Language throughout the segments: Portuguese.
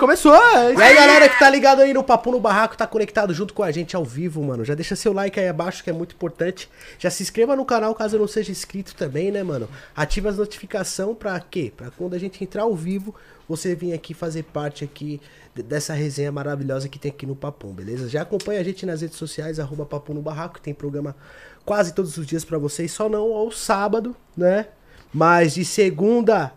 começou. E aí, galera que tá ligado aí no Papo no Barraco, tá conectado junto com a gente ao vivo, mano. Já deixa seu like aí abaixo, que é muito importante. Já se inscreva no canal caso não seja inscrito também, né, mano? Ativa as notificações pra quê? Pra quando a gente entrar ao vivo, você vir aqui fazer parte aqui de- dessa resenha maravilhosa que tem aqui no Papum, beleza? Já acompanha a gente nas redes sociais, arroba Papo no Barraco, tem programa quase todos os dias pra vocês, só não ao sábado, né? Mas de segunda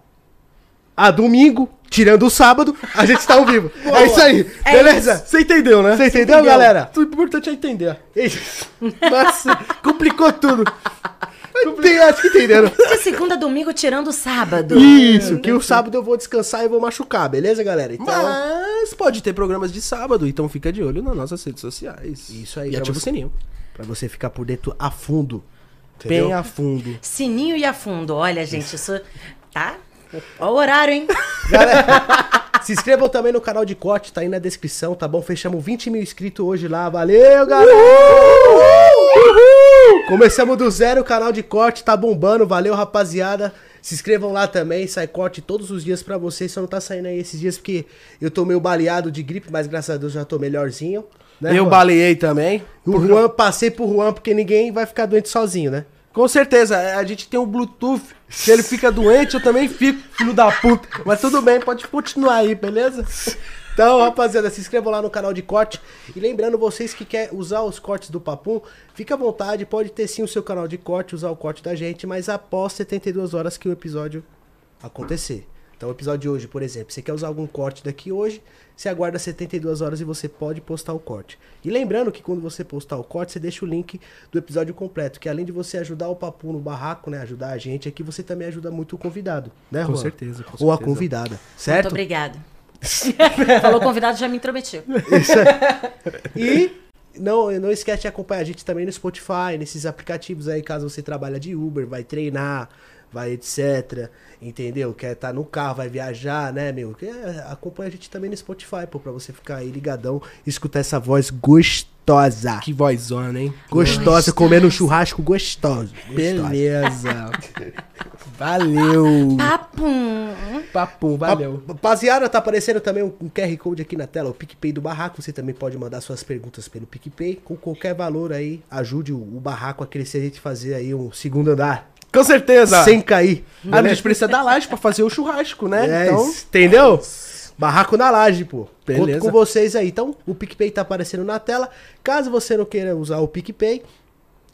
a domingo, tirando o sábado, a gente tá ao vivo. é isso aí, É beleza? Você entendeu, né? Você entendeu, galera? O importante é entender. Isso. Nossa, complicou tudo. Tem, acho que entenderam. De segunda a domingo, tirando o sábado. Isso, que o sábado eu vou descansar e vou machucar, beleza, galera? Então, Mas pode ter programas de sábado, então fica de olho nas nossas redes sociais. Isso aí, E ativa o você. sininho. pra você ficar por dentro a fundo. Entendeu? Bem a fundo. Sininho e afundo. Olha, gente, isso. Tá? Olha o horário, hein? Se inscrevam também no canal de corte, tá aí na descrição, tá bom? Fechamos 20 mil inscritos hoje lá, valeu, galera! Começamos do zero, o canal de corte tá bombando, valeu, rapaziada. Se inscrevam lá também, sai corte todos os dias pra vocês, só não tá saindo aí esses dias porque eu tô meio baleado de gripe, mas graças a Deus já tô melhorzinho. Né, Eu Juan? baleei também. O Juan, passei pro Juan porque ninguém vai ficar doente sozinho, né? Com certeza, a gente tem um Bluetooth. Se ele fica doente, eu também fico, filho da puta. Mas tudo bem, pode continuar aí, beleza? Então, rapaziada, se inscrevam lá no canal de corte. E lembrando vocês que quer usar os cortes do Papum, fica à vontade, pode ter sim o seu canal de corte, usar o corte da gente, mas após 72 horas que o episódio acontecer. Então, o episódio de hoje, por exemplo, você quer usar algum corte daqui hoje, você aguarda 72 horas e você pode postar o corte. E lembrando que quando você postar o corte, você deixa o link do episódio completo, que além de você ajudar o Papu no barraco, né, ajudar a gente aqui, você também ajuda muito o convidado, né, Com Juan? certeza, com Ou a certeza. convidada, Muito certo? obrigado. Falou convidado, já me intrometiu. Isso aí. E não, não esquece de acompanhar a gente também no Spotify, nesses aplicativos aí, caso você trabalha de Uber, vai treinar, vai etc. Entendeu? Quer estar no carro, vai viajar, né, meu? É, acompanha a gente também no Spotify, pô, pra você ficar aí ligadão e escutar essa voz gostosa. Que vozona, hein? Gostosa, Gostosa. comendo um churrasco gostoso. Beleza. Valeu. Papum. Papum, valeu. Rap- Rapaziada, tá aparecendo também um, um QR Code aqui na tela, o PicPay do Barraco. Você também pode mandar suas perguntas pelo PicPay. Com qualquer valor aí, ajude o, o Barraco a crescer, a gente fazer aí um segundo andar. Com certeza. Sem cair. Ah, a gente precisa da laje pra fazer o churrasco, né? É, então, entendeu? Barraco na laje, pô. Conto Beleza. com vocês aí. Então, o PicPay tá aparecendo na tela. Caso você não queira usar o PicPay,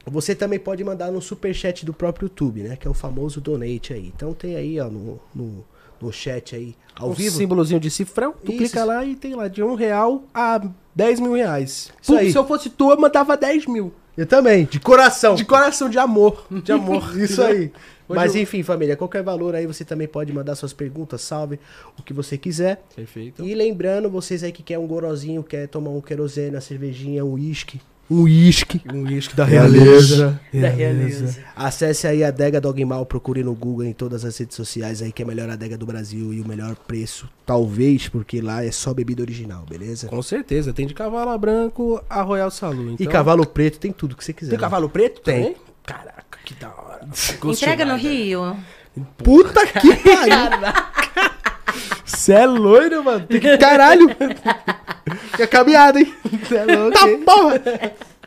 você também pode mandar no superchat do próprio YouTube, né? Que é o famoso donate aí. Então tem aí, ó, no, no, no chat aí, ao um vivo. símbolozinho de cifrão, tu Isso. clica lá e tem lá de um real a 10 mil reais. Isso Pô, aí. Se eu fosse tu, eu mandava 10 mil. Eu também, de coração. De coração, de amor. De amor. Isso aí. Hoje Mas eu- enfim, família, qualquer valor aí você também pode mandar suas perguntas, salve, o que você quiser. Perfeito. E lembrando, vocês aí que quer um gorozinho, quer tomar um querosene, uma cervejinha, um uísque. Um uísque. Um uísque da Realeza. Da realeza. Acesse aí a Adega Dogmal, procure no Google em todas as redes sociais aí, que é a melhor adega do Brasil e o melhor preço. Talvez, porque lá é só bebida original, beleza? Com certeza. Tem de cavalo branco a Royal. E Então... cavalo preto tem tudo que você quiser. Tem né? cavalo preto Tem. também? Caraca, que da hora. Entrega no Rio. Puta que pariu! Você é loiro, mano. Tem que caralho! que é caminhada, hein? tá porra!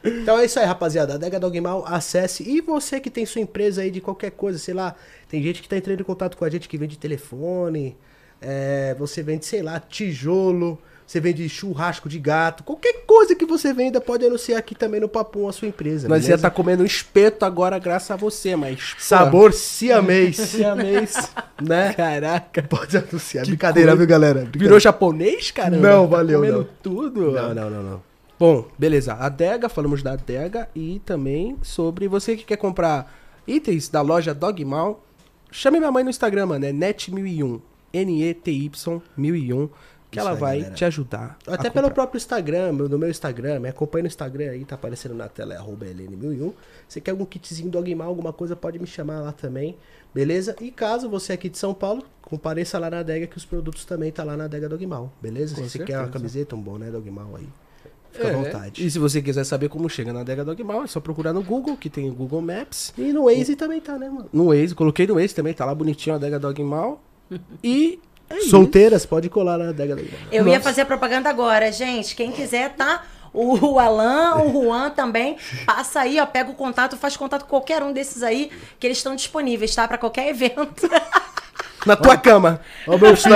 Então é isso aí, rapaziada. Adega Dogmal, acesse. E você que tem sua empresa aí de qualquer coisa, sei lá. Tem gente que tá entrando em contato com a gente que vende telefone. é, você vende, sei lá, tijolo. Você vende churrasco de gato. Qualquer coisa que você venda, pode anunciar aqui também no Papum a sua empresa. Nós ia beleza? estar comendo um espeto agora graças a você, mas... pô, Sabor siamês. Siamês. né? Caraca. Pode anunciar. Brincadeira, coisa. viu, galera? Virou Brincadeira. japonês, caramba? Não, valeu, Comendo não. tudo. Não, não, não, não. Bom, beleza. Adega, falamos da Adega e também sobre você que quer comprar itens da loja Dogmal. Chame minha mãe no Instagram, mano. É net1001. N-E-T-Y 1001. Que Isso ela aí, vai galera. te ajudar. Até pelo próprio Instagram, meu- no meu Instagram, me acompanha no Instagram aí, tá aparecendo na tela, é arroba LN1001. Você quer algum kitzinho Dogmal, alguma coisa, pode me chamar lá também, beleza? E caso você é aqui de São Paulo, compareça lá na adega que os produtos também tá lá na adega Dogmal, beleza? Com Se você quer uma certeza. camiseta, um boné Dogmal aí, fica à É, vontade. E se você quiser saber como chega na Adega Dogmal, é só procurar no Google, que tem o Google Maps. E no Waze também tá, né, mano? No Waze, coloquei no Waze também, tá lá bonitinho a Adega Dogmal. E Solteiras, pode colar na adega da Eu ia fazer a propaganda agora, gente. Quem quiser, tá? O, Alan, o Juan também. Passa aí, ó. Pega o contato, faz contato com qualquer um desses aí, que eles estão disponíveis, tá? Pra qualquer evento. Na tua cama. Ó, meu filho,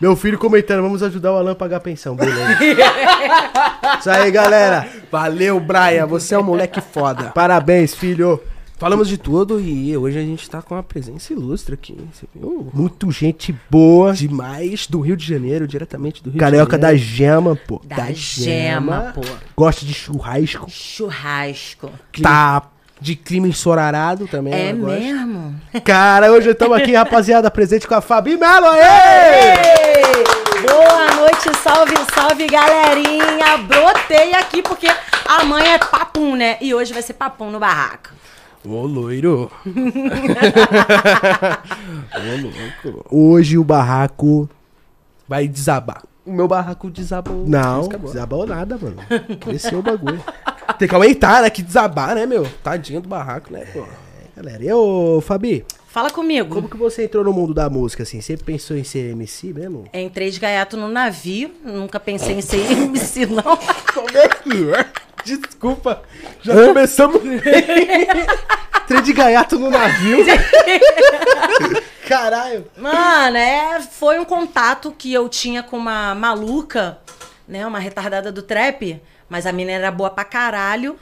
meu filho comentando, vamos ajudar o Alan a pagar a pensão, beleza. Isso aí, galera. Valeu, Brian. Você é um moleque foda. Parabéns, filho. Falamos de tudo e hoje a gente tá com uma presença ilustre aqui. Você viu? Muito gente boa. Demais do Rio de Janeiro, diretamente do Rio Carioca de da Janeiro. gema, pô. Da, gema, pô. Gosta de churrasco. Churrasco. Tá. De crime ensorarado também. É mesmo? Cara, hoje estamos aqui, rapaziada, presente com a Fabi Melo. Aê! Boa noite, salve, salve, galerinha! Brotei aqui porque amanhã é papum, né? E hoje vai ser papum no barraco. Ô, loiro. Ô, louco. Hoje o barraco. Vai desabar. O meu barraco desabou. Não, boa. desabou nada, mano. Cresceu o bagulho. Tem que aumentar, né? Que desabar, né, meu? Tadinho do barraco, né, pô? Galera, e ô, Fabi, Fala comigo. como que você entrou no mundo da música, assim? Você pensou em ser MC mesmo? Entrei de gaiato no navio, nunca pensei em ser MC, não. Como é que é? Desculpa. Já começamos. Trem de gaiato no navio. Caralho. Mano, é, foi um contato que eu tinha com uma maluca, né? Uma retardada do trap, mas a mina era boa pra caralho.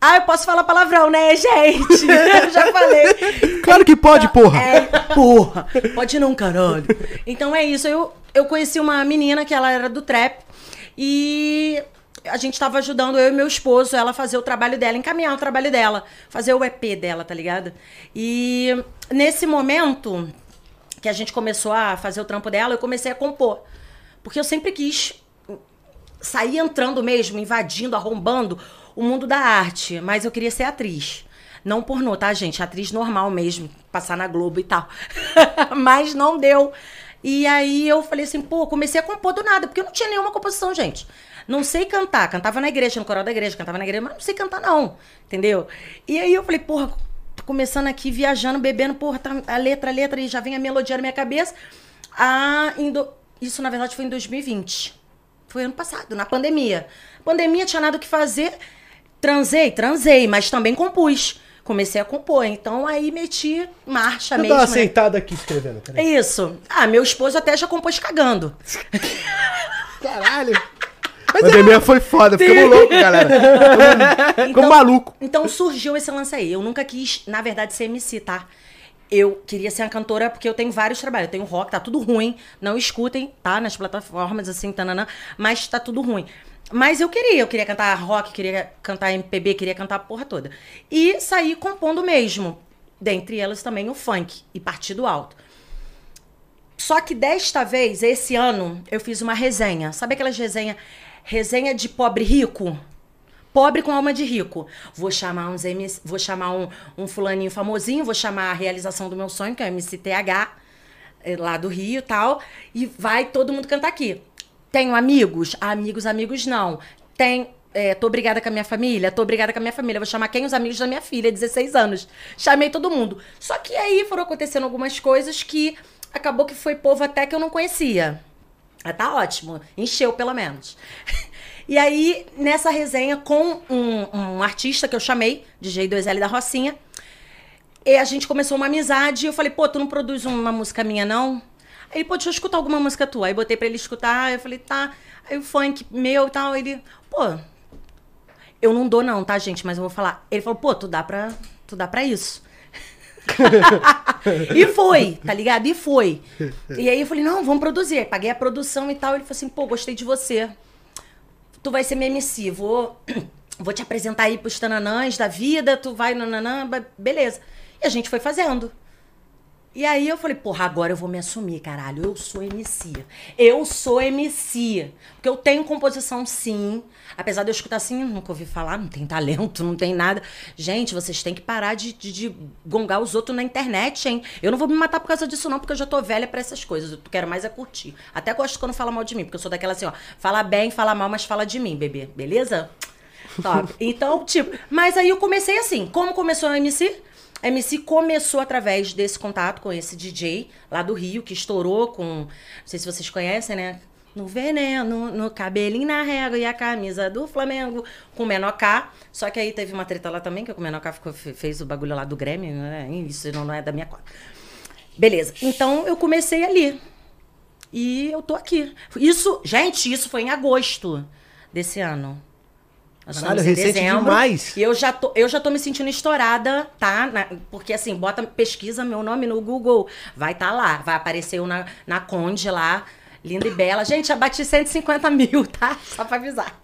Ah, eu posso falar palavrão, né, gente? Eu já falei. Claro que pode, porra. É, porra. Pode não, caralho. Então é isso. Eu, eu conheci uma menina que ela era do trap e a gente tava ajudando eu e meu esposo ela fazer o trabalho dela, encaminhar o trabalho dela, fazer o EP dela, tá ligado? E nesse momento que a gente começou a fazer o trampo dela, eu comecei a compor. Porque eu sempre quis sair entrando mesmo, invadindo, arrombando o mundo da arte, mas eu queria ser atriz. Não pornô, tá, gente? Atriz normal mesmo, passar na Globo e tal. mas não deu. E aí eu falei assim, pô, comecei a compor do nada, porque eu não tinha nenhuma composição, gente. Não sei cantar, cantava na igreja, no coral da igreja, cantava na igreja, mas não sei cantar não, entendeu? E aí eu falei, porra, tô começando aqui, viajando, bebendo, porra, tá a letra, a letra, e já vem a melodia na minha cabeça. Ah, indo... Isso, na verdade, foi em 2020. Foi ano passado, na pandemia. Pandemia, tinha nada o que fazer. Transei, transei, mas também compus. Comecei a compor. Então aí meti marcha Eu mesmo. tava né? aqui escrevendo. Peraí. isso. Ah, meu esposo até já compôs cagando. Caralho. A pandemia foi foda, ficamos loucos, galera. Ficamos maluco. Então surgiu esse lance aí. Eu nunca quis, na verdade, ser MC, tá? Eu queria ser uma cantora porque eu tenho vários trabalhos. Eu tenho rock, tá tudo ruim. Não escutem, tá? Nas plataformas, assim, tananã. Mas tá tudo ruim. Mas eu queria. Eu queria cantar rock, queria cantar MPB, queria cantar a porra toda. E saí compondo mesmo. Dentre elas também o funk e partido alto. Só que desta vez, esse ano, eu fiz uma resenha. Sabe aquelas resenha, resenha de pobre rico? Pobre com alma de rico. Vou chamar uns MC, vou chamar um, um fulaninho famosinho, vou chamar a realização do meu sonho, que é o MCTH, eh, lá do Rio e tal, e vai todo mundo cantar aqui. Tenho amigos? Amigos, amigos não. Tem é, tô obrigada com a minha família, tô obrigada com a minha família. Vou chamar quem? Os amigos da minha filha, 16 anos. Chamei todo mundo. Só que aí foram acontecendo algumas coisas que acabou que foi povo até que eu não conhecia. Ah, tá ótimo. Encheu, pelo menos. E aí, nessa resenha com um, um artista que eu chamei, DJ 2L da Rocinha, e a gente começou uma amizade. E eu falei, pô, tu não produz uma música minha, não? Aí ele, pô, deixa eu escutar alguma música tua. Aí botei pra ele escutar, eu falei, tá. Aí o funk meu e tal, ele, pô, eu não dou não, tá, gente? Mas eu vou falar. Ele falou, pô, tu dá pra, tu dá pra isso. e foi, tá ligado? E foi. E aí eu falei, não, vamos produzir. Paguei a produção e tal. Ele falou assim, pô, gostei de você. Tu vai ser minha MC, vou, vou te apresentar aí pros tananãs da vida, tu vai, nananã, beleza. E a gente foi fazendo. E aí eu falei, porra, agora eu vou me assumir, caralho. Eu sou MC. Eu sou MC. Porque eu tenho composição, sim. Apesar de eu escutar assim, nunca ouvi falar, não tem talento, não tem nada. Gente, vocês têm que parar de, de, de gongar os outros na internet, hein? Eu não vou me matar por causa disso, não, porque eu já tô velha pra essas coisas. Eu quero mais é curtir. Até gosto quando fala mal de mim, porque eu sou daquela assim, ó. Fala bem, fala mal, mas fala de mim, bebê. Beleza? Top. Então, tipo, mas aí eu comecei assim. Como começou a MC? A MC começou através desse contato com esse DJ lá do Rio, que estourou com. Não sei se vocês conhecem, né? No veneno, no cabelinho na régua e a camisa do Flamengo com o Menor K. Só que aí teve uma treta lá também, que o Menor K ficou, fez o bagulho lá do Grêmio, né? Isso não, é da minha conta. Beleza. Então eu comecei ali. E eu tô aqui. Isso, gente, isso foi em agosto desse ano. Nós Caralho, recente dezembro. demais. E eu já, tô, eu já tô me sentindo estourada, tá? Na- porque assim, bota, pesquisa meu nome no Google, vai estar lá. Vai aparecer eu na, na Conde lá, linda e bela. Gente, já bati 150 mil, tá? Só pra avisar.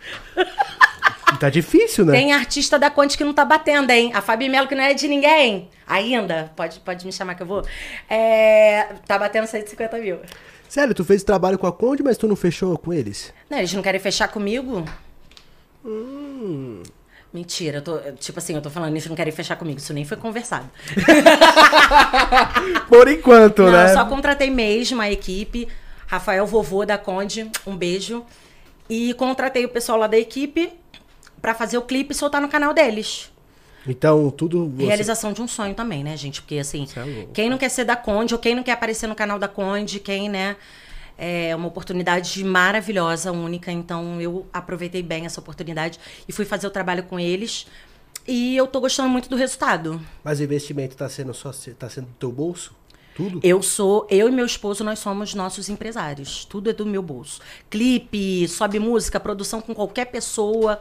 Tá difícil, né? Tem artista da Conde que não tá batendo, hein? A Fabi Melo, que não é de ninguém. Ainda. Pode, pode me chamar que eu vou. É, tá batendo 150 mil. Sério, tu fez trabalho com a Conde, mas tu não fechou com eles? Não, eles não querem fechar comigo? Hum. Mentira, eu tô, tipo assim, eu tô falando, eles não querem fechar comigo, isso nem foi conversado. Por enquanto, Não, né? eu só contratei mesmo a equipe, Rafael Vovô da Conde, um beijo. E contratei o pessoal lá da equipe pra fazer o clipe e soltar no canal deles. Então, tudo. você- Realização de um sonho também, né, gente? Porque assim, é quem não quer ser da Conde, ou quem não quer aparecer no canal da Conde, quem, né? É uma oportunidade maravilhosa, única. Então eu aproveitei bem essa oportunidade e fui fazer o trabalho com eles. E eu tô gostando muito do resultado. Mas o investimento tá sendo só tá sendo do teu bolso? Tudo? Eu sou, eu e meu esposo, nós somos nossos empresários. Tudo é do meu bolso. Clipe, sobe música, produção com qualquer pessoa.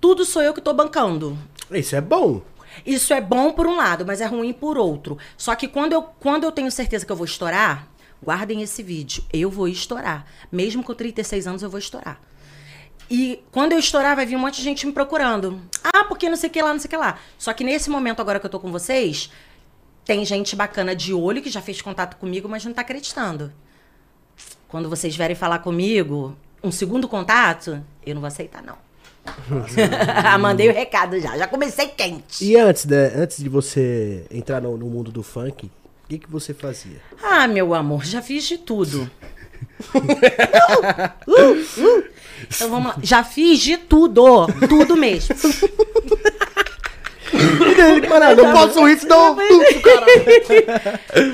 Tudo sou eu que tô bancando. Isso é bom. Isso é bom por um lado, mas é ruim por outro. Só que quando eu, quando eu tenho certeza que eu vou estourar, guardem esse vídeo. Eu vou estourar. Mesmo com 36 anos, eu vou estourar. E quando eu estourar, vai vir um monte de gente me procurando. Ah, porque não sei o que lá, não sei o que lá. Só que nesse momento agora que eu tô com vocês, tem gente bacana de olho que já fez contato comigo, mas não tá acreditando. Quando vocês vierem falar comigo, um segundo contato, eu não vou aceitar, não. Mandei o recado já. Já comecei quente. E antes, né, antes de você entrar no, no mundo do funk, que, que você fazia? Ah, meu amor, já fiz de tudo. Uh, uh, uh. Então vamos lá. Já fiz de tudo. Tudo mesmo. Mano, não posso rir, senão.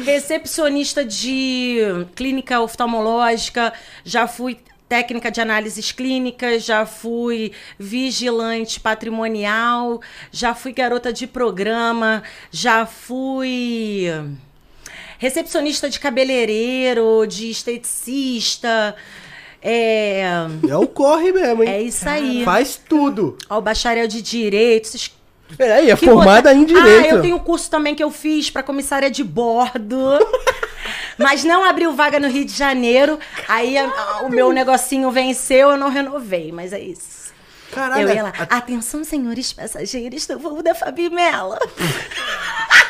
Recepcionista de clínica oftalmológica, já fui técnica de análises clínicas, já fui vigilante patrimonial, já fui garota de programa, já fui recepcionista de cabeleireiro, de esteticista. É, É o corre mesmo, hein? é isso aí. Faz tudo. Ó, o bacharel de direito. esses Peraí, é que formada em direito. Ah, eu tenho um curso também que eu fiz para comissária de bordo. Mas não abriu vaga no Rio de Janeiro. Aí a- a- o meu negocinho venceu, eu não renovei, mas é isso. Caralho, eu ia lá. a- Atenção, senhores passageiros do voo da Fabi Mello.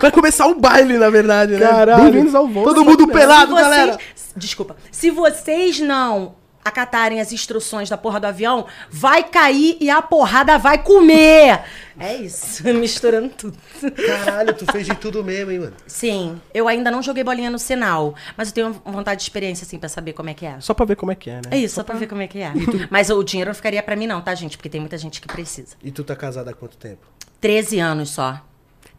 Vai começar o baile, na verdade, né? Caralho. Bem-vindos ao voo. Todo mundo pelado, vocês- galera. Desculpa. Se vocês não acatarem as instruções da porra do avião, vai cair e a porrada vai comer. É isso, misturando tudo. Caralho, tu fez de tudo mesmo, hein, mano? Sim, eu ainda não joguei bolinha no sinal, mas eu tenho vontade de experiência, assim, pra saber como é que é. Só pra ver como é que é, né? É isso, só pra ver como é que é. Mas o dinheiro não ficaria pra mim, não, tá, gente? Porque tem muita gente que precisa. E tu tá casada há quanto tempo? 13 anos só.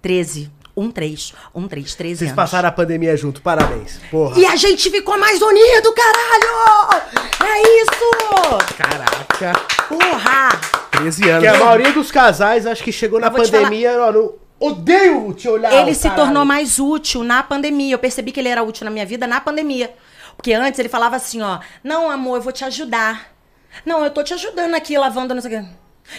13. Um, três. Um, três, 13 Vocês anos. passaram a pandemia junto, parabéns. Porra. E a gente ficou mais unido, caralho! É isso! Caraca. Porra! 13 anos. Que a maioria dos casais, acho que chegou na pandemia, ó, não... odeio te olhar. ele se caralho. tornou mais útil na pandemia. Eu percebi que ele era útil na minha vida na pandemia. Porque antes ele falava assim, ó, não, amor, eu vou te ajudar. Não, eu tô te ajudando aqui, lavando, não sei o quê.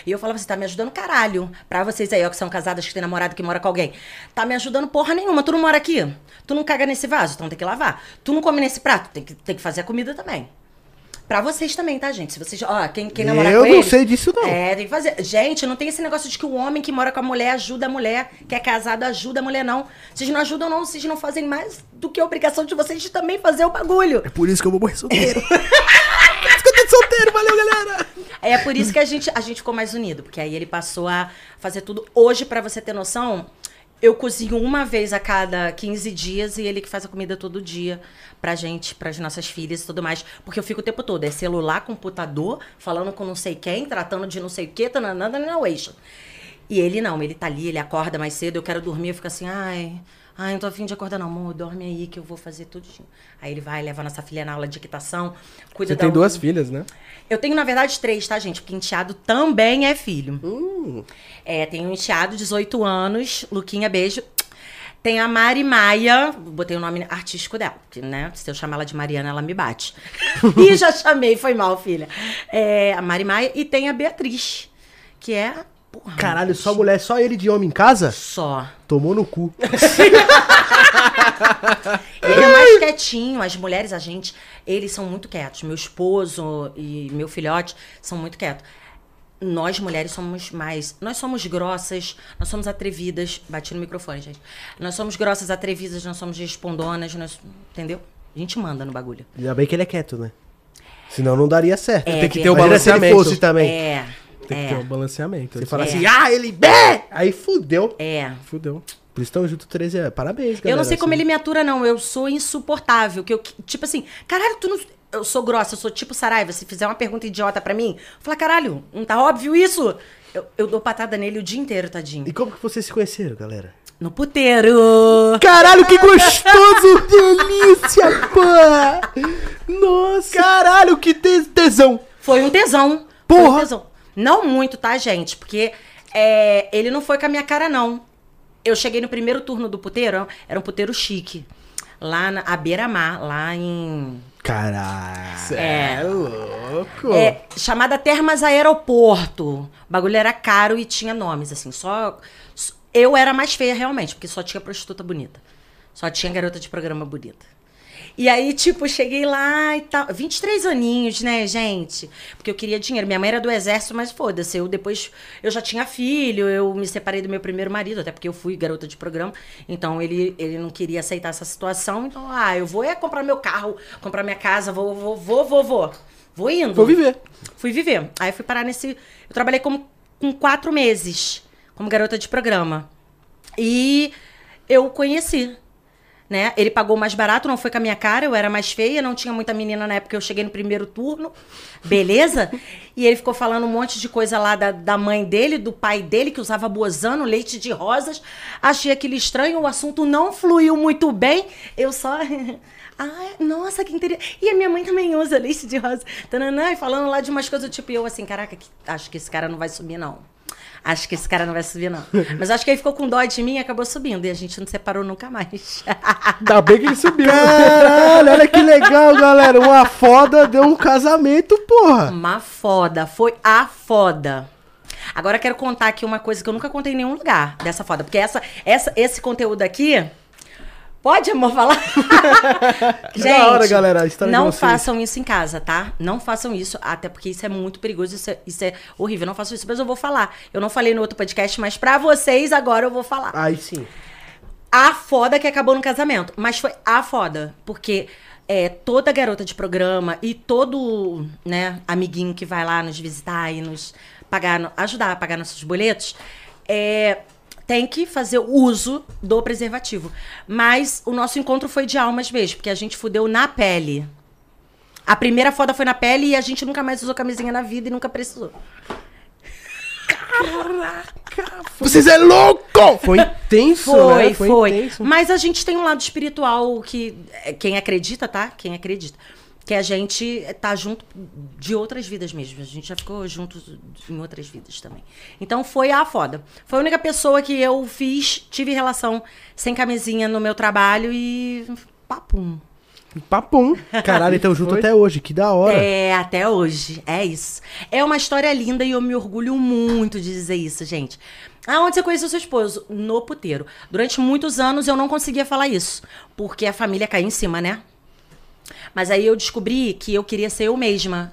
E eu falava assim, tá me ajudando caralho. Pra vocês aí, ó, que são casadas, que tem namorado que mora com alguém. Tá me ajudando porra nenhuma. Tu não mora aqui? Tu não caga nesse vaso? Então tem que lavar. Tu não come nesse prato? Tem que, tem que fazer a comida também. Pra vocês também, tá, gente? Se vocês. Ó, quem, quem namora Eu com não eles- sei disso, não. É, tem que fazer. Gente, não tem esse negócio de que o homem que mora com a mulher ajuda a mulher, que é casado ajuda a mulher, não. Vocês não ajudam, não. Vocês não fazem mais do que a obrigação de vocês de também fazer o bagulho. É por isso que eu vou morrer solteiro. por isso que eu tô solteiro, valeu, galera. É por isso que a gente, a gente ficou mais unido, porque aí ele passou a fazer tudo. Hoje, pra você ter noção, eu cozinho uma vez a cada 15 dias e ele que faz a comida todo dia pra gente, pras nossas filhas e tudo mais. Porque eu fico o tempo todo, é celular, computador, falando com não sei quem, tratando de não sei o quê, tananana, nananation. E ele não, ele tá ali, ele acorda mais cedo, eu quero dormir, eu fico assim, ai, ai, não tô afim de acordar não, amor, dorme aí que eu vou fazer tudo. Aí ele vai, leva nossa filha na aula de equitação, cuida Você tem duas filhas, né? Eu tenho, na verdade, três, tá, gente? Porque enteado também é filho. Hum, É, tem um enteado, 18 anos, Luquinha, beijo. Tem a Mari Maia, botei o nome artístico dela, porque, né? Se eu chamar ela de Mariana, ela me bate. e já chamei, foi mal, filha. É, a Mari Maia e tem a Beatriz, que é. Porra, Caralho, só mulher, só ele de homem em casa? Só. Tomou no cu. Ele é mais quietinho, as mulheres, a gente, eles são muito quietos. Meu esposo e meu filhote são muito quietos. Nós mulheres somos mais. Nós somos grossas, nós somos atrevidas. Bati no microfone, gente. Nós somos grossas, atrevidas, nós somos respondonas, nós, entendeu? A gente manda no bagulho. Ainda bem que ele é quieto, né? Senão não daria certo. É, tem que ter o Imagina se ele balanceamento. fosse também. É. Tem que é, ter um balanceamento. Você fala É. assim, ah, ele bé! Aí fudeu. é. Por Fudeu. isso estão juntos 13 anos. Parabéns, galera. Eu não sei como assim. ele me atura, não. Eu sou insuportável. Que eu, tipo assim, caralho, tu não. Eu sou grossa, eu sou tipo Saraiva. Se fizer uma pergunta idiota pra mim, fala, caralho, não tá óbvio isso? Eu, eu dou patada nele o dia inteiro, tadinho. E como que vocês se conheceram, galera? No puteiro. Caralho, que gostoso! Delícia, pô! Nossa! Caralho, que te- tesão! Foi um tesão. Foi um Porra! tesão. Não muito, tá, gente? Porque é, ele não foi com a minha cara, não. Eu cheguei no primeiro turno do puteiro, era um puteiro chique. Lá na à beira-mar, lá em. Caralho! É. louco. É, chamada Termas Aeroporto. O bagulho era caro e tinha nomes, assim. Só. Eu era mais feia, realmente, porque só tinha prostituta bonita. Só tinha garota de programa bonita. E aí, tipo, cheguei lá e tal. 23 aninhos, né, gente? Porque eu queria dinheiro. Minha mãe era do exército, mas foda-se. Eu depois. Eu já tinha filho, eu me separei do meu primeiro marido, até porque eu fui garota de programa. Então ele, ele não queria aceitar essa situação. Então, ah, eu vou é comprar meu carro, comprar minha casa, vou, vou, vou, vou, vou. Vou indo. Vou viver. Fui viver. Aí fui parar nesse. Eu trabalhei como, com quatro meses como garota de programa. E eu conheci. Né? Ele pagou mais barato, não foi com a minha cara, eu era mais feia, não tinha muita menina na época, eu cheguei no primeiro turno, beleza? e ele ficou falando um monte de coisa lá da, da mãe dele, do pai dele, que usava bozano, leite de rosas. Achei aquilo estranho, o assunto não fluiu muito bem, eu só. Ai, nossa, que interessante. E a minha mãe também usa leite de rosa. Tananã, e falando lá de umas coisas, tipo, eu assim, caraca, que- acho que esse cara não vai subir, não. Acho que esse cara não vai subir, não. Mas acho que ele ficou com dó de mim e acabou subindo. E a gente não separou nunca mais. Ainda bem que ele subiu. Caralho, olha que legal, galera. Uma foda deu um casamento, porra. Uma foda. Foi a foda. Agora eu quero contar aqui uma coisa que eu nunca contei em nenhum lugar dessa foda. Porque essa, essa, esse conteúdo aqui. Pode, amor, falar? Que da hora, galera, não façam isso em casa, tá? Não façam isso, até porque isso é muito perigoso, isso é, isso é horrível. Não façam isso, mas eu vou falar. Eu não falei no outro podcast, mas pra vocês agora eu vou falar Aí sim. a foda que acabou no casamento. Mas foi a foda. Porque é, toda garota de programa e todo né, amiguinho que vai lá nos visitar e nos pagar, ajudar a pagar nossos boletos, é, tem que fazer o uso do preservativo. Mas o nosso encontro foi de almas mesmo, porque a gente fudeu na pele. A primeira foda foi na pele e a gente nunca mais usou camisinha na vida e nunca precisou. Vocês é louco! Foi intenso, Foi, né? foi. intenso. Mas a gente tem um lado espiritual que. é, Quem acredita, tá? Quem acredita. Que a gente tá junto de outras vidas mesmo. A gente já ficou juntos em outras vidas também. Então foi a foda. Foi a única pessoa que eu fiz, tive relação sem camisinha no meu trabalho e. Papum. Papum. Caralho, então junto até hoje, que da hora. É, até hoje. É isso. É uma história linda e eu me orgulho muito de dizer isso, gente. Aonde você conheceu seu esposo? No puteiro. Durante muitos anos eu não conseguia falar isso, porque a família caiu em cima, né? Mas aí eu descobri que eu queria ser eu mesma.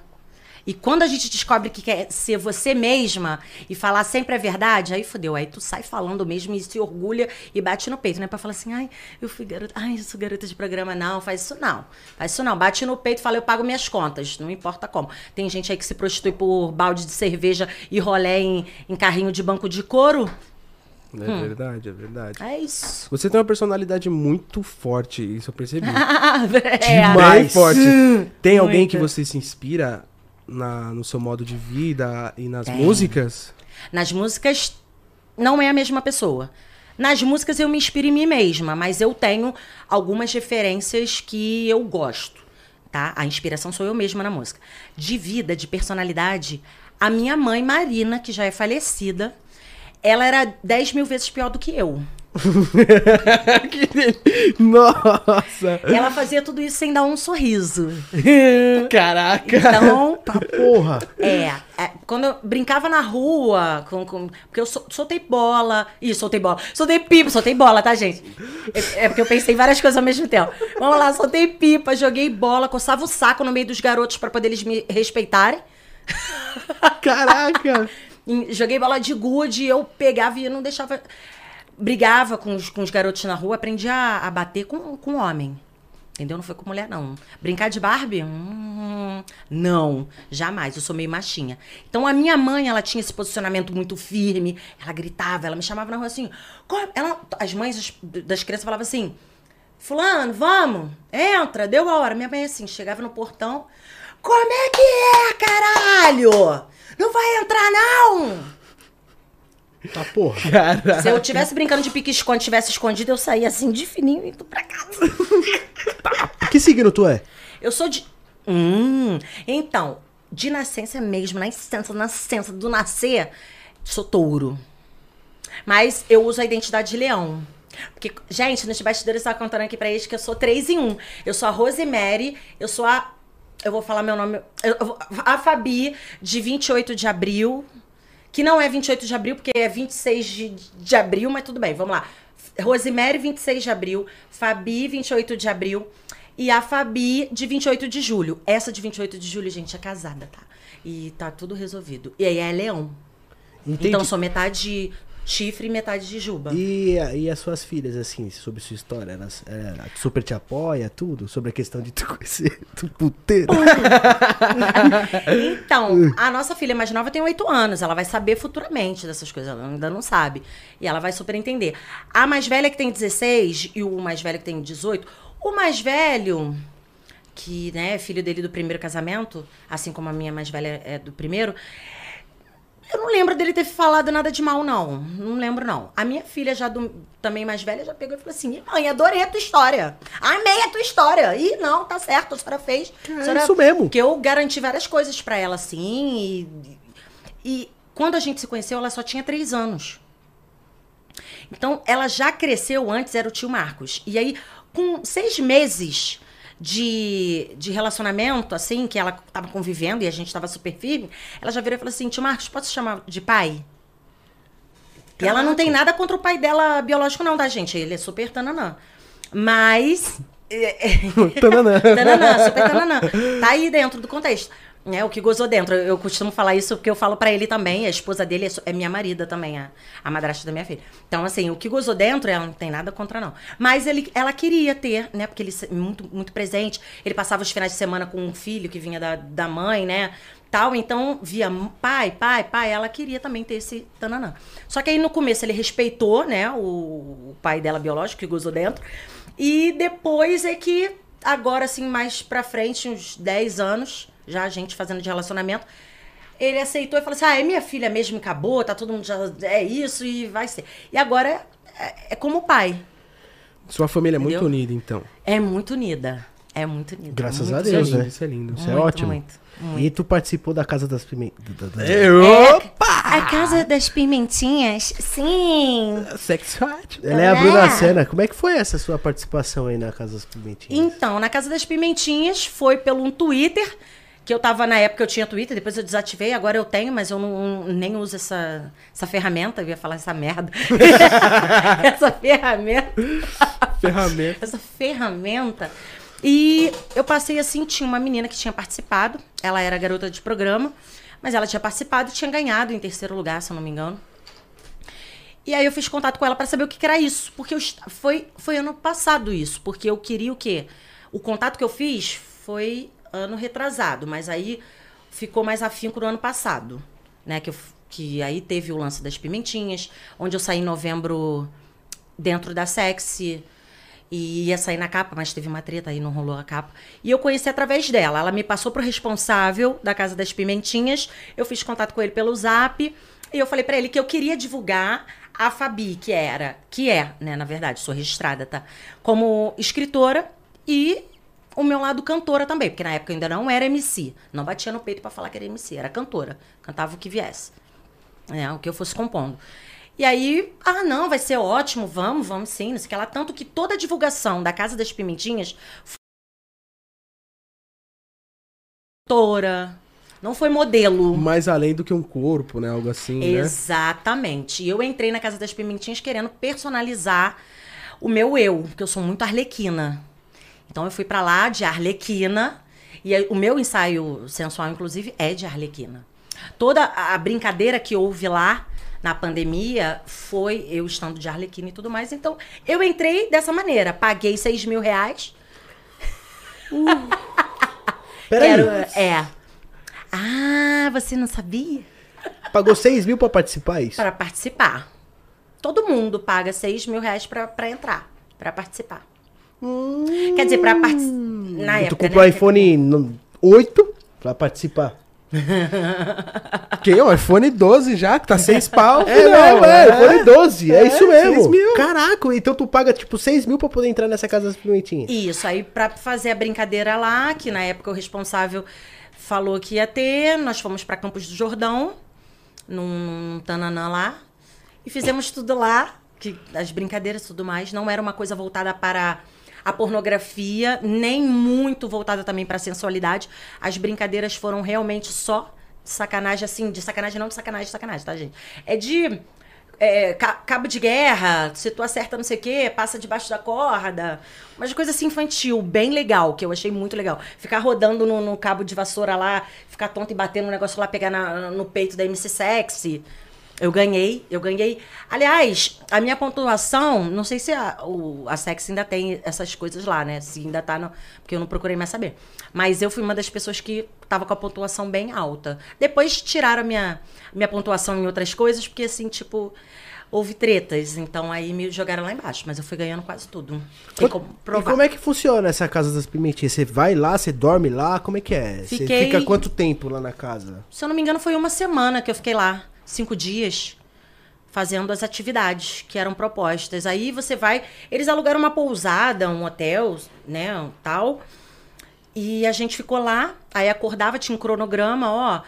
E quando a gente descobre que quer ser você mesma e falar sempre a verdade, aí fodeu. Aí tu sai falando mesmo e se orgulha e bate no peito, né? Pra falar assim, ai, eu fui garota, ai, eu sou garota de programa. Não, faz isso não. Faz isso não. Bate no peito e fala, eu pago minhas contas. Não importa como. Tem gente aí que se prostitui por balde de cerveja e rolé em, em carrinho de banco de couro. É verdade, é verdade. É isso. Você tem uma personalidade muito forte, isso eu percebi. é, Demais. Forte. Tem alguém Muito. que você se inspira na, no seu modo de vida e nas Tem. músicas? Nas músicas não é a mesma pessoa. Nas músicas eu me inspiro em mim mesma, mas eu tenho algumas referências que eu gosto, tá? A inspiração sou eu mesma na música. De vida, de personalidade, a minha mãe, Marina, que já é falecida, ela era 10 mil vezes pior do que eu. Nossa. Ela fazia tudo isso sem dar um sorriso. Caraca. Então, Tá porra. É, é, quando eu brincava na rua, com, com- porque eu sol- soltei bola. Ih, soltei bola. Soltei pipa, soltei bola, tá, gente? É, é porque eu pensei várias coisas ao mesmo tempo. Vamos lá, soltei pipa, joguei bola, coçava o saco no meio dos garotos pra poder eles me respeitarem. Caraca. Joguei bola de gude, eu pegava e não deixava. Brigava com os, com os garotos na rua, aprendi a, a bater com, com homem. Entendeu? Não foi com mulher, não. Brincar de Barbie? Hum, não, jamais. Eu sou meio machinha. Então, a minha mãe, ela tinha esse posicionamento muito firme. Ela gritava, ela me chamava na rua assim. "Co- Ela, as mães das crianças falavam assim: Fulano, vamos, entra, deu a hora. Minha mãe, assim, chegava no portão. Como é que é, caralho? Não vai entrar, não! Tá porra. Caraca. Se eu tivesse brincando de pique-esconde, tivesse escondido, eu saía assim de fininho e indo pra casa. Que signo tu é? Eu sou de. Hum. Então, de nascença mesmo, nascença, nascença, do nascer, sou touro. Mas eu uso a identidade de leão. Porque, gente, nos bastidores eu estava contando aqui pra eles que eu sou três em um. Eu sou a Rosemary, eu sou a. Eu vou falar meu nome. eu- a Fabi, de 28 de abril. Que não é 28 de abril, porque é 26 de, de abril, mas tudo bem, vamos lá. Rosemary, 26 de abril. Fabi, 28 de abril. E a Fabi, de 28 de julho. Essa de 28 de julho, gente, é casada, tá? E tá tudo resolvido. E aí é leão. Entendi. Então sou metade chifre e metade de juba. E, e as suas filhas, assim, sobre sua história, elas é, super te apoia, tudo? Sobre a questão de tu conhecer tu puteiro? Então, a nossa filha mais nova tem 8 anos. Ela vai saber futuramente dessas coisas. Ela ainda não sabe. E ela vai super entender. A mais velha que tem 16 e o mais velho que tem 18. O mais velho, que né, é filho dele do primeiro casamento, assim como a minha mais velha é do primeiro. Eu não lembro dele ter falado nada de mal, não. Não lembro, não. A minha filha, já do- também mais velha, já pegou e falou assim: mãe, adorei a tua história. Amei a tua história. E não, tá certo, a senhora fez. A É senhora- isso mesmo. Porque eu garanti várias coisas pra ela, assim. E, e quando a gente se conheceu, ela só tinha três anos. Então, ela já cresceu antes, era o tio Marcos. E aí, com seis meses de, de relacionamento, assim, que ela tava convivendo e a gente tava super firme, ela já virou e falou assim: tio Marcos, posso chamar de pai? E ela não tem nada contra o pai dela biológico, não, tá, gente? Ele é super tananã. Mas. Tananã. Tananã, super tananã. Tá aí dentro do contexto. É, o que gozou dentro. Eu costumo falar isso porque eu falo pra ele também. A esposa dele é, é minha marida também, a, a madrasta da minha filha. Então, assim, o que gozou dentro, ela não tem nada contra, não. Mas ele, ela queria ter, né? Porque ele muito, muito presente. Ele passava os finais de semana com um filho que vinha da, da mãe, né? Tal, então via pai, pai, pai, ela queria também ter esse tananã. Só que aí no começo ele respeitou, né, o, o pai dela biológico que gozou dentro. E depois é que, agora assim, mais pra frente, uns 10 anos, já a gente fazendo de relacionamento, ele aceitou e falou assim: ah, é minha filha mesmo, acabou, tá todo mundo já. É isso e vai ser. E agora é, é como pai. Sua família é muito Entendeu? unida, então. É muito unida. É muito unida. Graças muito a Deus, isso é né? lindo, Isso é lindo. Isso é Muito, ótimo. muito, E tu participou da Casa das Pimentas. A Casa das Pimentinhas, sim. Sex Hot. Ela é a Bruna É. Senna. Como é que foi essa sua participação aí na Casa das Pimentinhas? Então, na Casa das Pimentinhas foi pelo um Twitter, que eu tava na época eu tinha Twitter, depois eu desativei, agora eu tenho, mas eu não, nem uso essa, essa ferramenta, eu ia falar essa merda. essa ferramenta. Ferramenta. essa ferramenta. E eu passei assim, tinha uma menina que tinha participado, ela era garota de programa, mas ela tinha participado e tinha ganhado em terceiro lugar, se eu não me engano. E aí eu fiz contato com ela para saber o que, que era isso, porque eu, foi, foi ano passado isso, porque eu queria o quê? O contato que eu fiz foi ano retrasado, mas aí ficou mais afinco no ano passado, né? Que, eu que aí teve o lance das pimentinhas, onde eu saí em novembro dentro da Sexy e ia sair na capa, mas teve uma treta aí, não rolou a capa. E eu conheci através dela. Ela me passou pro responsável da Casa das Pimentinhas. Eu fiz contato com ele pelo Zap e eu falei pra ele que eu queria divulgar a Fabi, que era, que é, né, na verdade, sou registrada, tá? Como escritora e o meu lado cantora também, porque na época eu ainda não era MC. Não batia no peito pra falar que era MC, era cantora. Cantava o que viesse. né, o que eu fosse compondo. E aí, ah, não, vai ser ótimo, vamos, vamos sim, não sei o que lá. Tanto que toda a divulgação da Casa das Pimentinhas foi cantora, não foi modelo. Mais além do que um corpo, né? Algo assim, né? Exatamente. E eu entrei na Casa das Pimentinhas querendo personalizar o meu eu, porque eu sou muito arlequina. Então eu fui pra lá de arlequina. E o meu ensaio sensual, inclusive, é de arlequina. Toda a brincadeira que houve lá na pandemia foi eu estando de arlequina e tudo mais. Então eu entrei dessa maneira. Paguei 6 mil reais. Peraí, Quero- é. Ah, você não sabia? pagou 6 mil pra participar é isso? Para participar. Todo mundo paga 6 mil reais pra entrar, pra participar. Quer dizer, pra participar. Na tu época. comprou o né? iPhone no- 8 pra participar. Que o iPhone 12 já, que tá seis pau. É, filhão, mesmo, é, iPhone 12, é, É, isso mesmo. 6 mil. Caraca, então tu paga tipo 6 mil pra poder entrar nessa casa das pimentinhas. Isso, aí pra fazer a brincadeira lá, que na época o responsável falou que ia ter, nós fomos pra Campos do Jordão, num, num tananã lá, e fizemos tudo lá, que as brincadeiras e tudo mais, não era uma coisa voltada para a pornografia, nem muito voltada também pra sensualidade. As brincadeiras foram realmente só sacanagem, assim, de sacanagem, não de sacanagem, de sacanagem, tá, gente? É de é, ca- cabo de guerra, se tu acerta não sei o quê, passa debaixo da corda. Umas coisas assim infantil, bem legal, que eu achei muito legal. Ficar rodando no, no cabo de vassoura lá, ficar tonto e bater no negócio lá, pegar na- no peito da MC Sexy. Eu ganhei, eu ganhei. Aliás, a minha pontuação, não sei se a, o, a Sex ainda tem essas coisas lá, né? Se ainda tá no. Porque eu não procurei mais saber. Mas eu fui uma das pessoas que tava com a pontuação bem alta. Depois tiraram a minha, minha pontuação em outras coisas, porque assim, tipo, houve tretas. Então aí me jogaram lá embaixo. Mas eu fui ganhando quase tudo. Tem como E provar. como é que funciona essa casa das pimentinhas? Você vai lá, você dorme lá, como é que é? Você Fiquei- fica quanto tempo lá na casa? Se eu não me engano, foi uma semana que eu fiquei lá, cinco dias, fazendo as atividades que eram propostas. Aí você vai. Eles alugaram uma pousada, um hotel, né? um Tal. E a gente ficou lá, aí acordava, tinha um cronograma, ó,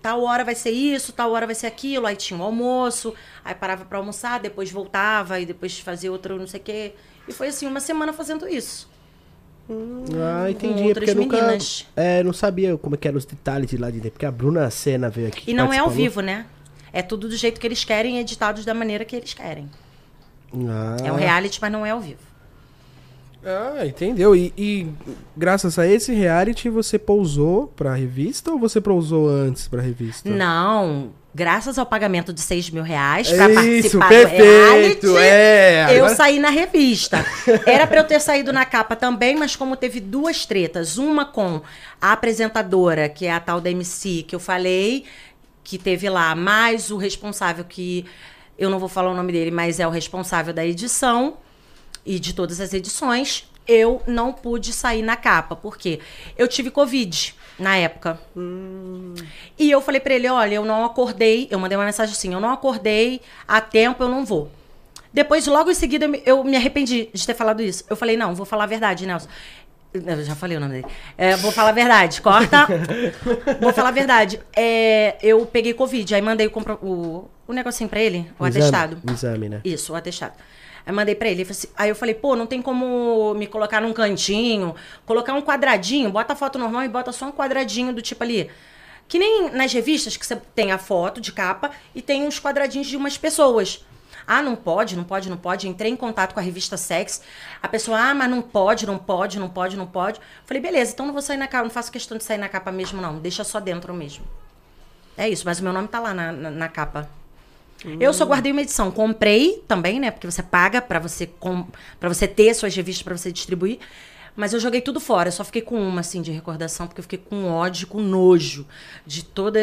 tal hora vai ser isso, tal hora vai ser aquilo, aí tinha um almoço, aí parava pra almoçar, depois voltava, e depois fazia outro não sei o quê. E foi assim, uma semana fazendo isso. Ah, entendi. com é porque eu outras nunca, meninas. é, não sabia como é que eram os detalhes de lá de dentro. Porque a Bruna Senna veio aqui. E não é ao vivo, né? É tudo do jeito que eles querem, editados da maneira que eles querem. Ah, É um reality, mas não é ao vivo. Ah, entendeu? E, e graças a esse reality você pousou pra revista ou você pousou antes pra revista? Não, graças ao pagamento de 6 mil reais pra isso, participar perfeito, do reality, é, eu agora- saí na revista. Era pra eu ter saído na capa também, mas como teve duas tretas, uma com a apresentadora, que é a tal da MC, que eu falei, que teve lá, mais o responsável que eu não vou falar o nome dele, mas é o responsável da edição e de todas as edições, eu não pude sair na capa, porque eu tive Covid na época. E eu falei pra ele, olha, eu não acordei, eu mandei uma mensagem assim, eu não acordei a tempo, eu não vou. Depois, logo em seguida, eu me arrependi de ter falado isso. Eu falei, não, vou falar a verdade, Nelson. Eu já falei o nome dele. É, vou falar a verdade, corta. vou falar a verdade. É, eu peguei Covid, aí mandei o, o, o negocinho pra ele, o exame, atestado. um exame, né? Isso, o atestado. Aí mandei pra ele. assim- Aí eu falei, pô, não tem como me colocar num cantinho, colocar um quadradinho, bota a foto normal e bota só um quadradinho do tipo ali. Que nem nas revistas que você tem a foto de capa e tem uns quadradinhos de umas pessoas. Ah, não pode, não pode, não pode. Entrei em contato com a revista Sex. A pessoa, ah, mas não pode, não pode, não pode, não pode. Falei, beleza, então não vou sair na capa, não faço questão de sair na capa mesmo, não. Deixa só dentro mesmo. É isso, mas o meu nome tá lá na, na, na capa. Eu só guardei uma edição. Comprei também, né? Porque você paga pra você, pra você ter suas revistas pra você distribuir. Mas eu joguei tudo fora. Eu só fiquei com uma, assim, de recordação, porque eu fiquei com ódio, com nojo de todos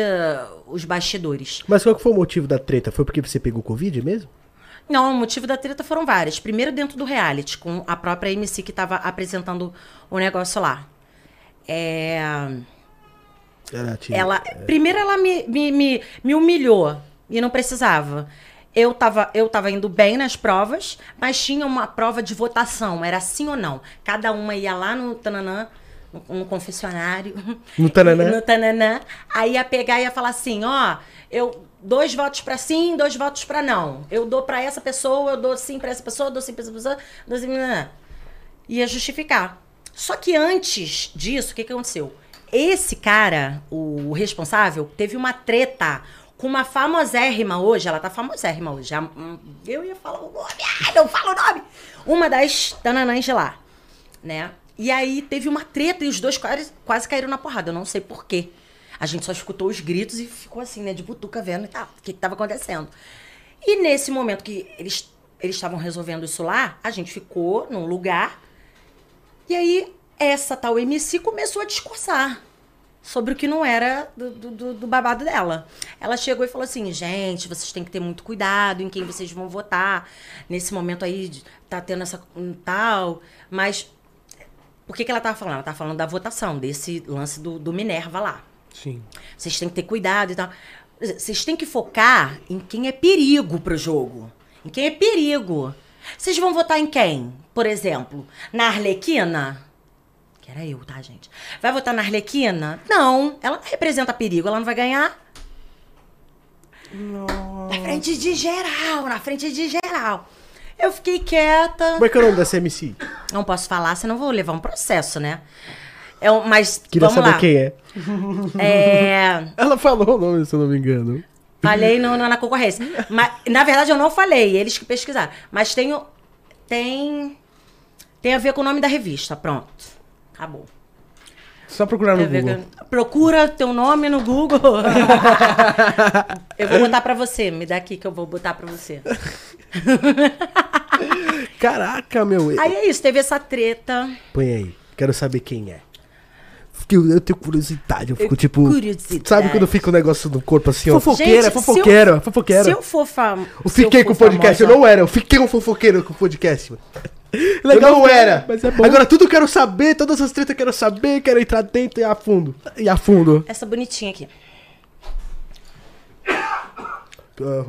os bastidores. Mas qual que foi o motivo da treta? Foi porque você pegou Covid mesmo? Não, o motivo da treta foram vários. Primeiro, dentro do reality, com a própria MC que tava apresentando o negócio lá. É. Ela, te- Ela, primeiro ela me, me, me, me humilhou e não precisava. eu tava, eu tava indo bem nas provas, mas tinha uma prova de votação, era sim ou não. Cada uma ia lá no tananã, no, no confessionário. No tananã? No tananã. Aí ia pegar e ia falar assim, ó, eu dois votos pra sim, dois votos pra não. Eu dou pra essa pessoa, eu dou sim pra essa pessoa, eu dou sim pra essa pessoa, dou sim pra... Ia justificar. Só que antes disso, o que, que aconteceu? Esse cara, o responsável, teve uma treta com uma famosérrima hoje, ela tá famosérrima hoje. Eu ia falar o nome, ai, não fala o nome! Uma das tananãs de lá, né? E aí teve uma treta e os dois quase, quase caíram na porrada. Eu não sei por quê. A gente só escutou os gritos e ficou assim, né, de butuca vendo tal, o que que tava acontecendo. E nesse momento que eles eles estavam resolvendo isso lá, a gente ficou num lugar e aí, essa tal MC começou a discursar sobre o que não era do, do- do- do babado dela. Ela chegou e falou assim: gente, vocês têm que ter muito cuidado em quem vocês vão votar. Nesse momento aí, tá tendo essa um, tal. Mas. Por que, que ela tava falando? Ela tava falando da votação, desse lance do, do Minerva lá. Sim. Vocês têm que ter cuidado e tal. Vocês têm que focar em quem é perigo pro jogo. Em quem é perigo. Vocês vão votar em quem? Por exemplo, na Arlequina? Que era eu, tá, gente? Vai votar na Arlequina? Não. Ela não representa perigo, ela não vai ganhar. Na frente de geral, na frente de geral. Eu fiquei quieta. Como é que é o nome dessa MC? Não posso falar, senão vou levar um processo, né? É, um- mas Queria vamos saber lá. quem é. É. Ela falou o nome, se eu não me engano. Falei no, no- na concorrência. Mas, na verdade, eu não falei, eles que pesquisaram. Mas tem, tem, tem a ver com o nome da revista. Pronto. Acabou. Só procurar no Google. Procura teu nome no Google. eu vou botar pra você. Me dá aqui que eu vou botar pra você. Caraca, meu. Aí é isso, teve essa treta. Põe aí. Quero saber quem é. Eu, eu tenho curiosidade. Eu fico Eu- tipo. curiosidade. Sabe quando fica um negócio no corpo assim, ó? Fofoqueira, Gente, fofoqueira, se eu- fofoqueira. Se eu for fam... Eu fiquei com o podcast, famosa- eu não era. Eu fiquei um fofoqueiro com o podcast. mano. Legal, eu não era. mas é bom. Agora tudo eu quero saber, todas as tretas eu quero saber, quero entrar dentro e a fundo. E a fundo. Essa bonitinha aqui. Ah,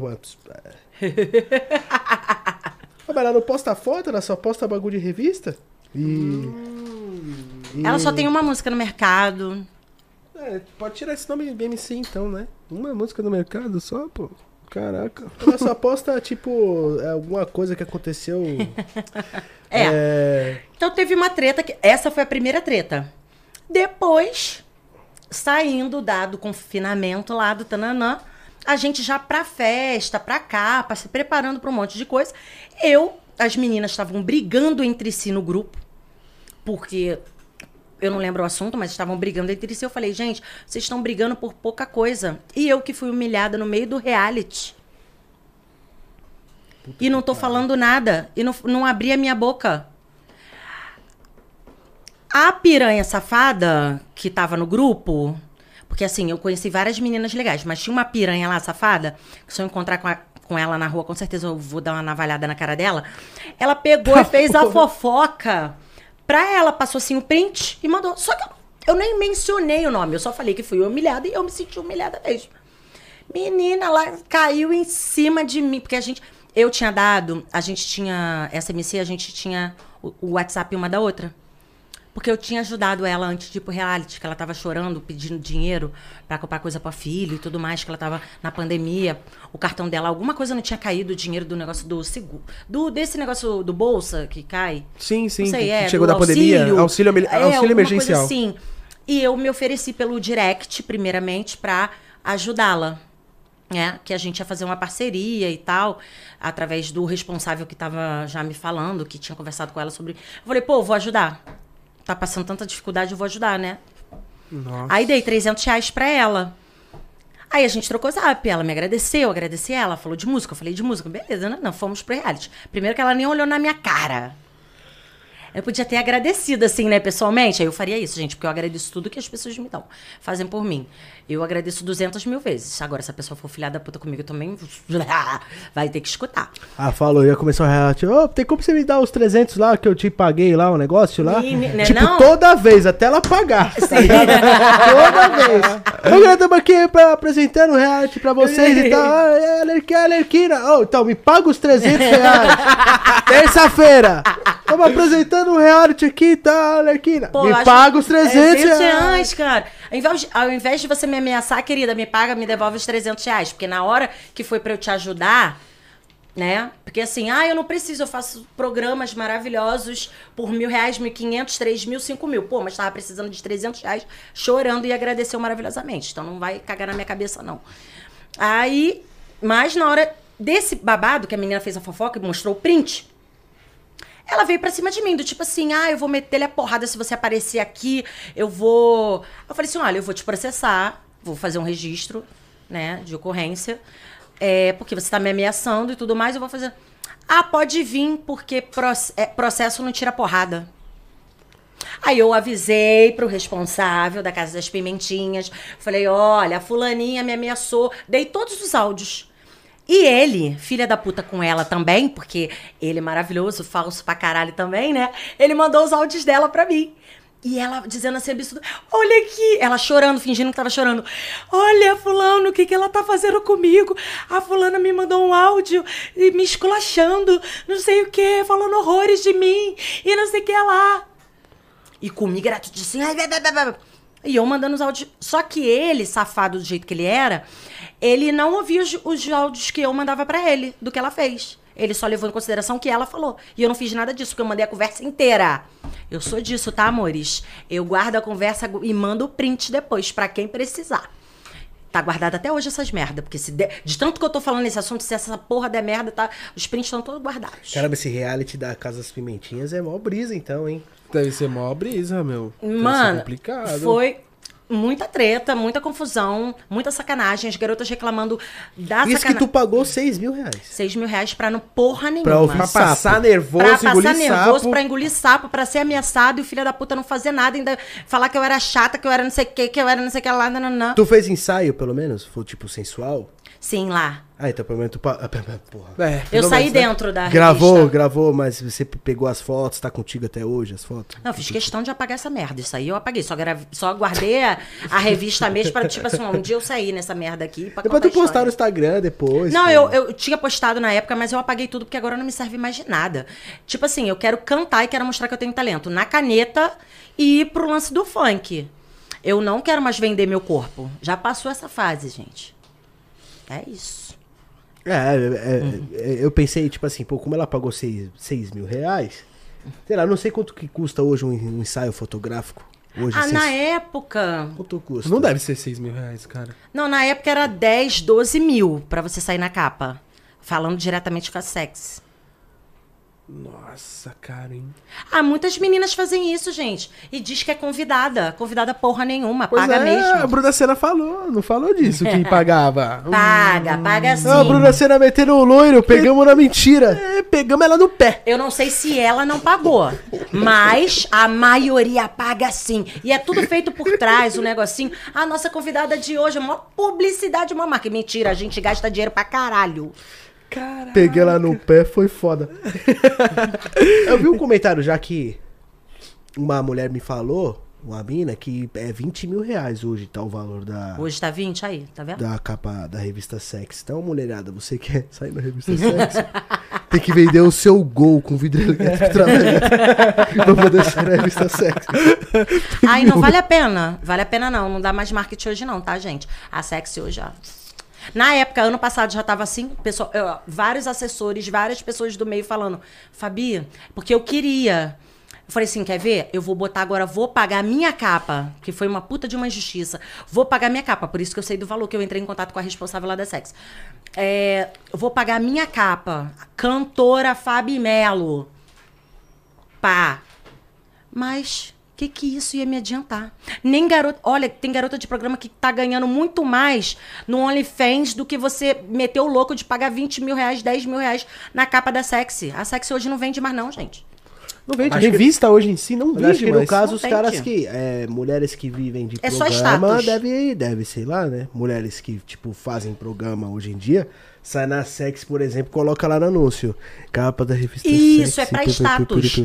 Mas ela não posta foto, ela só posta bagulho de revista? E. e- Ela só tem uma música no mercado. É, pode tirar esse nome de MC então, né? Uma música no mercado só, pô. Caraca. Ela só posta, tipo, alguma coisa que aconteceu. É. é... Então teve uma treta que essa foi a primeira treta. Depois, saindo dado confinamento lá do Tananã, a gente já pra festa, pra capa, se preparando pra um monte de coisa. Eu, as meninas estavam brigando entre si no grupo, porque eu não lembro o assunto, mas estavam brigando entre si. Eu falei, gente, vocês estão brigando por pouca coisa. E eu que fui humilhada no meio do reality. E não tô falando nada. E não, não abri a minha boca. A piranha safada que tava no grupo, porque assim, eu conheci várias meninas legais, mas tinha uma piranha lá safada, que se eu encontrar com, a- com ela na rua, com certeza eu vou dar uma navalhada na cara dela. Ela pegou e fez a fofoca pra ela, passou assim o print e mandou. Só que eu, eu nem mencionei o nome, eu só falei que fui humilhada e eu me senti humilhada mesmo. Menina, ela caiu em cima de mim, porque a gente. Eu tinha dado, a gente tinha. Essa MC, a gente tinha o, o WhatsApp uma da outra. Porque eu tinha ajudado ela antes de ir pro reality, que ela tava chorando, pedindo dinheiro pra comprar coisa pra filho e tudo mais, que ela tava na pandemia. O cartão dela, alguma coisa não tinha caído, o dinheiro do negócio do seguro. Do, desse negócio do bolsa que cai. Sim, sim. Não sei, que é, chegou do da pandemia. auxílio. Auxílio, É, auxílio emergencial. Assim. E eu me ofereci pelo direct, primeiramente, pra ajudá-la. Né? Que a gente ia fazer uma parceria e tal, através do responsável que tava já me falando, que tinha conversado com ela sobre. Eu falei, pô, vou ajudar. Tá passando tanta dificuldade, eu vou ajudar, né? Nossa. Aí dei 300 reais pra ela. Aí a gente trocou zap, ela me agradeceu, eu agradeci ela, falou de música, eu falei de música, beleza, não, não, fomos pro reality. Primeiro que ela nem olhou na minha cara. Eu podia ter agradecido, assim, né, pessoalmente. Aí eu faria isso, gente, porque eu agradeço tudo que as pessoas me dão, fazem por mim. Eu agradeço 200 mil vezes. Agora, se a pessoa for filha da puta comigo também, vai ter que escutar. Ah, falou, ia começar o reality. Ô, tem como você me dar os 300 lá que eu te paguei lá, o negócio lá? Ih, né, tipo, não? toda vez, até ela pagar. tá ligado? toda vez. Agora estamos aqui pra, apresentando o reality pra vocês e tal. Ah, é, Alerquina, Alerquina. Oh, então, me paga os 300 reais. Terça-feira. Estamos apresentando o reality aqui tal, Alerquina. Pô, me paga os 300 é 300 reais. reais, cara. Ao invés, de, ao invés de você me ameaçar, querida, me paga, me devolve os 300 reais. Porque na hora que foi pra eu te ajudar, né? Porque assim, ah, eu não preciso, eu faço programas maravilhosos por mil reais, mil quinhentos, três mil, cinco mil. Pô, mas tava precisando de 300 reais, chorando e agradeceu maravilhosamente. Então não vai cagar na minha cabeça, não. Aí, mas na hora desse babado que a menina fez a fofoca e mostrou o print, ela veio pra cima de mim, do tipo assim, ah, eu vou meter-lhe a porrada se você aparecer aqui, eu vou. Eu falei assim: olha, eu vou te processar, vou fazer um registro, né, de ocorrência, é, porque você tá me ameaçando e tudo mais, eu vou fazer. Ah, pode vir, porque é, processo não tira porrada. Aí eu avisei pro responsável da Casa das Pimentinhas. Falei: olha, a fulaninha me ameaçou. Dei todos os áudios. E ele, filha da puta com ela também, porque ele é maravilhoso, falso pra caralho também, né? Ele mandou os áudios dela pra mim. E ela dizendo assim, absurdo, olha aqui. Ela chorando, fingindo que tava chorando. Olha, fulano, o que, que ela tá fazendo comigo? A fulana me mandou um áudio e me esculachando, não sei o que, falando horrores de mim, e não sei o que lá. E comigo era tudo assim. ai, blá, blá, blá. E eu mandando os áudios. Só que ele, safado do jeito que ele era, ele não ouvia os, os áudios que eu mandava pra ele, do que ela fez. Ele só levou em consideração o que ela falou. E eu não fiz nada disso, porque eu mandei a conversa inteira. Eu sou disso, tá, amores? Eu guardo a conversa e mando o print depois, pra quem precisar. Tá guardado até hoje essas merda, porque se de, de tanto que eu tô falando nesse assunto, se essa porra der merda, tá, os prints estão todos guardados. Caramba, esse reality da Casa das Pimentinhas é mó brisa, então, hein? Deve ser mó brisa, meu. Mano, complicado. foi muita treta, muita confusão, muita sacanagem. As garotas reclamando da Isso que sacanagem. tu pagou 6 mil reais. 6 mil reais pra não porra nenhuma. Pra ouvir Pra Sapo. passar nervoso, Pra passar engolir nervoso, sapo. pra engolir sapo, pra ser ameaçado e o filho da puta não fazer nada, ainda falar que eu era chata, que eu era não sei o que, que eu era não sei o que lá, não, não, não. Tu fez ensaio, pelo menos? Foi tipo sensual? Sim, lá. Ah, então pelo menos tu. pa- ah, Porra. É, Eu saí menos, né? dentro da Gravou, revista. gravou, mas você pegou as fotos, tá contigo até hoje as fotos? Não, fiz questão de apagar essa merda. Isso aí eu apaguei. Só, grave... Só guardei a, a revista mesmo pra, tipo assim, um dia eu sair nessa merda aqui pra Depois tu postar no Instagram depois. Não, eu, eu tinha postado na época, mas eu apaguei tudo porque agora não me serve mais de nada. Tipo assim, eu quero cantar e quero mostrar que eu tenho talento na caneta e ir pro lance do funk. Eu não quero mais vender meu corpo. Já passou essa fase, gente. É isso. É, é, é, eu pensei, tipo assim, pô, como ela pagou 6 mil reais, sei lá, não sei quanto que custa hoje um, um ensaio fotográfico. Hoje, Ah, seis- na época. Quanto custa? Não deve ser 6 mil reais, cara. Não, na época era 10, 12 mil pra você sair na capa. Falando diretamente com a Sex. Nossa, cara, hein? Ah, muitas meninas fazem isso, gente. E diz que é convidada. Convidada porra nenhuma. Pois paga é, mesmo. a Bruna Senna falou, não falou disso, que pagava. Paga, paga sim. Ah, a Bruna Senna metendo o loiro, pegamos na mentira. É, pegamos ela no pé. Eu não sei se ela não pagou, mas a maioria paga sim. E é tudo feito por trás, o negocinho. A nossa convidada de hoje é uma publicidade, uma marca. Mentira, a gente gasta dinheiro pra caralho. Cara. Peguei ela no pé, foi foda. eu vi um comentário já que uma mulher me falou, uma mina, que é 20 mil reais hoje, tá o valor da, Hoje tá 20 aí, tá vendo? da capa da revista Sex. Então, mulherada, você quer sair na revista Sex? tem que vender o seu gol com vidro elétrico trabalhando pra poder sair na revista Sex. Ai, não vale a pena. Vale a pena não. Não dá mais marketing hoje não, tá, gente? A sexy hoje, ó. Na época, ano passado, já tava assim, pessoal, eu, vários assessores, várias pessoas do meio falando, Fabi, porque eu queria. Eu falei assim, quer ver? Eu vou botar agora, vou pagar minha capa, que foi uma puta de uma injustiça. Vou pagar minha capa, por isso que eu sei do valor, que eu entrei em contato com a responsável lá da Sex. É, vou pagar minha capa. Cantora Fabi Melo. Pá. Mas que, que isso ia me adiantar? Nem garota. Olha, tem garota de programa que tá ganhando muito mais no OnlyFans do que você meteu o louco de pagar 20 mil reais, 10 mil reais na capa da Sexy. A Sexy hoje não vende mais, não, gente. Não vende. Acho que- Revista hoje em si não Mas acho vende que no mais. caso, Não os caras tio. que. É, mulheres que vivem de É só programa, status. deve, deve, sei lá, né? Mulheres que, tipo, fazem programa hoje em dia, sai na Sex, por exemplo, coloca lá no anúncio. Capa da revista Isso, Sex, é pra status.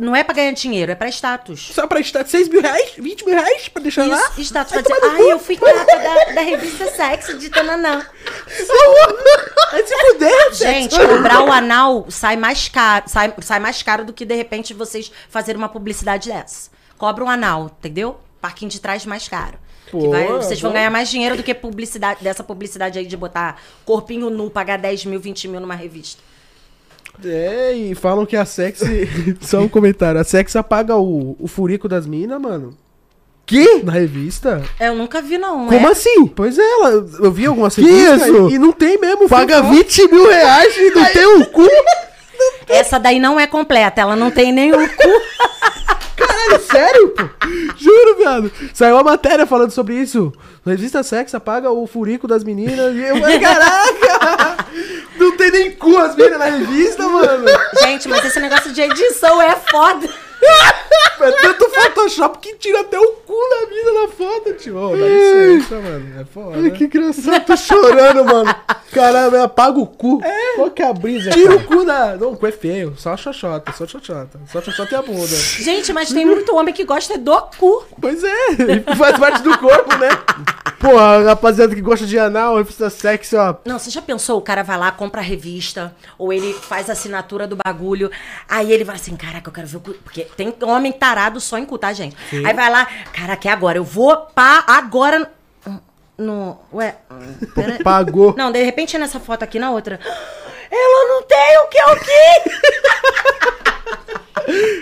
Não é pra ganhar dinheiro, é pra status. Só pra estar 6 mil reais, 20 mil reais pra deixar lá. Isso, status pra dizer, ai, eu fui capa da, da revista Sexy de Tananã. Se fuder, Gente, cobrar o anal sai mais caro, sai, sai mais caro do que de repente vocês fazerem uma publicidade dessa. Cobra um anal, entendeu? Parquinho de trás mais caro. Que Pô, vai- vocês vão ganhar mais dinheiro do que publicidade dessa publicidade aí de botar corpinho nu, pagar 10 mil, 20 mil numa revista. É, e falam que a Sexy. Só um comentário. A Sexy apaga o, o furico das minas, mano. Que? Na revista. Eu nunca vi, não. Como é? assim? Pois é, ela, eu vi algumas Que revistas isso? E, e não tem mesmo. Paga fio- 20 mil reais e não tem um cu? Essa daí não é completa, ela não tem nenhum cu. Caralho, sério, pô? Juro, viado. Saiu uma matéria falando sobre isso. Revista Sex apaga o furico das meninas. E eu falei, caraca! Não tem nem cu as meninas na revista, mano. Gente, mas esse negócio de edição é foda. É tanto Photoshop que tira até o cu da mina na foto, tio. Ô, dá licença, mano. É foda. Ai, que engraçado, tô chorando, mano. Caramba, apaga o cu. Qual que é a brisa, Tira o cu da. Não, o cu é feio. Só a xoxota, só a xoxota. Só a xoxota e a bunda. Gente, mas tem muito homem que gosta do cu. Pois é, e faz parte do corpo, né? Porra, rapaziada que gosta de anal, revista sexy, ó. Não, você já pensou? O cara vai lá, compra a revista, ou ele faz a assinatura do bagulho, aí ele vai assim, caraca, eu quero ver o cu. Porque tem homem tarado só em cu, tá, gente? Aí vai lá, caraca, é agora, eu vou pá, agora. No. Ué. pera- Pagou. Não, de repente é nessa foto aqui na outra. Ela não tem o que é o que?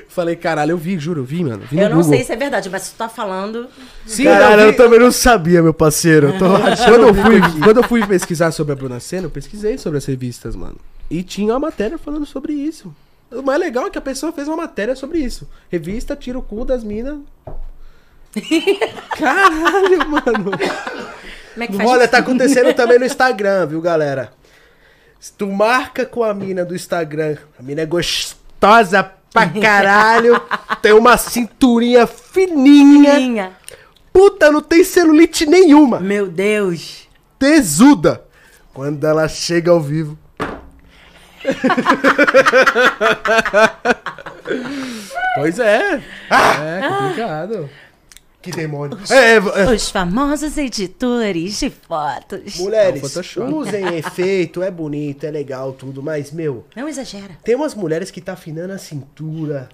Falei, caralho, eu vi, juro, eu vi, mano. Vi Eu não Google. sei se é verdade, mas se tu tá falando. Sim, Caralho, eu eu vi- também não sabia, meu parceiro. Eu tô Quando eu, fui, quando eu fui pesquisar sobre a Bruna Senna, eu pesquisei sobre as revistas, mano. E tinha uma matéria falando sobre isso. O mais legal é que a pessoa fez uma matéria sobre isso. Revista tira o cu das minas. Caralho, mano. Como é que faz? Olha, tá acontecendo também no Instagram, viu, galera? Se tu marca com a mina do Instagram, a mina é gostosa pra caralho, tem uma cinturinha fininha, Minha. puta, não tem celulite nenhuma, Meu Deus. tesuda. Quando ela chega ao vivo. Pois é. É complicado. Que demônio. É, é, é. Os famosos editores de fotos. Mulheres, É Photoshop. usem efeito, é bonito, é legal, tudo, mas, meu, Não exagera. tem umas mulheres que tá afinando a cintura.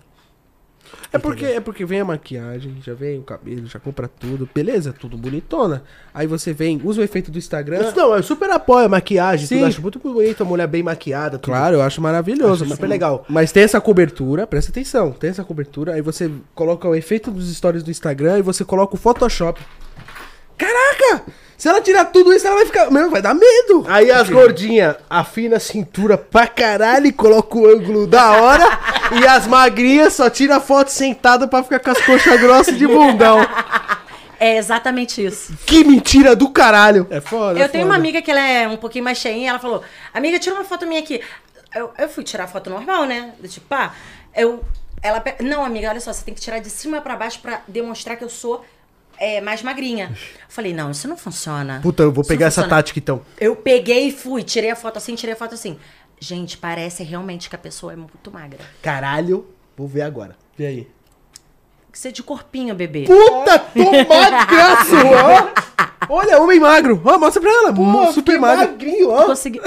É porque, é porque vem a maquiagem, já vem o cabelo, já compra tudo. Beleza, tudo bonitona. Aí você vem, usa o efeito do Instagram. Isso não, eu super apoio a maquiagem, Sim. tudo, acho muito bonito, a mulher bem maquiada, tudo. Claro, eu acho maravilhoso. Acho super legal. Mas tem essa cobertura, presta atenção, tem essa cobertura, aí você coloca o efeito dos stories do Instagram e você coloca o Photoshop. Caraca! Se ela tirar tudo isso, ela vai ficar. Meu, vai dar medo! Aí as gordinhas afina a cintura pra caralho e coloca o ângulo da hora. e as magrinhas só tira a foto sentada pra ficar com as coxas grossas de bundão. É exatamente isso. Que mentira do caralho. É foda. Eu tenho uma amiga que ela é um pouquinho mais cheinha, ela falou: Amiga, tira uma foto minha aqui. Eu, eu fui tirar foto normal, né? Tipo, pá, eu. Ela. pe- Não, amiga, olha só, você tem que tirar de cima pra baixo pra demonstrar que eu sou é, mais magrinha. Eu falei, não, isso não funciona. Puta, eu vou Isso pegar essa funciona. tática então. Eu peguei e fui, tirei a foto assim, tirei a foto assim. Gente, parece realmente que a pessoa é muito magra. Caralho, vou ver agora. E aí? Que ser de corpinho, bebê. Puta, tomadaço, ó. Olha, homem magro! Ó, mostra pra ela! Pô, super magro! magrinho, ó. Consegui.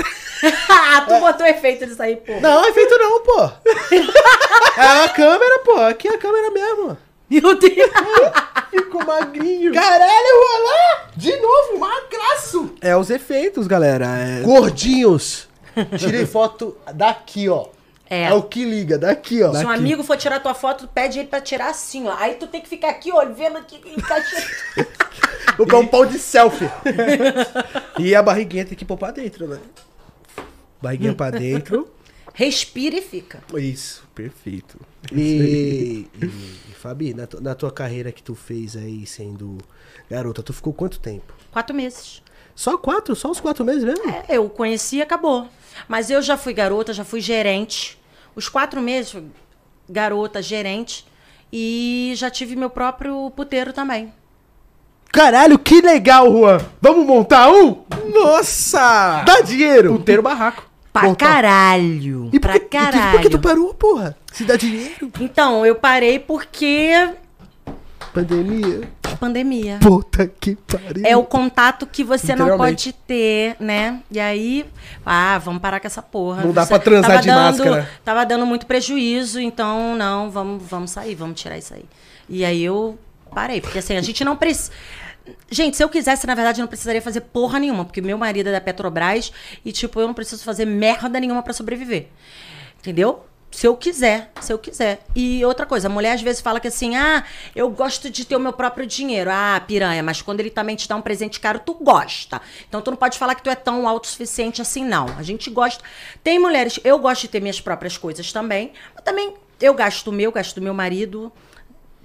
Ah, tu botou efeito nisso aí, pô. Não, é feito não, pô. É a câmera, pô. Aqui é a câmera mesmo. Meu Deus. Ficou magrinho. Caralho, olha lá. De novo, magraço. É os efeitos, galera. É... Gordinhos. Tirei foto daqui, ó. É. É o que liga, daqui, ó. Se um amigo for tirar tua foto, tu pede ele pra tirar assim, ó. Aí tu tem que ficar aqui, ó, vendo aqui. encaixa- Vou dar um pau de selfie. E a barriguinha tem que pôr pra dentro, né? Barriguinha pra dentro. Respira e fica. Isso, perfeito. E, Fabi, na, na tua carreira que tu fez aí sendo garota, tu ficou quanto tempo? Quatro meses. Só quatro? Só uns quatro meses mesmo? É, eu conheci e acabou. Mas eu já fui garota, já fui gerente. Os quatro meses, garota, gerente. E já tive meu próprio puteiro também. Caralho, que legal, Juan. Vamos montar um? Nossa! Dá dinheiro. Puteiro barraco. Pra caralho. E por, pra que, e caralho. por que tu parou, porra? Se dá dinheiro. Então, eu parei porque Pandemia. pandemia. Puta que pariu. É o contato que você não pode ter, né? E aí, ah, vamos parar com essa porra. Não dá Você- pra transar tava de dando, máscara. Tava dando muito prejuízo, então não, vamos, vamos sair, vamos tirar isso aí. E aí eu parei, porque assim, a gente não precisa. Gente, se eu quisesse, na verdade, eu não precisaria fazer porra nenhuma, porque meu marido é da Petrobras e, tipo, eu não preciso fazer merda nenhuma pra sobreviver. Entendeu? Se eu quiser, se eu quiser. E outra coisa, a mulher às vezes fala que assim, ah, eu gosto de ter o meu próprio dinheiro. Ah, piranha, mas quando ele também te dá um presente caro, tu gosta. Então tu não pode falar que tu é tão autossuficiente assim, não. A gente gosta. Tem mulheres, eu gosto de ter minhas próprias coisas também, mas também eu gasto o meu, gasto do meu marido.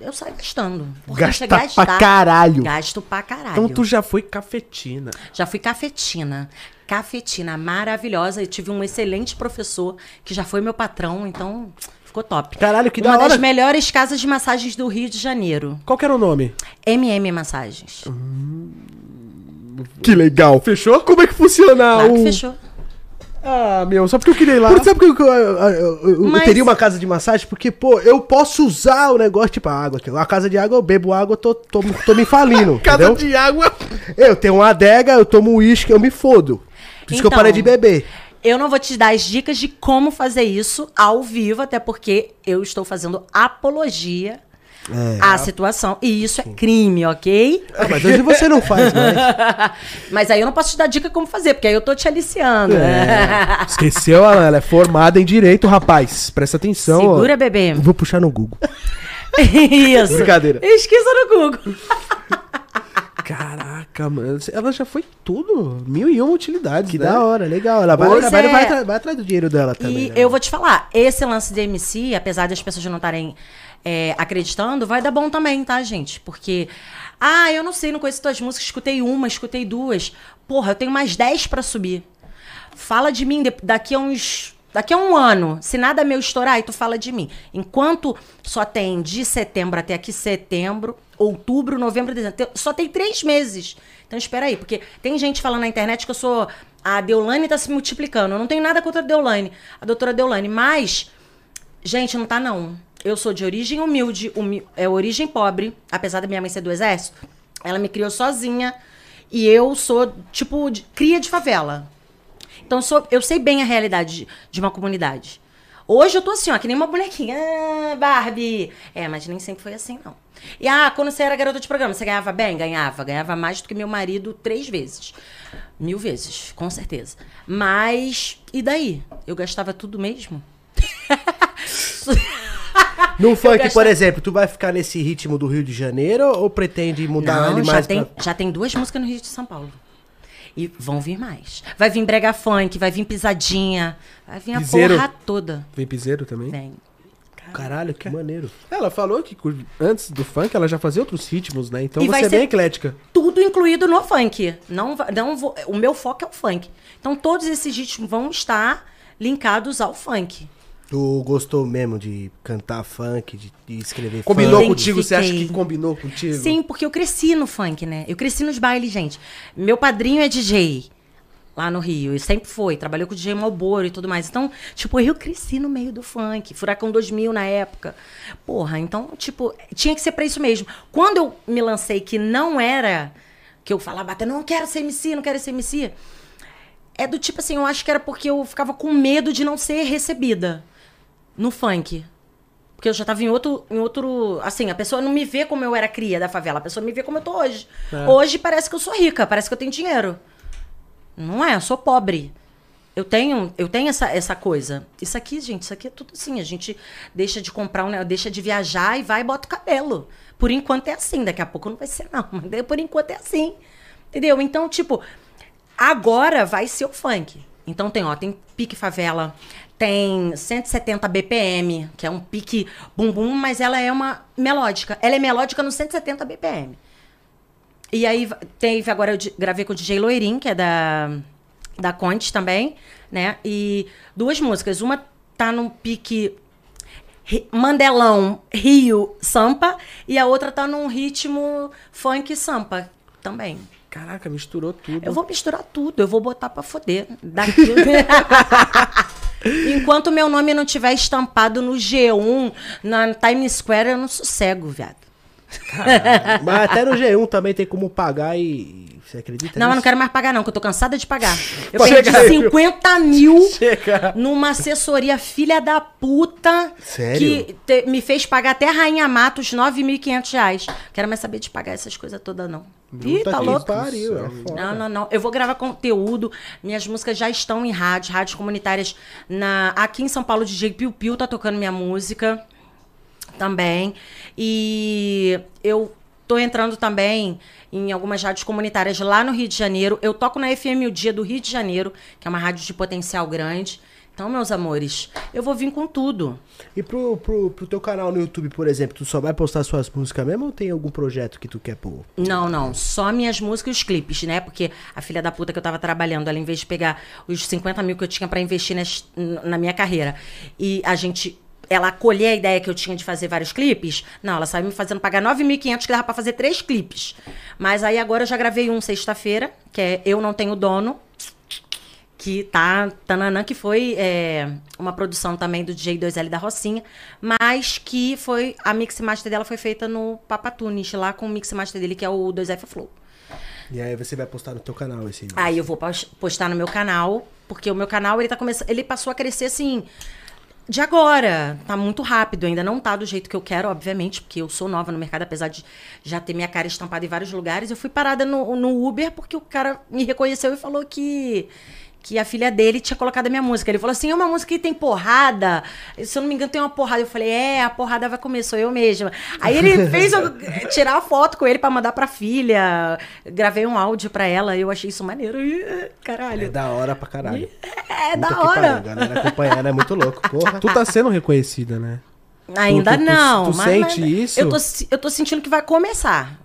Eu saio gastando. Gasta pra caralho. Gasto pra caralho. Então tu já foi cafetina. Já fui cafetina. Cafetina maravilhosa. Eu tive um excelente professor que já foi meu patrão, então ficou top. Caralho, que da Uma das hora. melhores casas de massagens do Rio de Janeiro. Qual que era o nome? MM Massagens. Que legal. Fechou? Como é que funciona Claro o... que fechou. Ah, meu, só porque eu queria ir lá. Por, sabe por que eu, eu- eu- eu Mas- teria uma casa de massagem? Porque, pô, eu posso usar o negócio, tipo, a água aqui. A casa de água, eu bebo água, eu tô, tô, tô me falindo, Casa entendeu? de água. Eu tenho uma adega, eu tomo uísque, eu me fodo. Por isso que eu Então, parei de beber. Eu não vou te dar as dicas de como fazer isso ao vivo, até porque eu estou fazendo apologia à situação. E isso é crime, ok? Ah, mas hoje você não faz mais. Mas aí eu não posso te dar dica como fazer, porque aí eu tô te aliciando. Esqueceu, Alan? Ela é formada em direito, rapaz. Presta atenção. ó. Segura, bebê. Vou puxar no Google. Isso. Brincadeira. Esqueça no Google. Caraca, mano. Ela já foi tudo. Mil e uma utilidades, Que né? da hora, legal. Ela vai, é. vai, atra- vai atrás do dinheiro dela também. E né? eu vou te falar, esse lance de MC, apesar das pessoas não estarem é, acreditando, vai dar bom também, tá, gente? Porque, ah, eu não sei, não conheço tuas músicas, escutei uma, escutei duas. Porra, eu tenho mais dez pra subir. Fala de mim daqui a uns. Daqui a um ano, se nada meu estourar, aí tu fala de mim. Enquanto só tem de setembro até aqui setembro, outubro, novembro, dezembro, só tem três meses. Então espera aí, porque tem gente falando na internet que eu sou. A Deolane tá se multiplicando. Eu não tenho nada contra a Deolane, a doutora Deolane, mas. Gente, não tá não. Eu sou de origem humilde, humi é origem pobre, apesar da minha mãe ser do exército. Ela me criou sozinha e eu sou tipo de- cria de favela. Então sou, eu sei bem a realidade de, de uma comunidade. Hoje eu tô assim, ó, que nem uma bonequinha. Ah, Barbie. É, mas nem sempre foi assim, não. E ah, quando você era garota de programa, você ganhava bem? Ganhava. Ganhava mais do que meu marido três vezes. Mil vezes, com certeza. Mas, e daí? Eu gastava tudo mesmo? No funk, gastava- por exemplo, tu vai ficar nesse ritmo do Rio de Janeiro ou pretende mudar Não, ele já mais tem, pra... já tem duas músicas no Rio de São Paulo. E vão vir mais. Vai vir brega funk, vai vir pisadinha, vai vir a Piseiro. porra toda. Vem piseiro também? Vem. Caralho, que maneiro. Ela falou que antes do funk ela já fazia outros ritmos, né? Então E você vai é bem eclética. Tudo incluído no funk. Não, não vou, o meu foco é o funk. Então todos esses ritmos vão estar linkados ao funk. Tu gostou mesmo de cantar funk, de, de escrever Combinou funk? contigo? Você acha que combinou contigo? Sim, porque eu cresci no funk, né? Eu cresci nos bailes, gente. Meu padrinho é DJ lá no Rio. E sempre foi. Trabalhou com o DJ Malboro e tudo mais. Então, tipo, eu cresci no meio do funk. Furacão 2000 na época. Porra, então, tipo, tinha que ser pra isso mesmo. Quando eu me lancei que não era... Que eu falava até, não quero ser MC, não quero ser MC. É do tipo assim, eu acho que era porque eu ficava com medo de não ser recebida no funk. Porque eu já tava em outro, em outro. Assim, a pessoa não me vê como eu era cria da favela, a pessoa me vê como eu tô hoje. Hoje parece que eu sou rica, parece que eu tenho dinheiro. Não é, eu sou pobre. Eu tenho, eu tenho essa, essa coisa. Isso aqui, gente, isso aqui é tudo assim. A gente deixa de comprar, um, deixa de viajar e vai e bota o cabelo. Por enquanto é assim, daqui a pouco não vai ser, não. Mas por enquanto é assim. Entendeu? Então, tipo, agora vai ser o funk. Então tem, ó, tem pique favela, tem 170 BPM, que é um pique bumbum, mas ela é uma melódica. Ela é melódica no 170 BPM. E aí teve agora eu gravei com o DJ Loirin, que é da da Conte também, né? E duas músicas, uma tá num pique Mandelão, Rio, Sampa. E a outra tá num ritmo funk Sampa também. Caraca, misturou tudo. Eu vou misturar tudo, eu vou botar pra foder. Daqui... Enquanto meu nome não tiver estampado no G1, na Times Square, eu não sossego, viado. Mas até no G1 também tem como pagar e. Você acredita? Não, eu não nisso? quero mais pagar, não, que eu tô cansada de pagar. Eu Pode perdi chegar aí, 50 mil Chega. numa assessoria filha da puta. Sério? Que te- me fez pagar até a Rainha Matos 9.500 reais. Quero mais saber de pagar essas coisas todas, não. Ih, tá louco? pariu, é foda. Não, não, não. Eu vou gravar conteúdo. Minhas músicas já estão em rádio, rádios comunitárias. Na... Aqui em São Paulo, DJ Piu Piu tá tocando minha música também. E eu tô entrando também em algumas rádios comunitárias lá no Rio de Janeiro. Eu toco na FM O Dia do Rio de Janeiro, que é uma rádio de potencial grande. Então, meus amores, eu vou vir com tudo. E pro, pro, pro teu canal no YouTube, por exemplo, tu só vai postar suas músicas mesmo ou tem algum projeto que tu quer pôr? Não, não. Só minhas músicas e os clipes, né? Porque a filha da puta que eu tava trabalhando, ela, em vez de pegar os 50 mil que eu tinha pra investir nas- na minha carreira e a gente. Ela acolher a ideia que eu tinha de fazer vários clipes. Não, ela saiu me fazendo pagar 9.500 que dava pra fazer três clipes. Mas aí agora eu já gravei um sexta-feira, que é Eu Não Tenho Dono. Que tá. Tananã, que foi é, uma produção também do DJ 2L da Rocinha. Mas que foi. A mix master dela foi feita no Papatunes, lá com o mix master dele, que é o 2F Flow. E aí você vai postar no teu canal esse vídeo. Aí eu vou pos- postar no meu canal, porque o meu canal ele tá começando, ele passou a crescer assim de agora. Tá muito rápido, ainda não tá do jeito que eu quero, obviamente, porque eu sou nova no mercado, apesar de já ter minha cara estampada em vários lugares. Eu fui parada no, no Uber porque o cara me reconheceu e falou que que a filha dele tinha colocado a minha música. Ele falou assim: é uma música que tem porrada. Se eu não me engano, tem uma porrada. Eu falei: é, a porrada vai comer, sou eu mesma. Aí ele fez eu tirar a foto com ele pra mandar pra filha. Gravei um áudio pra ela. Eu achei isso maneiro. Caralho. É da hora pra caralho. É, Puta da hora. pariu, galera acompanhando é muito louco, porra. Tu tá sendo reconhecida, né? Ainda Tu- tu- tu- não. tu mas- sente mas isso? Eu tô, eu tô sentindo que vai começar.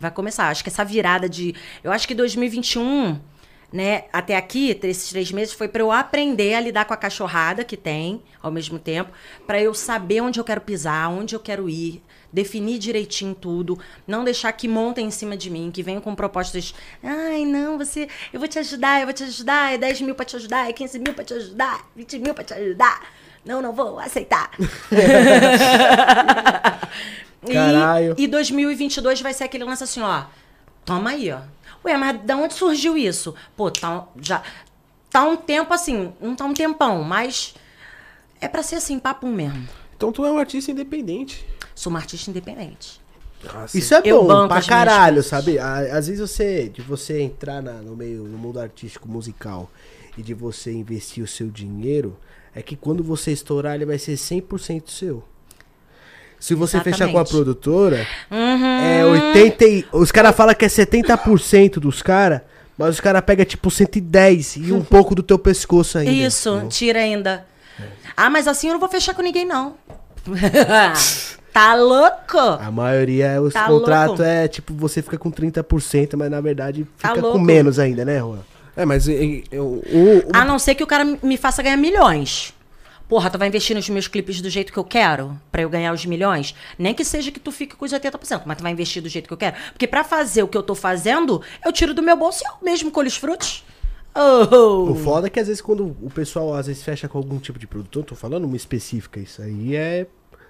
Vai começar. Acho que essa virada de. Eu acho que 2021, né, até aqui, esses três meses, foi pra eu aprender a lidar com a cachorrada que tem ao mesmo tempo, pra eu saber onde eu quero pisar, onde eu quero ir. Definir direitinho tudo, não deixar que montem em cima de mim, que venham com propostas. Ai, não, você. Eu vou te ajudar, eu vou te ajudar, é 10 mil pra te ajudar, é 15 mil pra te ajudar, 20 mil pra te ajudar. Não, não vou aceitar. E- Caralho. E, 2022 vai ser aquele lance assim, ó. Toma aí, ó. Ué, mas da onde surgiu isso? Pô, tá, um- já, tá um tempo assim, não tá um tempão, mas é pra ser assim, papo mesmo. Então tu é um artista independente. Sou uma artista independente. Nossa. Isso é bom pra caralho, sabe? Às vezes você, de você entrar na- no meio, no mundo artístico, musical, e de você investir o seu dinheiro, é que quando você estourar, ele vai ser 100% seu. Se você fechar com a Exatamente. produtora, Uhum. é 80 e, Os caras falam que é 70% dos caras, mas os caras pegam tipo 110 e um pouco do teu pescoço ainda. Isso, entendeu? tira ainda. Ah, mas assim eu não vou fechar com ninguém, não. tá louco? A maioria, os Tá contratos é tipo, você fica com 30%, mas na verdade Tá fica com louco? menos ainda, né, Juan? É, mas e- e- o, o- A não ser que o cara me faça ganhar milhões. Porra, tu vai investir nos meus clipes do jeito que eu quero pra eu ganhar os milhões? Nem que seja que tu fique com os 80%, mas tu vai investir do jeito que eu quero. Porque pra fazer o que eu tô fazendo, eu tiro do meu bolso e eu mesmo colho os frutos. Oh. O foda é que às vezes quando o pessoal às vezes fecha com algum tipo de produtor, tô falando uma específica, isso aí é.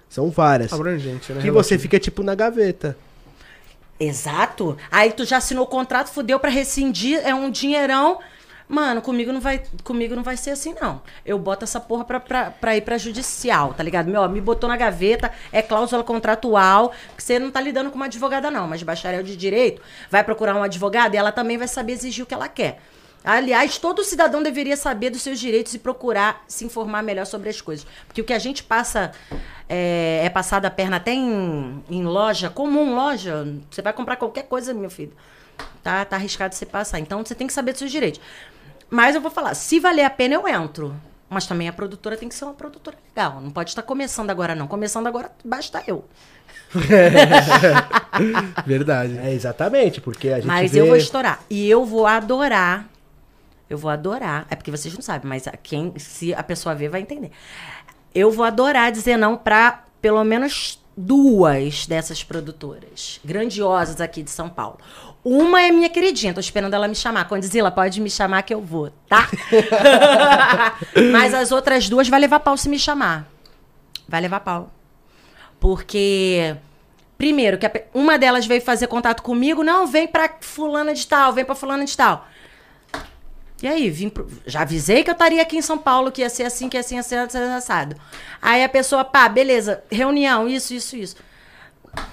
São várias. abrangente, né? Que você fica tipo na gaveta. Exato. Aí tu já assinou o contrato, fudeu pra rescindir, é um dinheirão. Mano, comigo não vai, comigo não vai ser assim, não. Eu boto essa porra pra, pra, pra ir pra judicial, tá ligado? Meu, me botou na gaveta, é cláusula contratual, que você não tá lidando com uma advogada, não, mas bacharel de direito vai procurar um advogado e ela também vai saber exigir o que ela quer. Aliás, todo cidadão deveria saber dos seus direitos e procurar se informar melhor sobre as coisas. Porque o que a gente passa é, é passado a perna até em, em loja, comum loja. Você vai comprar qualquer coisa, meu filho. Tá, tá arriscado você passar. Então você tem que saber dos seus direitos. Mas eu vou falar, se valer a pena, eu entro. Mas também a produtora tem que ser uma produtora legal. Não pode estar começando agora, não. Começando agora, basta eu. Verdade. É, exatamente, porque a gente Mas vê... eu vou estourar. E eu vou adorar. Eu vou adorar. É porque vocês não sabem, mas a- quem, se a pessoa ver, vai entender. eu vou adorar dizer não pra pelo menos duas dessas produtoras grandiosas aqui de São Paulo. Uma é minha queridinha, tô esperando ela me chamar. Condizila, pode me chamar que eu vou, tá? Mas as outras duas vai levar pau se me chamar. Vai levar pau. Porque, primeiro, que uma delas veio fazer contato comigo, não, vem pra fulana de tal, vem pra fulana de tal. E aí, vim pro- já avisei que eu estaria aqui em São Paulo, que ia ser assim, que ia ser assim, assim, assado. Aí a pessoa, pá, beleza, reunião, isso, isso, isso.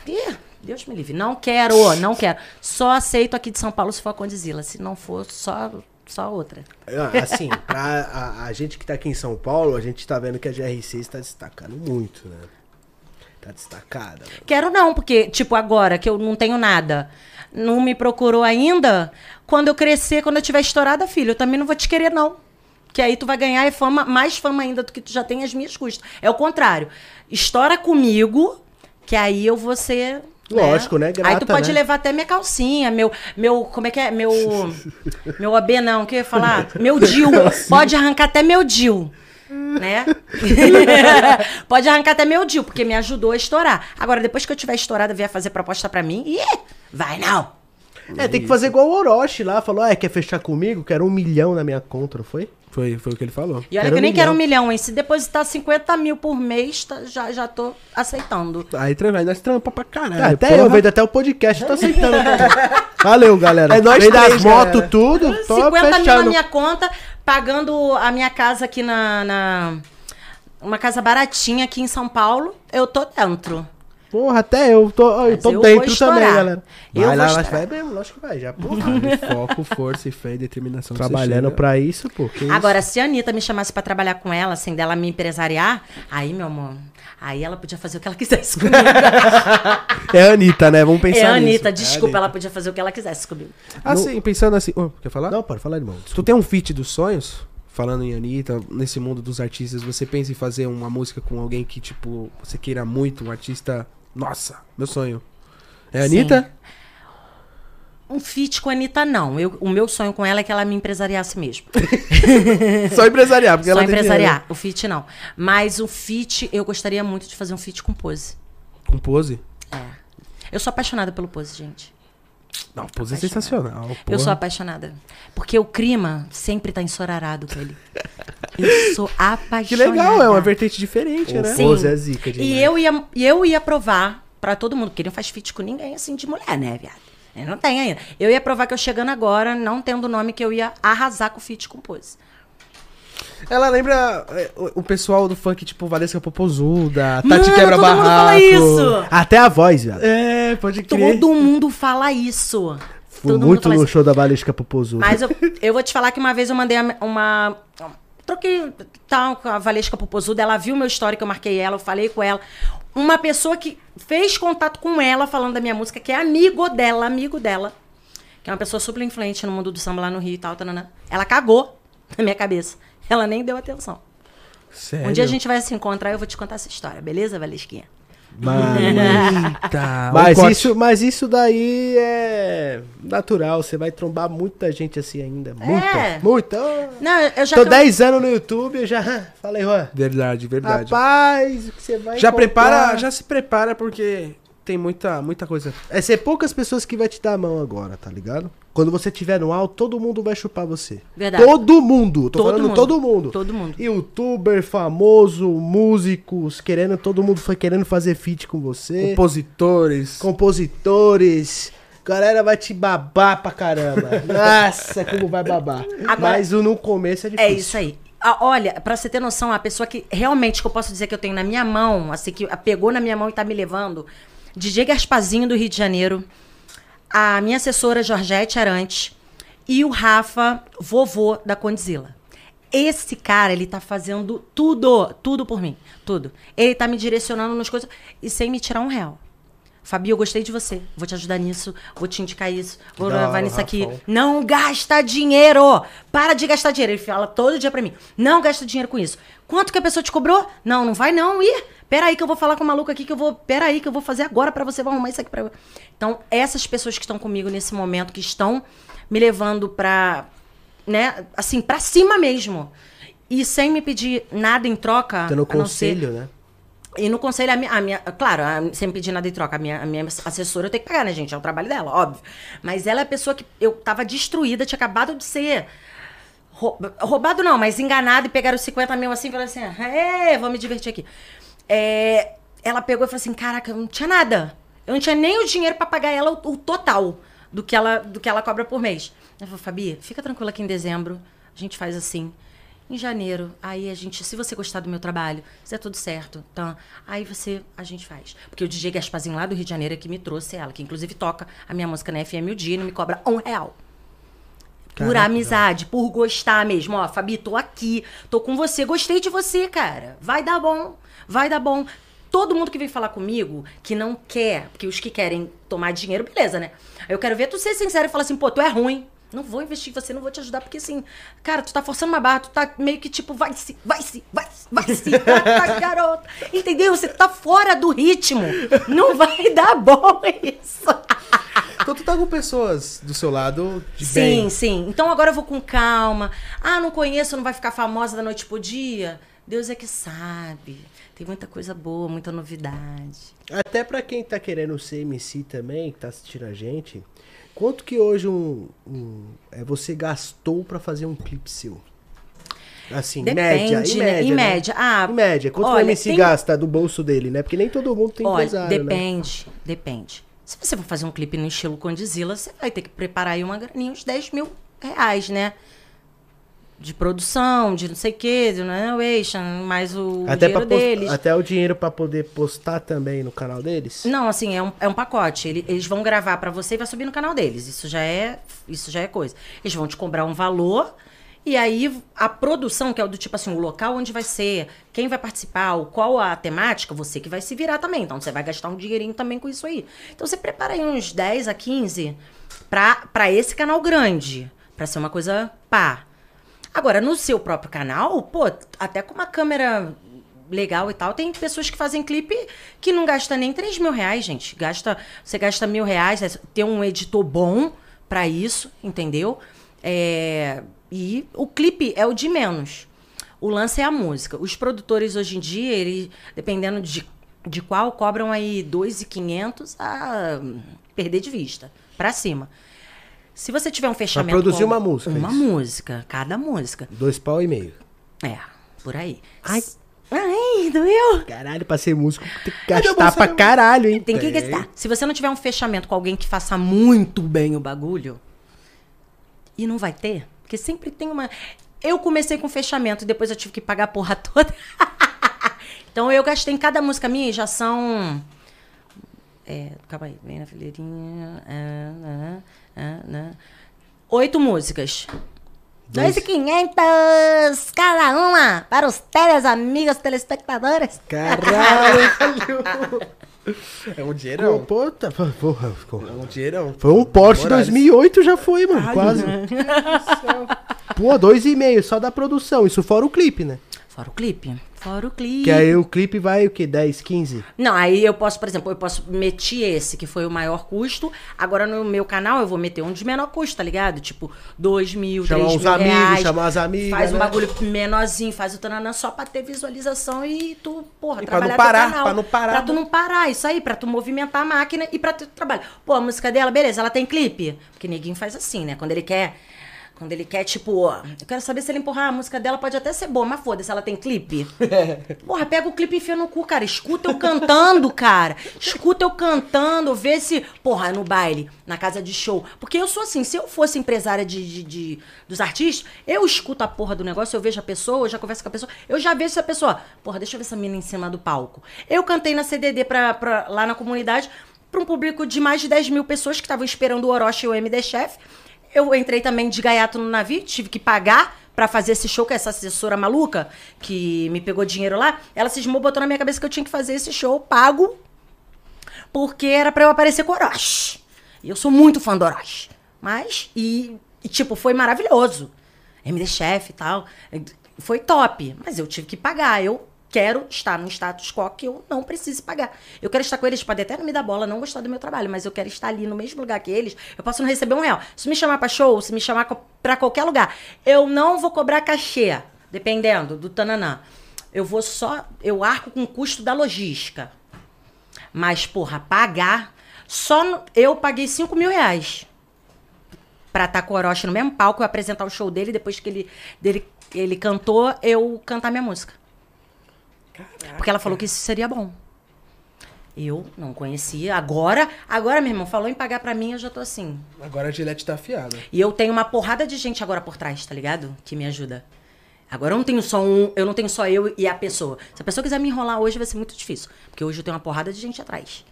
Ih, Deus me livre. Não quero, não quero. Só aceito aqui de São Paulo se for a Condizila. Se não for, só, só outra. Ah, Assim, pra a, a gente que tá aqui em São Paulo, a gente tá vendo que a GRC está destacando muito, né? Tá destacada. mano. Quero não, porque, tipo, agora que eu não tenho nada, não me procurou ainda, quando eu crescer, quando eu tiver estourada, filho, eu também não vou te querer, não. Que aí tu vai ganhar é fama, mais fama ainda do que tu já tem às minhas custas. É o contrário. Estoura comigo, que aí eu vou ser. Lógico, né? aí Grata, tu pode né? levar até minha calcinha, meu. meu como é que é? Meu. meu AB não, o que eu ia falar? Meu Dil. Pode arrancar até meu Dil. Né? Pode arrancar até meu Dil, porque me ajudou a estourar. Agora, depois que eu tiver estourada vier fazer proposta pra mim, ih, vai não. É, tem que fazer igual o Orochi lá, falou, ah, quer fechar comigo? Quero um milhão na minha conta, não foi? Foi, foi o que ele falou. E olha que eu nem um quero um milhão. milhão, hein? Se depositar 50 mil por mês, tá- já, já tô aceitando. Aí nós trampa pra caralho. Ah, até porra. eu, vendo até o podcast, tô aceitando. Valeu, galera. É nós Vem das motos, tudo, tô 50 mil na minha conta, pagando a minha casa aqui na, na- Uma casa baratinha aqui em São Paulo, eu tô dentro. Porra, até eu tô, eu tô eu dentro também, galera. Eu vai vou lá, vai, estourar. vai mesmo, lógico que vai, já, porra. Foco, força e fé e determinação. Trabalhando pra isso, pô. que isso. Agora, se a Anitta me chamasse pra trabalhar com ela, assim, dela me empresariar, aí, meu amor, aí ela podia fazer o que ela quisesse comigo. É a Anitta, né? Vamos pensar é a nisso. Anitta, É a desculpa, Anitta. ela podia fazer o que ela quisesse comigo. Assim, pensando assim... Ô, quer falar? Não, pode falar, irmão. Tu tem um feat dos sonhos? Falando em Anitta, nesse mundo dos artistas, você pensa em fazer uma música com alguém que, tipo, você queira muito, um artista... Nossa, meu sonho. É a. Anitta? Um feat com a Anitta, não. Eu, o meu sonho com ela é que ela me empresariasse mesmo. Só empresariar, porque Só ela empresariar. O feat, não. Mas o feat, eu gostaria muito de fazer um feat com Pose. Com pose? É. Eu sou apaixonada pelo Pose, gente. Não, pose é Apaixonada. sensacional. Eu porra. sou apaixonada. Porque o Crima sempre tá ensorarado com ele. Eu sou apaixonada. Que legal, é uma vertente diferente, O né? Sim. Pose é zica demais. E eu ia, e eu ia provar pra todo mundo, porque ele não faz feat com ninguém assim de mulher, né, viado? Ele não tem ainda. Eu ia provar que eu chegando agora, não tendo nome, que eu ia arrasar com o feat com Pose. Ela lembra é, o, o pessoal do funk, tipo Valesca Popozuda, Tati Mano, Quebra todo Barraco. mundo fala isso. Até a voz, velho. É, pode crer. Todo mundo fala isso. Fui Todo muito no show da Valesca Popozuda. Mas eu, eu vou te falar que uma vez eu mandei uma. Troquei tal com a Valesca Popozuda, ela viu meu histórico, eu marquei ela, eu falei com ela. Uma pessoa que fez contato com ela falando da minha música, que é amigo dela, amigo dela, que é uma pessoa super influente no mundo do samba lá no Rio e tal, tanana. ela cagou na minha cabeça. Ela nem deu atenção. Sério? Um dia a gente vai se encontrar e eu vou te contar essa história, beleza, Valesquinha? Mano, Eita, mas, um isso, mas isso daí é natural. Você vai trombar muita gente assim ainda. Muita, É. muita. Não, eu já Tô can- 10 anos no YouTube e já falei, Juan. Verdade, verdade. Rapaz, o que você vai já encontrar- prepara, já se prepara porque tem muita, muita coisa. É ser poucas pessoas que vai te dar a mão agora, tá ligado? Quando você tiver no alto, todo mundo vai chupar você. Verdade. Todo mundo. Tô Todo falando mundo. todo mundo. Todo mundo. Youtuber, famoso, músicos, querendo, todo mundo foi querendo fazer feat com você. Compositores. compositores. Galera vai te babar pra caramba. Nossa, como vai babar. Agora- Mas o no começo é difícil. É isso aí. Ah, olha, pra você ter noção, a pessoa que realmente que eu posso dizer que eu tenho na minha mão, assim, que pegou na minha mão e tá me levando, DJ Gaspazinho do Rio de Janeiro, a minha assessora Georgette Arantes e o Rafa, vovô da Condzilla. Esse cara, ele tá fazendo tudo, tudo por mim, tudo. Ele tá me direcionando nas coisas e sem me tirar um real. Fabi, eu gostei de você. Vou te ajudar nisso, vou te indicar isso, vou levar nisso aqui. Rafão. Não gasta dinheiro! Para de gastar dinheiro. Ele fala todo dia pra mim. Não gasta dinheiro com isso. Quanto que a pessoa te cobrou? Não, não vai não. Ih, peraí que eu vou falar com o maluco aqui que eu vou... Peraí que eu vou fazer agora pra você. Vou arrumar isso aqui pra... Então, essas pessoas que estão comigo nesse momento, que estão me levando pra... Né, assim, pra cima mesmo. E sem me pedir nada em troca. A não ser- conselho, né? E no conselho, a minha, a minha- claro, a- sem pedir nada em troca, a minha, a minha assessora eu tenho que pagar, né, gente? É o trabalho dela, óbvio. Mas ela é a pessoa que eu tava destruída, tinha acabado de ser. rou- Roubado não, mas enganado e pegaram os 50 mil assim e falaram assim: é, vou me divertir aqui. É, ela pegou e falou assim: caraca, eu não tinha nada. Eu não tinha nem o dinheiro pra pagar ela o, o total do que, ela, do que ela cobra por mês. Ela falou: Fabi, fica tranquila que em dezembro a gente faz assim. Em janeiro, aí a gente, se você gostar do meu trabalho, se é tudo certo, tá? Aí você, a gente faz. Porque o DJ Gaspazinho lá do Rio de Janeiro é que me trouxe ela, que inclusive toca a minha música na FM o dia e não me cobra um real. Por Caraca, amizade, por gostar mesmo. Ó, Fabi, tô aqui, tô com você, gostei de você, cara. Vai dar bom, vai dar bom. Todo mundo que vem falar comigo, que não quer, porque os que querem tomar dinheiro, beleza, né? Eu quero ver tu ser sincero e falar assim, pô, tu é ruim. Não vou investir em você, não vou te ajudar, porque assim, cara, tu tá forçando uma barra, tu tá meio que tipo, vai se, vai se, vai se, vai se, tá, tá, garota. Entendeu? Você tá fora do ritmo. Não vai dar bom isso. Então tu tá com pessoas do seu lado de Sim, bem. sim. Então agora eu vou com calma. Ah, não conheço, não vai ficar famosa da noite pro dia. Deus é que sabe. Tem muita coisa boa, muita novidade. Até pra quem tá querendo ser MC também, que tá assistindo a gente, quanto que hoje um, um- é, você gastou pra fazer um clipe seu? Assim, Depende, média, em né? média. Em né? média. Ah, em média, quanto olha, o MC tem- gasta do bolso dele, né? Porque nem todo mundo tem Olha, empresário, né? depende, depende. Se você for fazer um clipe no estilo Condizila, você vai ter que preparar aí uma graninha, uns 10 mil reais, né? De produção, de não sei o quê, de innovation, mais o Até, dinheiro deles. até o dinheiro pra poder postar também no canal deles? Não, assim, é um, é um pacote. Ele- eles vão gravar pra você e vai subir no canal deles. Isso já é, isso já é coisa. Eles vão te cobrar um valor e aí a produção, que é o do tipo assim, o local onde vai ser, quem vai participar, qual a temática, você que vai se virar também. Então você vai gastar um dinheirinho também com isso aí. Então você prepara aí uns 10 a 15 pra, pra esse canal grande, Pra ser uma coisa pá. Agora, no seu próprio canal, pô, até com uma câmera legal e tal, tem pessoas que fazem clipe que não gasta nem 3 mil reais, gente. Gasta, você gasta mil reais, é ter um editor bom pra isso, entendeu? É, e o clipe é o de menos. O lance é a música. Os produtores hoje em dia, eles, dependendo de, de qual, cobram aí 2,500 a perder de vista, pra cima. Se você tiver um fechamento. produzir com uma música, Uma isso. música, cada música. Dois pau e meio. É, por aí. Ai. Ai, doeu. Caralho, pra ser músico tem que gastar pra caralho, hein? Tem que gastar. Se você não tiver um fechamento com alguém que faça muito bem o bagulho, e não vai ter, porque sempre tem uma. Eu comecei com fechamento e depois eu tive que pagar a porra toda. então eu gastei em cada música minha e já são. É, calma aí, vem na fileirinha. ah, ah, ah, ah. Oito músicas. Dois- 2,500 cada uma para os teles amigos telespectadores. Caralho. É um dinheirão. pô, tá- porra, ficou- É um dinheirão. Foi um Porsche Morales. 2008 já foi, mano, quase. Pô, dois e meio só da produção, isso fora o clipe, né? Fora o clipe. Fora o clipe. Que aí o clipe vai o quê? 10, 15? Não, aí eu posso, por exemplo, eu posso meter esse, que foi o maior custo. Agora no meu canal eu vou meter um de menor custo, tá ligado? Tipo, dois mil, Chamar três uns mil amigos, reais. chamar as amigas, Faz um né? bagulho menorzinho, faz o tananã só pra ter visualização e tu, porra, E pra não trabalhar parar, canal. pra não parar, Pra tu né? não parar, isso aí, pra tu movimentar a máquina e pra tu trabalhar. Pô, a música dela, beleza, ela tem clipe? Porque neguinho faz assim, né? Quando ele quer... Quando ele quer, tipo, ó, eu quero saber se ele empurrar a música dela, pode até ser boa, mas foda-se, ela tem clipe. Porra, pega o clipe e enfia no cu, cara. Escuta eu cantando, cara. Escuta eu cantando, vê se. Porra, no baile, na casa de show. Porque eu sou assim, se eu fosse empresária de, de- de- dos artistas, eu escuto a porra do negócio, eu vejo a pessoa, eu já converso com a pessoa, eu já vejo essa pessoa. Porra, deixa eu ver essa mina em cima do palco. Eu cantei na CDD pra, pra- lá na comunidade pra um público de mais de 10 mil pessoas que estavam esperando o Orochi e o MD Chef. Eu entrei também de gaiato no navio, tive que pagar pra fazer esse show com essa assessora maluca que me pegou dinheiro lá. Ela cismou, botou na minha cabeça que eu tinha que fazer esse show pago porque era pra eu aparecer com Orochi. E eu sou muito fã do Orochi. Mas, e, e, tipo, foi maravilhoso. MD Chef e tal. Foi top. Mas eu tive que pagar. Eu quero estar num status quo que eu não preciso pagar. Eu quero estar com eles, pode até não me dar bola, não gostar do meu trabalho, mas eu quero estar ali no mesmo lugar que eles. Eu posso não receber um real. Se me chamar pra show, se me chamar pra qualquer lugar, eu não vou cobrar cachê. dependendo do tananã, eu vou só, eu arco com o custo da logística. Mas, porra, pagar, só no- eu paguei 5 mil reais pra estar com o Orochi no mesmo palco, eu apresentar o show dele, depois que ele, dele, ele cantou, eu cantar minha música. Porque ela falou que isso seria bom. Eu não conhecia. Agora, agora, meu irmão, falou em pagar pra mim, eu já tô assim. Agora a Gillette tá afiada. E eu tenho uma porrada de gente agora por trás, tá ligado? Que me ajuda. Agora eu não tenho só um, eu não tenho só eu e a pessoa. Se a pessoa quiser me enrolar hoje, vai ser muito difícil. Porque hoje eu tenho uma porrada de gente atrás.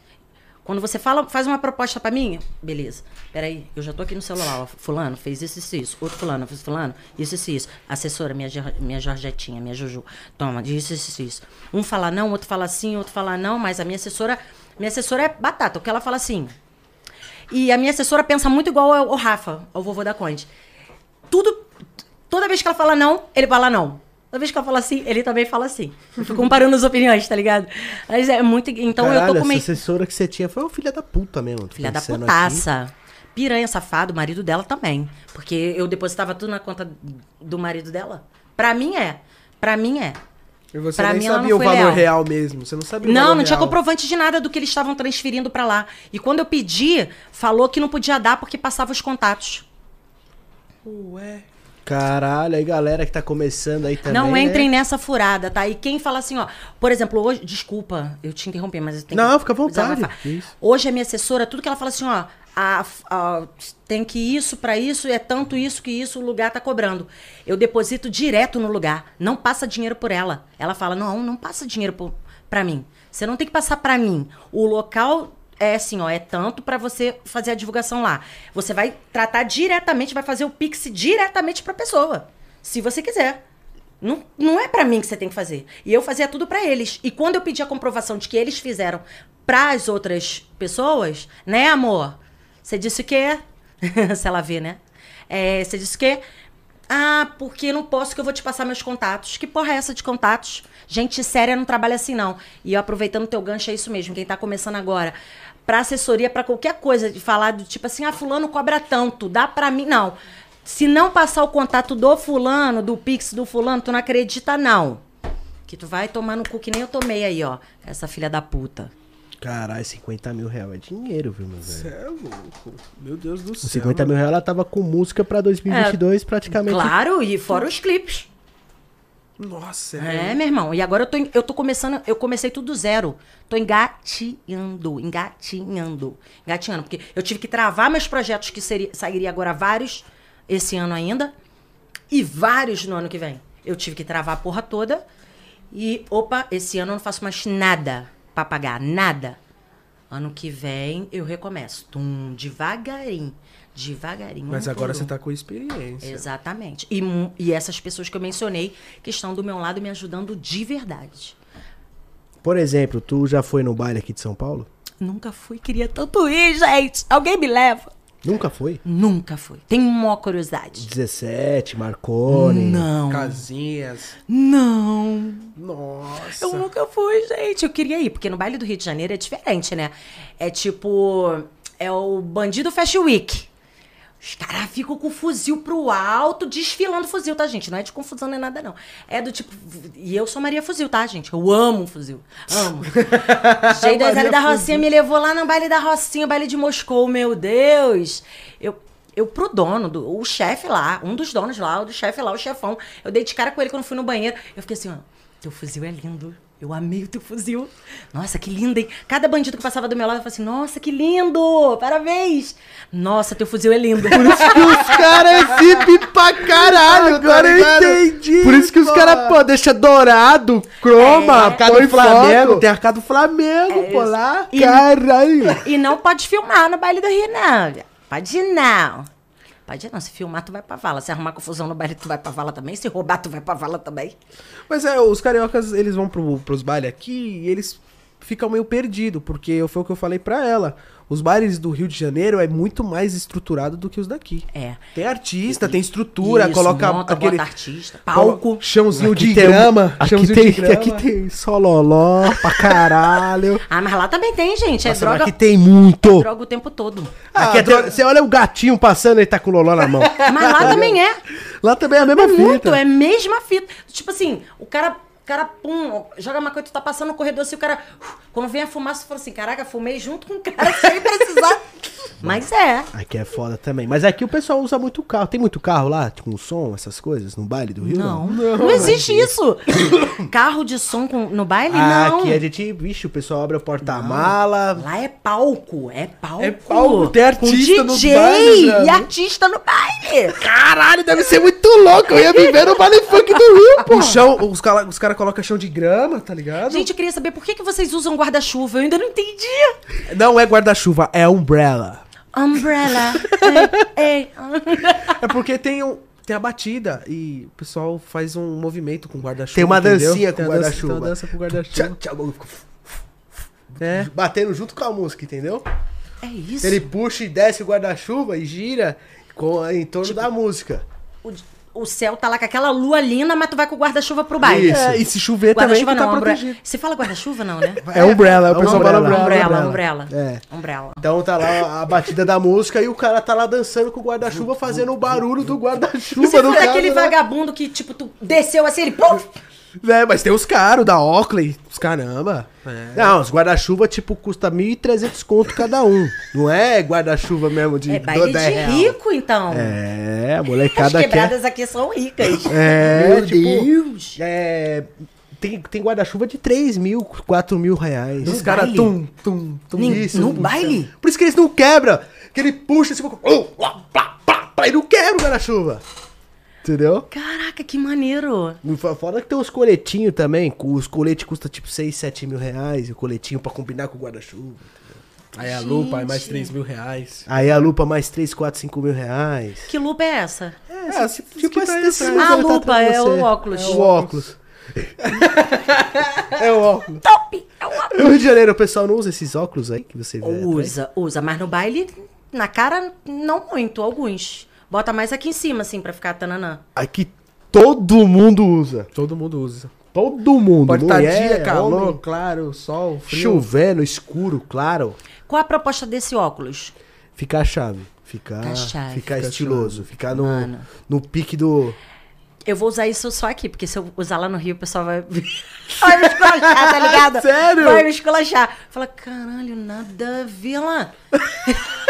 Quando você fala, faz uma proposta pra mim, beleza. Peraí, eu já tô aqui no celular, ó. Fulano fez isso, isso, isso. Outro fulano fez fulano, isso, isso, isso. Assessora, minha, minha Jorgetinha, minha Juju. Toma, isso, isso, isso. Um fala não, outro fala sim, outro fala não, mas a minha assessora, minha assessora é batata. O que ela fala assim. E a minha assessora pensa muito igual ao Rafa, ao vovô da Conde. Tudo. Toda vez que ela fala não, ele fala não. Toda vez que ela fala sim, ele também fala sim. Eu fico comparando as opiniões, tá ligado? Mas é muito. Então eu Caralho, tô com meio. essa assessora que você tinha foi uma filha da puta mesmo. Filha da putaça. Piranha safado, o marido dela também. Porque eu depositava tudo na conta do marido dela. Pra mim é. Pra mim é. E você Pra nem mim, ela sabia não o foi valor leal. real mesmo. Você não sabia o Não, valor não tinha real. comprovante de nada do que eles estavam transferindo pra lá. E quando eu pedi, falou que não podia dar porque passava os contatos. Ué. Caralho, aí galera que tá começando aí também. não né? entrem nessa furada, tá? E quem fala assim, ó, por exemplo, hoje, desculpa, eu te interrompi, mas eu tenho Não, que fica à vontade. Hoje a minha assessora, tudo que ela fala assim, ó, a- a- tem que isso pra isso, é tanto isso que isso o lugar tá cobrando. Eu deposito direto no lugar, não passa dinheiro por ela. Ela fala: "Não, não passa dinheiro por, pra mim. Você não tem que passar pra mim. O local é assim, ó, é tanto pra você fazer a divulgação lá. Você vai tratar diretamente, vai fazer o Pix diretamente pra pessoa, se você quiser. Não, não é pra mim que você tem que fazer. E eu fazia tudo pra eles. E quando eu pedi a comprovação de que eles fizeram pras outras pessoas, né, amor? Você disse que. Se ela vê, né? É, você disse que. Ah, porque não posso que eu vou te passar meus contatos. Que porra é essa de contatos? Gente séria não trabalha assim, não. E eu aproveitando o teu gancho, é isso mesmo. Quem tá começando agora. Pra assessoria, pra qualquer coisa, de falar do tipo assim, ah, fulano cobra tanto, dá pra mim. Não. Se não passar o contato do fulano, do Pix do fulano, tu não acredita, não. Que tu vai tomar no cu que nem eu tomei aí, ó. Essa filha da puta. Caralho, 50 mil reais é dinheiro, viu, meu velho? Você é louco. Meu Deus do céu. 50 mil reais ela tava com música pra 2022 praticamente. Claro, e fora os clipes. Nossa, É, meu irmão. E agora eu tô, eu tô começando, eu comecei tudo do zero. Tô engatinhando, engatinhando, engatinhando. Porque eu tive que travar meus projetos que seria, sairia agora vários esse ano ainda e vários no ano que vem. Eu tive que travar a porra toda e, opa, esse ano eu não faço mais nada pra pagar, nada. Ano que vem eu recomeço. Tum, devagarinho, devagarinho. Mas um agora por você um. tá com experiência. Exatamente. E, e essas pessoas que eu mencionei que estão do meu lado me ajudando de verdade. Por exemplo, tu já foi no baile aqui de São Paulo? Nunca fui, queria tanto ir, gente. Alguém me leva. Nunca foi? Nunca fui. Tenho uma curiosidade. 17, Marconi. Não. Casinhas. Não. Nossa. Eu nunca fui, gente. Eu queria ir, porque no baile do Rio de Janeiro é diferente, né? É tipo. É o Bandido Fashion Week. Os caras ficam com o fuzil pro alto, desfilando fuzil, tá, gente? Não é de confusão nem nada, não. É do tipo. E eu sou Maria Fuzil, tá, gente? Eu amo um fuzil. Amo. Jay Maria 2L da. Rocinha me levou lá no baile da Rocinha, baile de Moscou, meu Deus. Eu. Eu pro dono, do, o chefe lá, um dos donos lá, o do chefe lá, o chefão. Eu dei de cara com ele quando fui no banheiro. Eu fiquei assim, ó. Teu fuzil é lindo. Eu amei o teu fuzil. Nossa, que lindo, hein? Cada bandido que passava do meu lado, eu falava assim, nossa, que lindo! Parabéns! Nossa, teu fuzil é lindo. Os caras é pra caralho, Agora eu entendi, Por isso que os pô. caras, pô, deixa dourado, croma, É. põe Arcado Flamengo, foto. tem Arcado Flamengo, É pô, isso. lá. E- Caralho. E não pode filmar no baile do Rio, não. viado. Pode não. Pode ir, não. Se filmar, tu vai pra vala. Se arrumar confusão no baile, tu vai pra vala também. Se roubar, tu vai pra vala também. Mas é, os cariocas, eles vão pro, pros bailes aqui e eles ficam meio perdidos, porque foi o que eu falei pra ela. Os bailes do Rio de Janeiro é muito mais estruturado do que os daqui. É. Tem artista, tem estrutura, Isso, coloca monta, aquele bota artista, palco. chãozinho Aqui de tem grama, Aqui chãozinho tem, de grama. aqui tem sololó pra caralho. Ah, mas lá também tem, gente. É Nossa, droga, aqui tem muito. droga o tempo todo. Ah, aqui é droga- Você olha o gatinho passando, ele tá com o loló na mão. Mas lá também é. Lá também é a mesma É fita. muito, é a mesma fita. Tipo assim, o cara, o cara, pum, joga uma coisa, tu tá passando no corredor assim, o cara, uf, quando vem a fumaça, tu fala assim, caraca, fumei junto com o cara sem precisar. Mas é. Aqui é foda também. Mas aqui o pessoal usa muito carro. Tem muito carro lá, tipo um som, essas coisas, no baile do Rio? Não, não, existe isso. Carro de som com- no baile, Ah, não. aqui a gente, vixe, o pessoal abre a porta-mala. Lá é palco, é palco. É palco, tem artista com DJ bailes, e velho. artista no baile. Caralho, deve ser muito louco. Eu ia viver no baile funk do Rio, pô. O chão, os caras os cara colocam chão de grama, tá ligado? Gente, eu queria saber por que, que vocês usam guarda-chuva. Eu ainda não entendi. não é guarda-chuva, é umbrella. Umbrella. ei, ei. É porque tem, um, tem a batida e o pessoal faz um movimento com guarda-chuva. Tem uma entendeu? dancinha com guarda-chuva. Tem uma dança com Tchau, guarda-chuva. tchau. É. Batendo junto com a música, entendeu? É isso. Ele puxa e desce o guarda-chuva e gira com, em torno da música. O, o céu tá lá com aquela lua linda, mas tu vai com o guarda-chuva pro baile. Isso. É, e se chover também, tá não, umbrella. protegido. Você fala guarda-chuva não, né? É umbrella, o É pessoal fala umbrella. umbrella. Umbrella. É. Umbrella. Então tá lá a batida da música e o cara tá lá dançando com o guarda-chuva, fazendo o barulho do guarda-chuva você no foi cara, aquele né? vagabundo que, tipo, tu desceu assim, ele... É, mas tem os caros da Oakley, os caramba. É. Não, os guarda-chuva, tipo, custa 1.300 conto cada um. Não é guarda-chuva mesmo de é baile de 10 real. rico, então. É, a As molecada quer. quebradas aqui são ricas. É, Meu tipo, Deus. É, tem, tem guarda-chuva de 3 mil, 4 mil reais. Os caras tum, tum, tum. Nin- Isso, no puxa. baile? Por isso que eles não quebram. Que ele puxa assim, plá, plá, plá, plá, e não quebra o guarda-chuva. Entendeu? Caraca, que maneiro. Fora que tem os coletinhos também. Os coletes custam tipo 6, 7 mil reais. E o coletinho pra combinar com o guarda-chuva. Aí a lupa é mais Gente. 3 mil reais. Aí a lupa mais 3, 4, 5 mil reais. Que lupa é essa? É, tipo, Tipo, que tá aí esse atrás. Ah, cara tá lupa, atrás de é o óculos. É o óculos. é o óculos. Top! É o óculos. No Rio de Janeiro, o pessoal não usa esses óculos aí que você vê. atrás? Usa, usa, mas no baile, na cara, não muito, alguns. Bota mais aqui em cima, assim, pra ficar tananã. Aqui todo mundo usa. Todo mundo usa. Todo mundo. Pode estar dia, calor, homem, claro, sol, frio. Chovendo, escuro, claro. Qual a proposta desse óculos? Ficar a chave. Ficar, Ficar chave. ficar estiloso. Ficar no, Mano. no pique do. Eu vou usar isso só aqui, porque se eu usar lá no Rio, o pessoal vai. vai me esculachar, tá ligado? Sério? Vai me esculachar. Fala, caralho, nada a ver lá.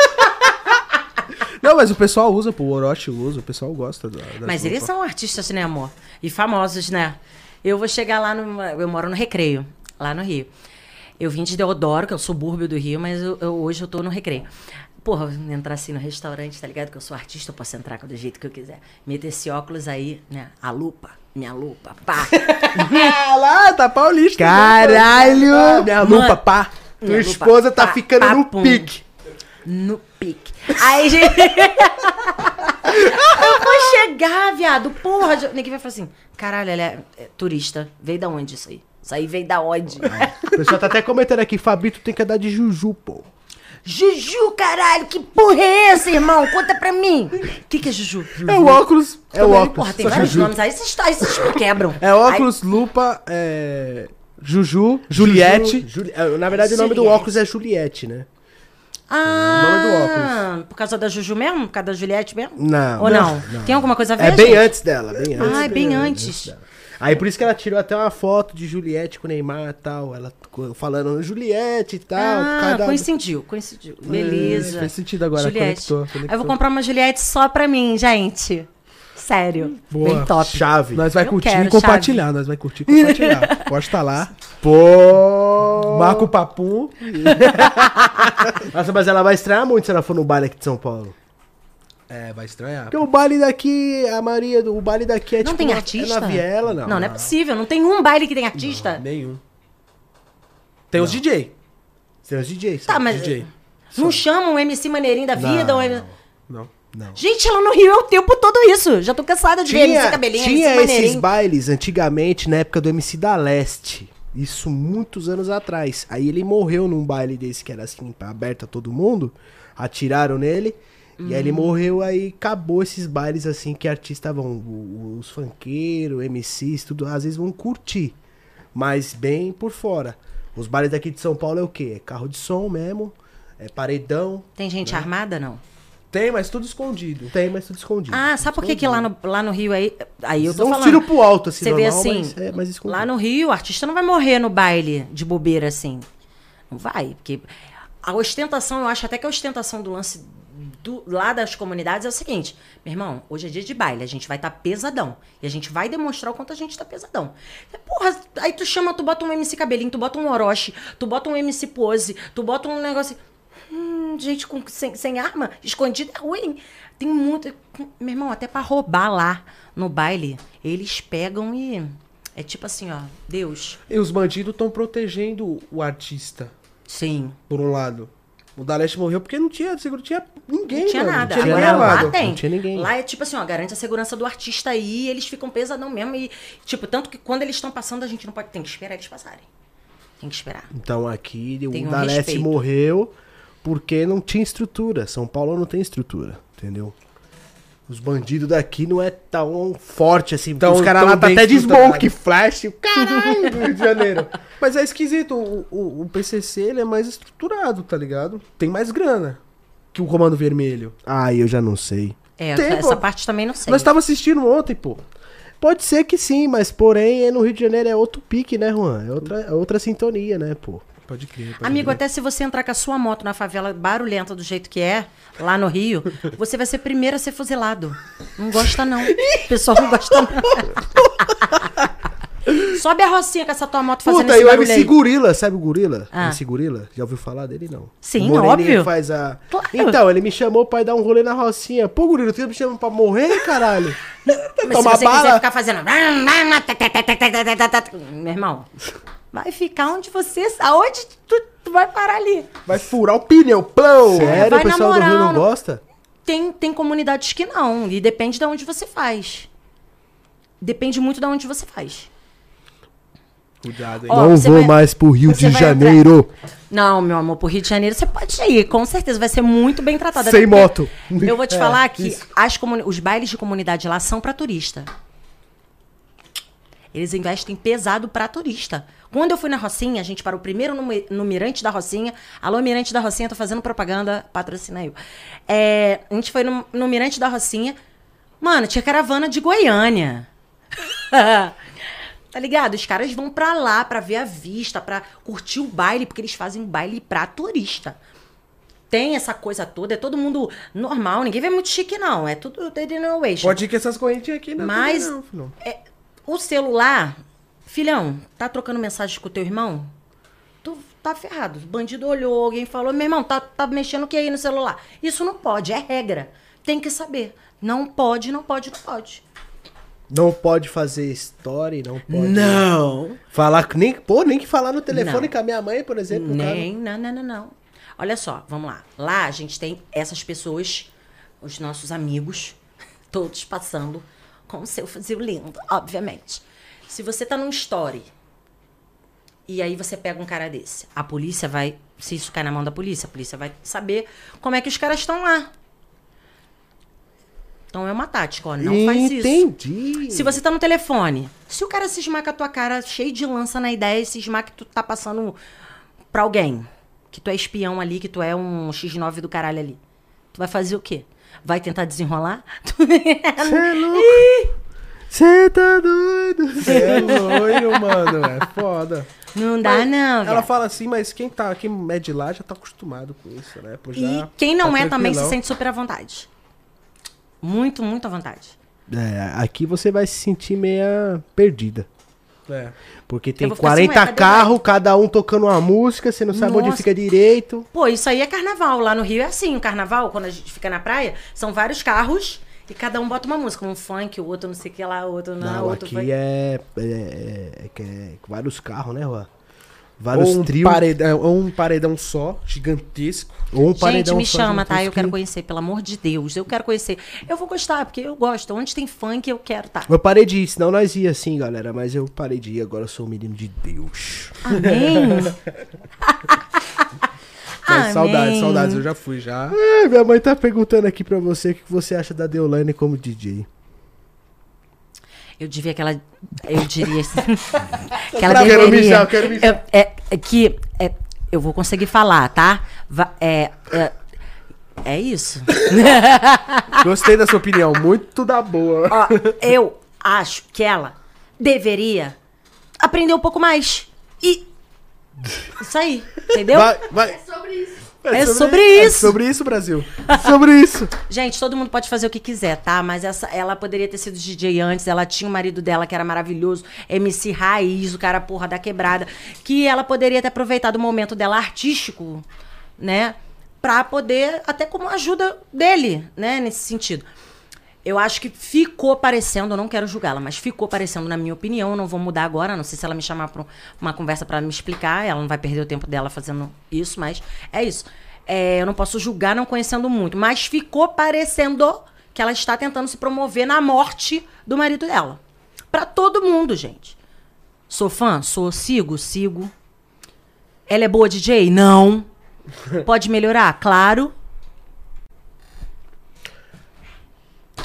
Não, mas o pessoal usa, pô, o Orochi usa, o pessoal gosta da, Mas eles são artistas, né, amor? E famosos, né? Eu vou chegar lá no. Eu moro no Recreio, lá no Rio. Eu vim de Deodoro, que é o subúrbio do Rio, mas eu- eu- hoje eu tô no Recreio. Porra, entrar assim no restaurante, tá ligado? Que eu sou artista, eu posso entrar do jeito que eu quiser. Meter esse óculos aí, né? A lupa, minha lupa, pá. Ah, lá, tá paulista. Caralho! Ah, minha lupa, pá. Tua Minha esposa lupa, tá pá, ficando pá, no pum. pique. No pique. Aí, gente. eu vou chegar, viado. Porra, já- ninguém vai falar assim: caralho, ela é, é turista. Veio da onde isso aí? Isso aí veio da onde? O pessoal tá até comentando aqui, Fabito tem que andar de Juju, pô. Juju, caralho, que porra é essa, irmão? Conta pra mim. O que, que é Juju? É o óculos. É o óculos. Porra, tem Só vários Juju. nomes aí, vocês, aí vocês me quebram. É óculos, lupa, é... Juju, Juliette. Juju, Juli- é, Na verdade, o nome do Juliette. óculos é Juliette, né? Ah, nome do óculos. por causa da Juju mesmo? Por causa da Juliette mesmo? Não. Ou não? Tem alguma coisa a ver, É bem gente? antes dela, bem antes. Ah, é bem antes. Aí por isso que ela tirou até uma foto de Juliette com o Neymar e tal. Ela falando Juliette e tal. Ah, da- coincidiu, coincidiu. Beleza. fez sentido agora, Juliette. conectou, conectou. Eu vou comprar uma Juliette só pra mim, gente. Sério. Boa. Bem top. Chave. Nós vai Eu curtir quero, e compartilhar, nós vai curtir e compartilhar. Pode estar lá. Pô! Marca o papum. Nossa, mas ela vai estranhar muito se ela for no baile aqui de São Paulo. É, vai estranhar. Porque o baile daqui, a maioria do o baile daqui é Não tipo. tem na- artista? É na viela, não. Não, não é possível. Não tem um baile que tem artista. Nenhum. Tem os DJ. Tem os DJs. Tá, mas DJ. não chama um MC maneirinho da vida? Não, um Não. Não. Gente, ela no Rio é o tempo todo isso. Já tô cansada de ver MC Tinha, cabelinho, tinha MC esses bailes antigamente, na época do MC da Leste. Isso muitos anos atrás. Aí ele morreu num baile desse que era assim, aberto a todo mundo. Atiraram nele. E aí ele Uhum. morreu, aí acabou esses bailes assim que artistas vão. Os funkeiros, MCs, tudo, às vezes vão curtir. Mas bem por fora. Os bailes daqui de São Paulo é o quê? É carro de som mesmo. É paredão. Tem gente Né? armada, não? Tem, mas tudo escondido. Tem, mas tudo escondido. Ah, sabe por que, que lá no, lá no Rio aí. Aí eu tô Dá um falando. tiro pro alto, assim, Você vê normal, assim, mas é mais escondido. lá no Rio, o artista não vai morrer no baile de bobeira assim. Não vai, porque a ostentação, eu acho até que a ostentação do lance do, lá das comunidades é o seguinte, meu irmão, hoje é dia de baile, a gente vai estar pesadão. E a gente vai demonstrar o quanto a gente tá pesadão. Porra, aí tu chama, tu bota um MC cabelinho, tu bota um Orochi, tu bota um MC pose, tu bota um negócio. Hum, gente com, sem, sem arma, escondida é ruim. Tem muito. Meu irmão, até pra roubar lá no baile, eles pegam e. É tipo assim, ó, Deus. E os bandidos estão protegendo o artista, Sim. por um lado. O Daleste morreu porque não tinha, seguro, tinha ninguém, Não tinha mano. nada. Não tinha Agora lá tem. Não tinha ninguém. Lá é tipo assim, ó, garante a segurança do artista aí, eles ficam pesadão mesmo. E, tipo, tanto que quando eles estão passando, a gente não pode. Tem que esperar eles passarem. Tem que esperar. Então aqui Tem o um Daleste morreu porque não tinha estrutura. São Paulo não tem estrutura, entendeu? Os bandidos daqui não é tão forte assim. Tão- os caras lá tá até de smoke, flash, o caralho do Rio de Janeiro. Mas é esquisito, o, o, o PCC ele é mais estruturado, tá ligado? Tem mais grana que o Comando Vermelho. Ah, eu já não sei. É, Tem, essa pô. parte também não sei. Nós tava assistindo ontem, pô. Pode ser que sim, mas porém no Rio de Janeiro é outro pique, né, Juan? É outra, é outra sintonia, né, pô? Pode crer, pode Amigo, crer. até se você entrar com a sua moto na favela barulhenta do jeito que é, lá no Rio, você vai ser primeiro a ser fuzilado. Não gosta, não. O pessoal não gosta, não. Sobe a rocinha com essa tua moto fazendo Puta, esse e o barulho MC. Gorila, sabe o Gorila? Ah. MC Gorila? Já ouviu falar dele, não? Sim, o óbvio. faz a... Claro. Então, ele me chamou pra ir dar um rolê na Rocinha. Pô, Gorila, tu me chama pra morrer, caralho? Mas se Tomar você bala? quiser ficar fazendo... Meu irmão, vai ficar onde você... Aonde tu, tu vai parar ali? Vai furar o pneu, plão! Sério, vai o pessoal do Rio não gosta? Tem, tem comunidades que não, e depende de onde você faz. Depende muito de onde você faz. Cuidado, hein? Ó, não vou vai- mais pro Rio você de Janeiro. Não, meu amor, pro Rio de Janeiro você pode ir, com certeza, vai ser muito bem tratado. Sem moto. Eu vou te É, falar que isso. as os bailes de comunidade lá são pra turista. Eles investem pesado pra turista. Quando eu fui na Rocinha, a gente parou primeiro no, no Mirante da Rocinha. Alô, Mirante da Rocinha, tô fazendo propaganda, patrocina eu. É, a gente foi no, no Mirante da Rocinha. Mano, tinha caravana de Goiânia. tá ligado? Os caras vão pra lá pra ver a vista, pra curtir o baile, porque eles fazem baile pra turista. Tem essa coisa toda, é todo mundo normal, ninguém vê muito chique, não. É tudo daily innovation. Pode ir com essas correntinhas aqui, não. Mas Não, filho. é, o celular, filhão, tá trocando mensagem com o teu irmão? Tu tá ferrado. O bandido olhou, alguém falou, meu irmão, tá, tá mexendo o que aí no celular? Isso não pode, é regra. Tem que saber. Não pode, não pode, não pode. Não pode fazer story, não pode. Não. Falar, nem, pô, nem que falar no telefone Não. com a minha mãe, por exemplo. Nem, não, não, não, não. Olha só, vamos lá. Lá a gente tem essas pessoas, os nossos amigos, todos passando com o seu fuzil lindo, obviamente. Se você tá num story e aí você pega um cara desse, a polícia vai, se isso cai na mão da polícia, a polícia vai saber como é que os caras estão lá. Então é uma tática, ó, não faz isso. Entendi. Se você tá no telefone, se o cara cismar com a tua cara cheio de lança na ideia e cismar que tu tá passando pra alguém, que tu é espião ali, que tu é um X9 do caralho ali, tu vai fazer o quê? Vai tentar desenrolar? Cê é louco. Você tá doido. Cê é doido, mano. É foda. Não dá, não. Ela viado. fala assim, mas quem tá quem é de lá já tá acostumado com isso, né? Pô, já E quem não tá é também se sente super à vontade. Muito, muito à vontade. É, aqui você vai se sentir meia perdida. É. Porque tem vou ficar assim, 40 ué, cadê o carros, cada um tocando uma música, você não sabe onde Nossa. fica direito. Pô, isso aí é carnaval. Lá no Rio é assim, o carnaval, quando a gente fica na praia, são vários carros e cada um bota uma música. Um funk, o outro não sei o que lá, o outro não, Não, outro aqui vai- é, é, é, é que é vários carros, né, Juan? Vários ou um trios. paredão, ou um paredão só, gigantesco. Ou um Gente, paredão me só chama, tá? Eu quero que- conhecer, pelo amor de Deus. Eu quero conhecer. Eu vou gostar, porque eu gosto. Onde tem funk, eu quero, tá? Eu parei de ir, senão nós ia assim, galera. Mas eu parei de ir, agora eu sou um menino de Deus. Amém. Mas saudades, saudades, eu já fui já. É, minha mãe tá perguntando aqui pra você o que você acha da Deolane como DJ. Eu devia que ela. Eu diria assim. que ela Eu quero deveria. mijar, eu quero mijar. Eu- é, é que. É, eu vou conseguir falar, tá? Va- é, é, é isso. Gostei da sua opinião, muito da boa. Ó, eu acho que ela deveria aprender um pouco mais. E. Isso aí, entendeu? Vai, vai. É sobre É isso. sobre isso, Brasil. Sobre isso. Gente, todo mundo pode fazer o que quiser, tá? Mas essa, ela poderia ter sido DJ antes. Ela tinha o marido dela que era maravilhoso, MC Raiz, o cara porra da quebrada, que ela poderia ter aproveitado o momento dela artístico, né? Pra poder, até como ajuda dele, né? Nesse sentido. Eu acho que ficou parecendo, eu não quero julgá-la, mas ficou parecendo, na minha opinião, eu não vou mudar agora, não sei se ela me chamar pra uma conversa pra me explicar, ela não vai perder o tempo dela fazendo isso, mas é isso. É, eu não posso julgar não conhecendo muito, mas ficou parecendo que ela está tentando se promover na morte do marido dela. Pra todo mundo, gente. Sou fã? Sou. Sigo? Sigo. Ela é boa DJ? Não. Pode melhorar? Claro.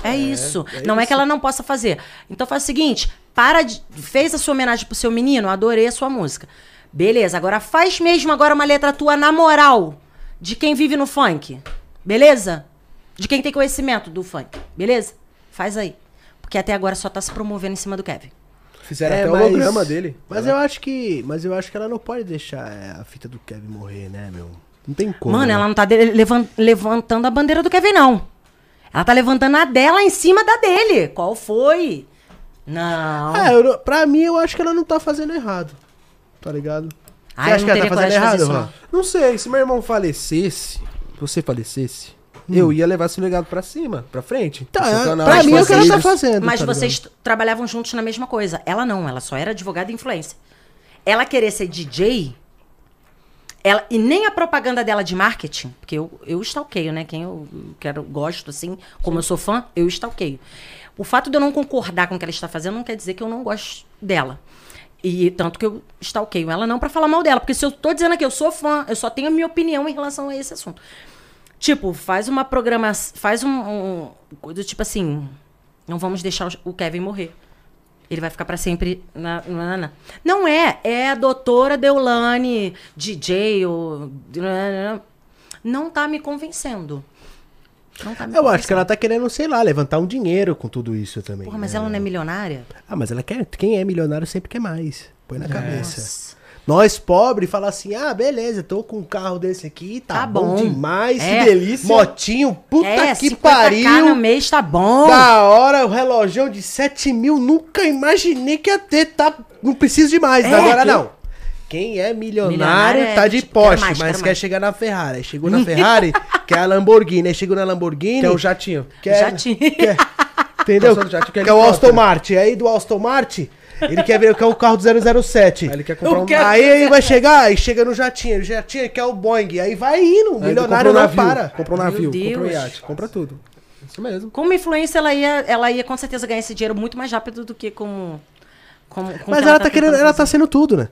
É isso. não é que ela não possa fazer. Então faz o seguinte: para de, fez a sua homenagem pro seu menino, adorei a sua música. Beleza, agora faz mesmo agora uma letra tua na moral de quem vive no funk. Beleza? De quem tem conhecimento do funk. Beleza? Faz aí. Porque até agora só tá se promovendo em cima do Kevin. Fizeram É, até o mas- holograma dele. Mas eu acho que. Mas eu acho que ela não pode deixar é, a fita do Kevin morrer, né, meu? Não tem como. Mano, né? ela não tá levantando a bandeira do Kevin, não. Ela tá levantando a dela em cima da dele. Qual foi? Não. É, eu, pra mim eu acho que ela não tá fazendo errado. Tá ligado? Ah, Você acha que ela tá fazendo fazer errado, isso, Juan? não. Não sei, se meu irmão falecesse, você falecesse, eu ia levar esse legado pra cima, pra frente. Tá, seu é, canal, pra mim é o que ela tá fazendo. Mas tá vocês trabalhavam juntos na mesma coisa. Ela não, ela só era advogada e influência. Ela querer ser DJ, ela, e nem a propaganda dela de marketing, porque eu, eu stalkeio, né? Quem eu quero, gosto, assim, como eu sou fã, eu stalkeio. O fato de eu não concordar com o que ela está fazendo não quer dizer que eu não gosto dela. E tanto que eu stalkeio ela não pra falar mal dela, porque se eu tô dizendo aqui, eu sou fã, eu só tenho a minha opinião em relação a esse assunto. Tipo, faz uma programação, faz um, um coisa tipo assim, não vamos deixar o Kevin morrer. Ele vai ficar pra sempre na, na, na. Não é, é a doutora Deulane, DJ, ou... não tá me convencendo. Não tá me Eu acho que ela tá querendo, sei lá, levantar um dinheiro com tudo isso também. Porra, mas né? ela não é milionária? Ah, mas ela quer. Quem é milionário sempre quer mais. Põe na cabeça. Nós, pobre, fala assim: ah, beleza, tô com um carro desse aqui, tá, Tá bom. bom. demais, É. que delícia. Motinho, puta é, que 50k pariu. no mês tá bom. Da hora, o relógio de 7 mil, nunca imaginei que ia ter, tá? Não preciso de mais, É, agora quem- não. Quem é milionário, Milionário é tá de tipo, poste, quero mais, mas quer mais. chegar na Ferrari. Aí Chegou na Ferrari, que é a Lamborghini. Aí chegou na Lamborghini. Que é o jatinho. quer- Jatinho. quer- entendeu? Jatinho, que é Que é o. Aston Martin. Aí do Aston Martin, ele quer ver que é o carro do 007. Aí ele quer comprar um... quero- Aí ele vai chegar, aí chega no jatinho, o jatinho quer o Boeing, aí vai indo, o milionário um não navio, para. Comprou um navio, comprou um iate, compra tudo. Isso mesmo. Como influência, ela ia, ela ia com certeza ganhar esse dinheiro muito mais rápido do que com. com, com o Mas que ela tá querendo, tentando ela tá sendo tudo, né?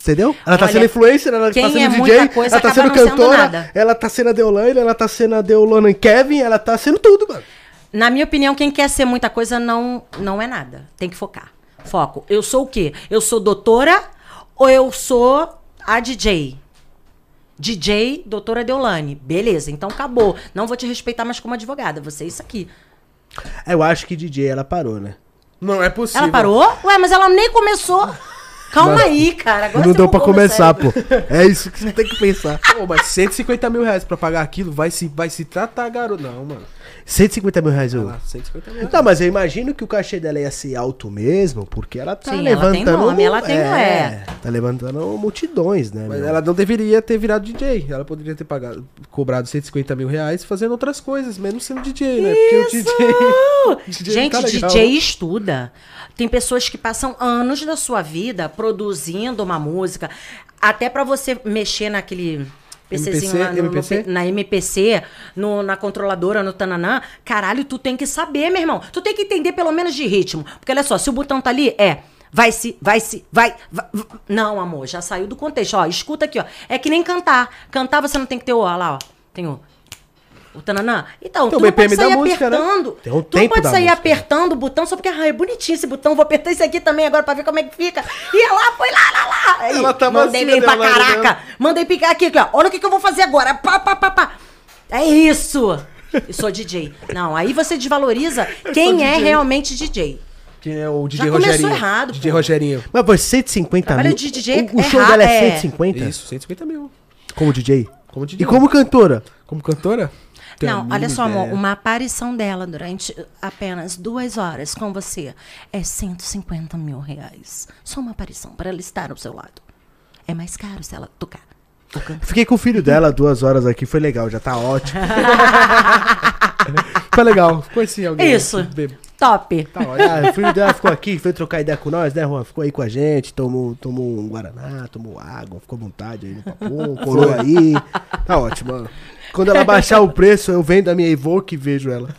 Entendeu? Ela tá Olha, sendo influencer, ela tá sendo é DJ, muita coisa ela tá sendo sendo cantora, nada. ela tá sendo a Deolane, ela tá sendo a Deolane Kevin, ela tá sendo tudo, mano. Na minha opinião, quem quer ser muita coisa não, não é nada. Tem que focar. Foco. Eu sou o quê? Eu sou doutora ou eu sou a DJ? DJ, doutora Deolane. Beleza, então acabou. Não vou te respeitar mais como advogada. Você é isso aqui. Eu acho que DJ ela parou, né? Não é possível. Ela parou? Ué, mas ela nem começou. Calma aí, cara. Agora não deu pra começar, pô. É isso que você tem que pensar. Pô, mas 150 mil reais pra pagar aquilo, vai se, vai se tratar, garoto. Não, mano. 150 mil reais o. Lá, 150 mil. Não, mas eu imagino que o cachê dela ia ser alto mesmo, porque ela tá Sim, ela tem levantando. nome, ela tem- é. Tá levantando multidões, né? Mas meu? ela não deveria ter virado DJ. Ela poderia ter pagado, cobrado 150 mil reais fazendo outras coisas, menos sendo DJ, né? Porque o DJ. DJ Gente, tá. DJ estuda. Tem pessoas que passam anos da sua vida produzindo uma música, até pra você mexer naquele PCzinho MPC, lá no- no MPC? P- na MPC, no- na controladora, no tananã. Caralho, tu tem que saber, meu irmão. Tu tem que entender pelo menos de ritmo. Porque olha só, se o botão tá ali, é. Vai se, vai se, vai, vai. Não, amor, já saiu do contexto. Ó, escuta aqui, ó. É que nem cantar. Cantar você não tem que ter o, ó lá, ó. Tem o. O tananã. Então, Tem o tu não pode BPM da sair música, né? apertando. Tem um tu tempo pode sair música. apertando o botão só porque, ah, é bonitinho esse botão, vou apertar esse aqui também agora pra ver como é que fica. E ela foi lá, lá, lá. Aí, Ela tá Mandei bem pra caraca. né? Mandei picar aqui, aqui, ó. Olha o que, que eu vou fazer agora. Pá, pá, pá, pá. É isso. Eu sou DJ. Não, aí você desvaloriza quem é DJ. realmente DJ. Que é o DJ Já começou Rogerinho. errado, DJ pô. Rogerinho. Mas foi 150 Trabalho mil. de DJ o, o show dela é é. 150? Isso, 150 mil. Como DJ? Como DJ. E como cantora? Como cantora? Não, olha só, amor, uma aparição dela durante apenas duas horas com você é 150 mil reais. Só uma aparição para ela estar ao seu lado. É mais caro se ela tocar. Fiquei com o filho dela duas horas aqui, foi legal, já tá ótimo. Foi legal. Conheci alguém. Isso. Bebo. Top. Tá ótimo. Ah, o filho dela ficou aqui, foi trocar ideia com nós, né, Juan? Ficou aí com a gente, tomou, tomou um Guaraná, tomou água, ficou à vontade aí no papo, colou aí. Tá ótimo, mano. Quando ela baixar o preço, eu vendo a minha Evoque e vejo ela.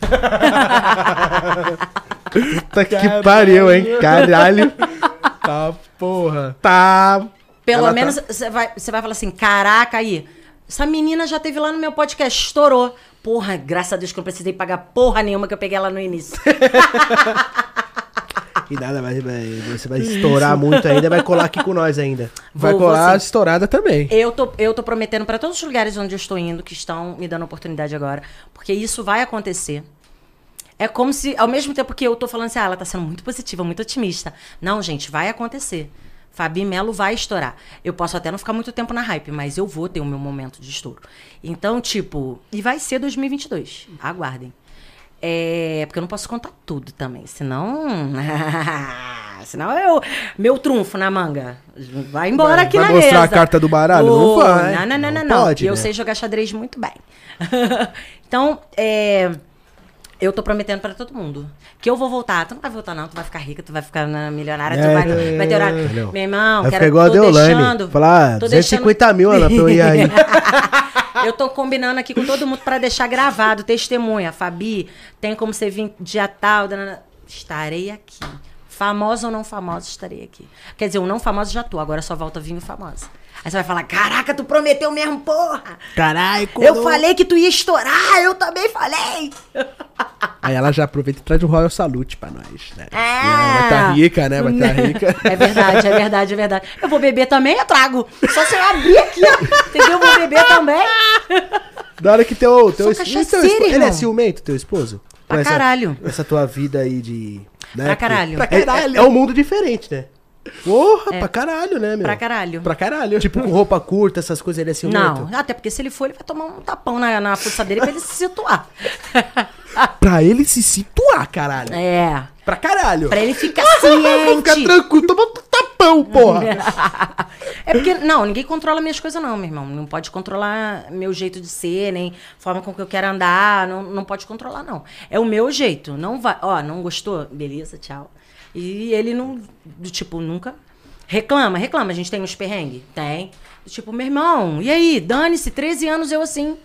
Puta que pariu, hein? Caralho. Tá, porra. Tá. Pelo Ela tá- menos você vai, você vai falar assim: caraca, aí. Essa menina já teve lá no meu podcast, estourou. Porra, graças a Deus que eu não precisei pagar porra nenhuma que eu peguei ela no início. E nada, vai, vai- você vai estourar muito ainda, vai colar aqui com nós ainda. Vai Vou- colar vou sim. estourada também. Eu tô, eu tô prometendo pra todos os lugares onde eu estou indo, que estão me dando oportunidade agora, porque isso vai acontecer. É como se, ao mesmo tempo que eu tô falando assim, ah, ela tá sendo muito positiva, muito otimista. Não, gente, vai acontecer. Fabi Melo vai estourar. Eu posso até não ficar muito tempo na hype, mas eu vou ter o meu momento de estouro. Então, tipo, e vai ser 2022. Aguardem. É, porque eu não posso contar tudo também, senão. senão eu. Meu trunfo na manga. Vai embora Vai- aqui vai na mostrar mesa. a carta do baralho? Não vai. Não, não, não, não. Não não. pode, eu né? sei jogar xadrez muito bem. então, é. Eu tô prometendo pra todo mundo que eu vou voltar. Tu não vai voltar, não. Tu vai ficar rica, tu vai ficar milionária, tu É, vai, vai ter hora. não. Meu irmão, Vai quero igual a tô Deolane. deixando- Falar, ah, tô 250 mil, Ana, pra eu ir aí. eu tô combinando aqui com todo mundo pra deixar gravado, testemunha. Fabi, tem como você vir dia tal? Estarei aqui. Famosa ou não famosa, estarei aqui. Quer dizer, o não famoso já tô, agora só volta vinho famosa. Aí você vai falar: caraca, tu prometeu mesmo, porra! Caralho, Eu falei que tu ia estourar, eu também falei! Aí ela já aproveita e traz o Royal Salute pra nós, né? É. Vai tá rica, né? Vai tá rica. É verdade, é verdade, é verdade. Eu vou beber também, eu trago. Só se eu abrir aqui, ó. Entendeu? Eu vou beber também. Da hora que teu, teu, es- teu esposo, Ele é irmão. ciumento, teu esposo? Pra essa- caralho. Essa tua vida aí de. Né, Pra caralho. Pra é- caralho. É, é um mundo diferente, né? Porra, pra caralho, né, meu? Pra caralho. Pra caralho. Tipo, com roupa curta, essas coisas, ele é ciumento? Não, até porque se ele for, ele vai tomar um tapão na, na fuça dele pra ele se situar. Pra ele se situar, caralho. É. Pra caralho. Pra ele ficar Vou ficar ciente. tranquilo, toma um tapão, porra. É porque, não, ninguém controla minhas coisas, não, meu irmão. Não pode controlar meu jeito de ser, nem forma com que eu quero andar. Não, não pode controlar, não. É o meu jeito. Não vai. Ó, não gostou? Beleza, tchau. E ele não. Do tipo, nunca. Reclama, reclama. A gente tem uns perrengues? Tem. Do tipo, meu irmão, e aí? Dane-se, 13 anos eu assim.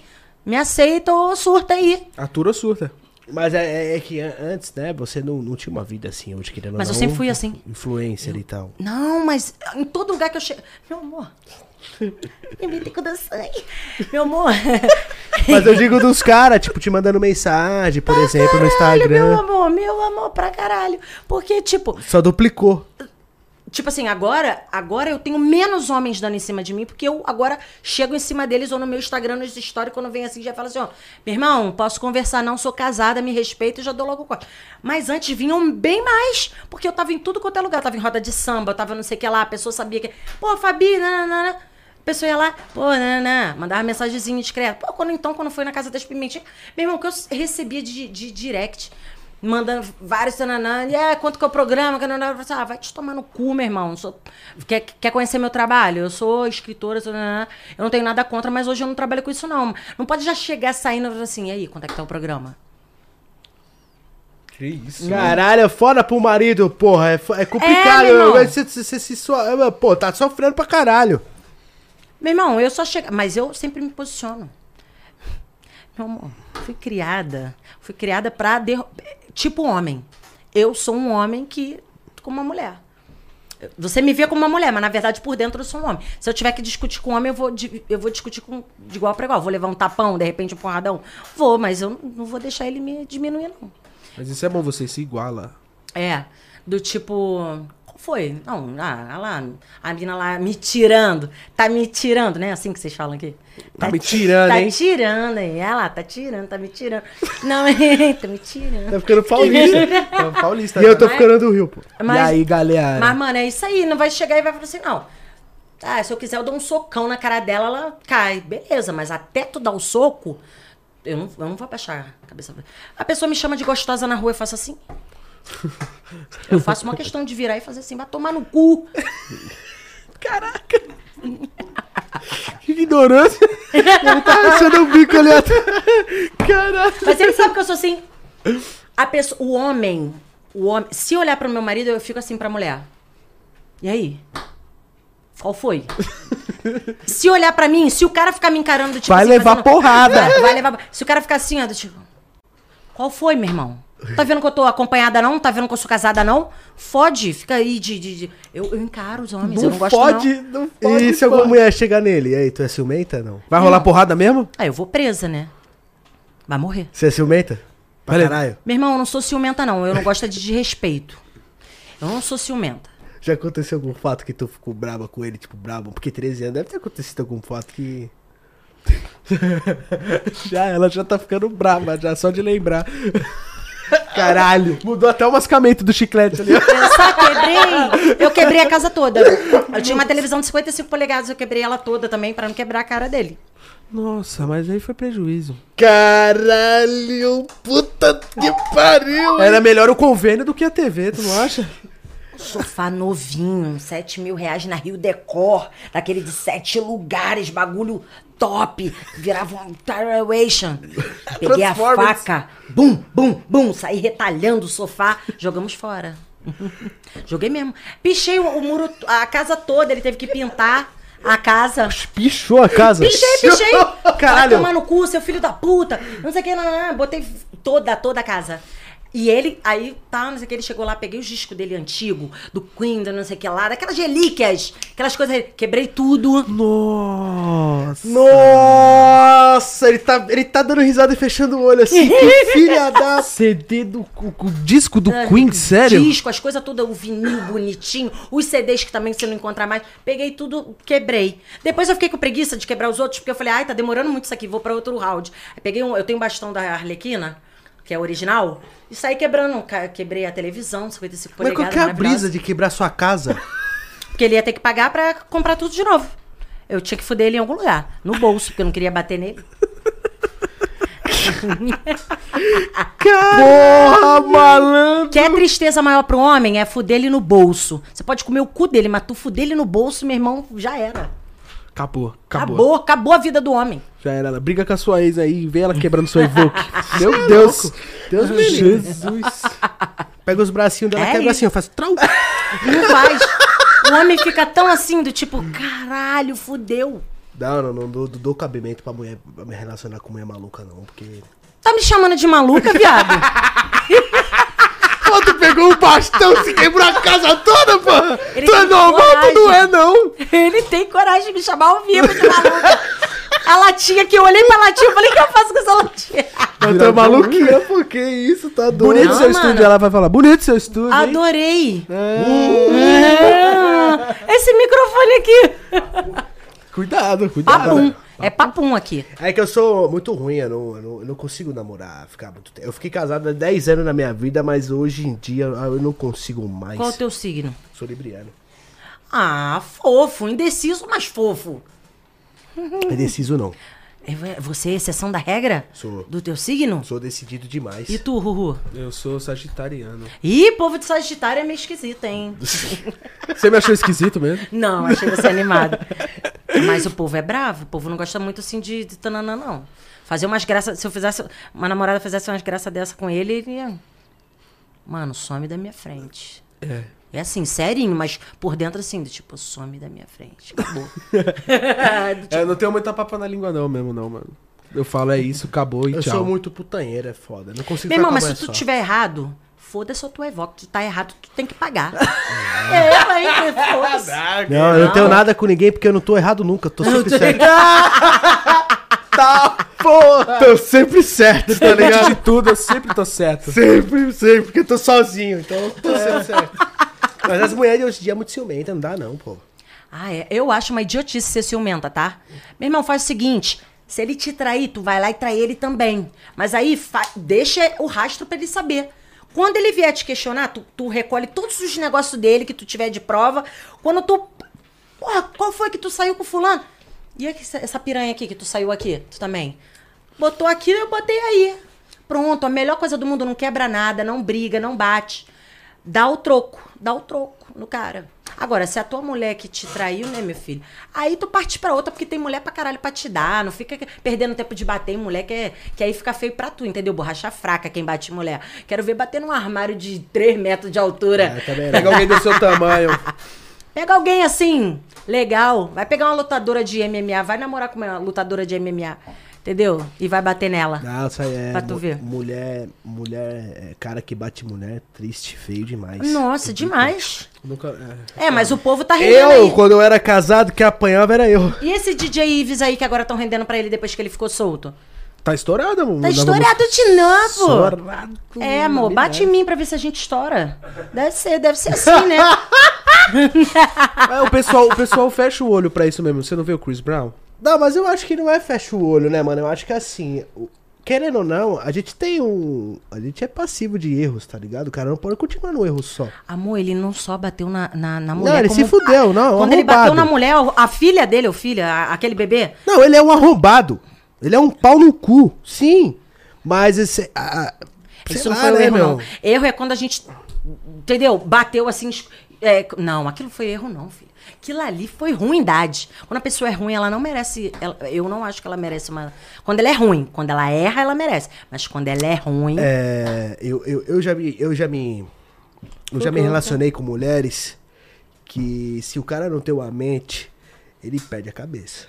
Me aceita ou surta aí. Atura ou surta? Mas é, é- é que an- antes, né, você não, não tinha uma vida assim, hoje querendo Mas eu não, sempre fui assim. Influencer e tal. Não, mas em todo lugar que eu chego. Meu amor. Eu me com. Meu amor. Mas eu digo dos caras, tipo, te mandando mensagem, por exemplo, no Caralho, meu Instagram. amor, meu amor pra caralho. Porque, tipo, Só duplicou. tipo assim, agora, agora eu tenho menos homens dando em cima de mim, porque eu agora chego em cima deles ou no meu Instagram, nos stories, quando vem assim, já falo assim, ó, meu irmão, posso conversar, não sou casada, me respeita e já dou logo o corte. Mas antes vinham bem mais, porque eu tava em tudo quanto é lugar. Eu tava em roda de samba, eu tava não sei o que lá, a pessoa sabia que. Pô, Fabi, nananana. Pessoa ia lá, pô, né, né, mandava mensagenzinha discreta. Pô, quando então, quando foi na casa das pimentinhas, meu irmão, que eu recebia de, de direct, mandando vários tananã, e é, quanto que é o programa, que não, não, ah, vai te tomar no cu, meu irmão. Não Sou, quer, quer conhecer meu trabalho? Eu sou escritora, tananã, eu não tenho nada contra, mas hoje eu não trabalho com isso, não. Não pode já chegar saindo e falar assim, e aí, quanto é que tá o programa? Que isso. Caralho, é foda pro marido, porra. É, é complicado. É. Você, você, você se so... Pô, tá sofrendo pra caralho. Meu irmão, eu só chego. Mas eu sempre me posiciono. Meu amor, fui criada. Fui criada pra. derru- Tipo homem. Eu sou um homem que. como uma mulher. Você me vê como uma mulher, mas na verdade por dentro eu sou um homem. Se eu tiver que discutir com um homem, eu vou, eu vou discutir com, de igual para igual. Vou levar um tapão, de repente um porradão? Vou, mas eu não vou deixar ele me diminuir, não. Mas isso é bom, você se iguala. É, do tipo. Qual foi? Não, ah, olha lá, a mina lá me tirando. Tá me tirando, né? Assim que vocês falam aqui. Tá me tirando, tá hein? Tá tirando, hein? Ela lá, tá tirando, tá me tirando. Não, tá me tirando. Tá ficando paulista. O paulista. e eu tô né? ficando do Rio, pô. Mas, E aí, galera? mas, mano, é isso aí. Não vai chegar e vai falar assim, não. Ah, se eu quiser, eu dou um socão na cara dela, ela cai. Beleza, mas até tu dar o soco, eu não, eu não vou abaixar a cabeça. A pessoa me chama de gostosa na rua, eu faço assim. Eu faço uma questão de virar e fazer assim, vai tomar no cu. Que ignorância. Ele tá achando o bico ali atrás. Caralho. Mas ele sabe que eu sou assim. A pessoa, o homem, o homem, se olhar pro meu marido, eu fico assim pra mulher. E aí? Qual foi? se olhar pra mim, se o cara ficar me encarando do tipo Vai assim, levar porrada. Vai, vai levar. Se o cara ficar assim, ó, do tipo. Qual foi, meu irmão? Tá vendo que eu tô acompanhada, não? Tá vendo que eu sou casada, não? Fode, fica aí de. de, de- Eu, eu encaro os homens, eu não gosto, fode, não. não pode. E se alguma mulher chegar nele? E aí, tu é ciumenta? Não. Vai rolar porrada mesmo? Aí eu vou presa, né? Vai morrer. Você é ciumenta? Pra Valeu. caralho. Meu irmão, eu não sou ciumenta, não. Eu não gosto de desrespeito. Eu não sou ciumenta. Já aconteceu algum fato que tu ficou braba com ele, tipo, brabo? Porque 13 anos deve ter acontecido algum fato que. Já, ela já tá ficando brava, já só de lembrar. Caralho. Mudou até o mascamento do chiclete ali. Eu só quebrei. Eu quebrei a casa toda. Eu tinha uma televisão de 55 polegadas, eu quebrei ela toda também pra não quebrar a cara dele. Nossa, mas aí foi prejuízo. Caralho. Puta que pariu. Era melhor o convênio do que a TV, tu não acha? Sofá novinho, 7 mil reais na Rio Decor, daquele de sete lugares, bagulho top. Virava um Tarawation. Peguei a faca, bum, bum, bum, saí retalhando o sofá, jogamos fora. Joguei mesmo. Pichei o, o muro, a casa toda, ele teve que pintar a casa. Pichou a casa. Pichei, pichei. Vai Caralho. tomar no cu, seu filho da puta. Não sei o que, não, não, não. Botei toda, toda a casa. E ele, aí, tá, não sei o que, ele chegou lá, peguei os discos dele antigo, do Queen, do não sei o que lá, daquelas relíquias, aquelas coisas, quebrei tudo. Nossa. Nossa, ele tá, ele tá dando risada e fechando o olho assim. Que filha da. CD do o, o disco do Ah, Queen, sério? Disco, as coisas todas, o vinil bonitinho, os CDs que também você não encontra mais. Peguei tudo, quebrei. Depois eu fiquei com preguiça de quebrar os outros, porque eu falei, ai, tá demorando muito isso aqui, vou pra outro round. Aí peguei um, eu tenho um bastão da Arlequina, que é original, e saí quebrando. Quebrei a televisão, 55 Mas qual polegadas, que é a brisa de quebrar sua casa? Porque ele ia ter que pagar pra comprar tudo de novo. Eu tinha que fuder ele em algum lugar, no bolso, porque eu não queria bater nele. Porra, malandro. Que é tristeza maior pro homem é fuder ele no bolso. Você pode comer o cu dele, mas tu fuder ele no bolso, meu irmão, já era. Acabou, acabou. Acabou, acabou a vida do homem. Já era. Ela briga com a sua ex aí, vê ela quebrando seu evoque. Meu Deus. Deus me livre. Jesus. Pega os bracinhos dela, É quebra isso. assim, eu faço trau. Não faz. o homem fica tão assim, do tipo, caralho, fudeu. Não, não, não dou, dou cabimento pra mulher pra me relacionar com mulher maluca, não, porque. Tá me chamando de maluca, viado? Pegou um bastão, se quebrou a casa toda, porra! Ele Tu é normal, tu não é, não. Ele tem coragem de me chamar ao vivo de maluca. A latinha que eu olhei pra latinha, eu falei, o que eu faço com essa latinha? Mas tu é maluquinha, pô, que isso, tá doido. Bonito Não, seu mano. estúdio, ela vai falar. Bonito seu estúdio, hein? Adorei. É. Esse microfone aqui. Cuidado, cuidado. Papum. É papum aqui. É que eu sou muito ruim, eu não, eu não, eu não consigo namorar, ficar muito tempo. Eu fiquei casado há 10 anos na minha vida, mas hoje em dia eu não consigo mais. Qual é o teu signo? Sou libriano. Ah, fofo. Indeciso, mas fofo. Indeciso não. É, Você é exceção da regra? Sou. Do teu signo? Sou decidido demais. E tu, Ruhu? Eu sou sagitariano. Ih, povo de Sagitário é meio esquisito, hein? Você me achou esquisito mesmo? Não, achei você animado. Mas o povo é bravo, o povo não gosta muito assim de, de tananã, não. Fazer umas graças. Se eu fizesse. Uma namorada fizesse umas graças dessa com ele, ele ia. Mano, some da minha frente. É. É assim, serinho, mas por dentro assim, do tipo, some da minha frente. Acabou. É, eu não tenho muita papa na língua, não, mesmo, não, mano. Eu falo é isso, acabou e Eu tchau. sou muito putanheiro, é foda. Não consigo Meu irmão, mas se tu só. tiver errado, foda-se a tua evoca. Tu tá errado, tu tem que pagar. é, hein? Foda-se. Não, eu não tenho nada com ninguém porque eu não tô errado nunca. Tô sempre certo. Tá, porra! Tô sempre certo, tá Antes de ligado? tudo, eu sempre tô certo. sempre, sempre, porque eu tô sozinho, então eu tô sempre certo. Mas as mulheres hoje em dia é muito ciumenta, não dá não, pô. Ah, é. Eu acho uma idiotice ser ciumenta, tá? Meu irmão, faz o seguinte. Se ele te trair, tu vai lá e trai ele também. Mas aí, deixa o rastro pra ele saber. Quando ele vier te questionar, tu, tu recolhe todos os negócios dele que tu tiver de prova. Quando tu... Porra, qual foi que tu saiu com fulano? E essa piranha aqui que tu saiu aqui? Tu também? Botou aqui, eu botei aí. Pronto, a melhor coisa do mundo. Não quebra nada, não briga, não bate. Dá o troco, dá o troco no cara. Agora, se a tua mulher que te traiu, né, meu filho? Aí tu parte pra outra, porque tem mulher pra caralho pra te dar. Não fica perdendo tempo de bater em mulher, que, é, que aí fica feio pra tu, entendeu? Borracha fraca quem bate em mulher. Quero ver bater num armário de 3 metros de altura. também Pega alguém do seu tamanho. Pega alguém assim, legal. Vai pegar uma lutadora de MMA, vai namorar com uma lutadora de MMA. Entendeu? E vai bater nela. Não, isso aí é. Pra tu ver. Mulher, mulher, é, cara que bate mulher, triste, feio demais. Nossa, demais. Nunca. é. É, mas o povo tá rendendo Eu, aí. quando eu era casado, que apanhava era eu. E esse DJ Ives aí que agora estão rendendo pra ele depois que ele ficou solto? Tá estourada, amor. Tá estourado de novo. Estourado. É, amor, bate em mim pra ver se a gente estoura. Deve ser, deve ser assim, né? É, o, pessoal, o pessoal fecha o olho pra isso mesmo. Você não vê o Chris Brown? Não, mas eu acho que não é fecha o olho, né, mano? Eu acho que assim, o- querendo ou não, a gente tem um. A gente é passivo de erros, tá ligado? O cara não pode continuar no erro só. Amor, ele não só bateu na, na, na mulher. Não, ele como- se fudeu, não. Quando ele arrombado. bateu na mulher, a filha dele, ou filha, a- aquele bebê, Não, ele é um arrombado. Ele é um pau no cu, sim. Mas esse. a- a- sei Isso não lá, foi o né, erro, meu? não. Erro é quando a gente. Entendeu? Bateu assim. é, não, aquilo foi erro, não, filho. Aquilo ali foi ruindade. Quando a pessoa é ruim, ela não merece. ela- eu não acho que ela merece uma. Quando ela é ruim, quando ela erra, ela merece. Mas quando ela é ruim. É, eu, eu, eu já me. Eu já me. Eu já me relacionei com mulheres que se o cara não tem uma mente, ele perde a cabeça.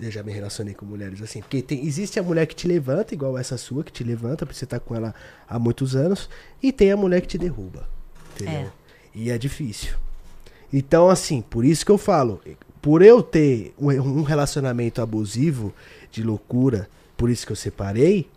Eu já me relacionei com mulheres assim. Porque tem, existe a mulher que te levanta, igual essa sua, que te levanta, porque você tá com ela há muitos anos. E tem a mulher que te derruba. Entendeu? E é difícil. Então, assim, por isso que eu falo, por eu ter um relacionamento abusivo, de loucura, por isso que eu separei,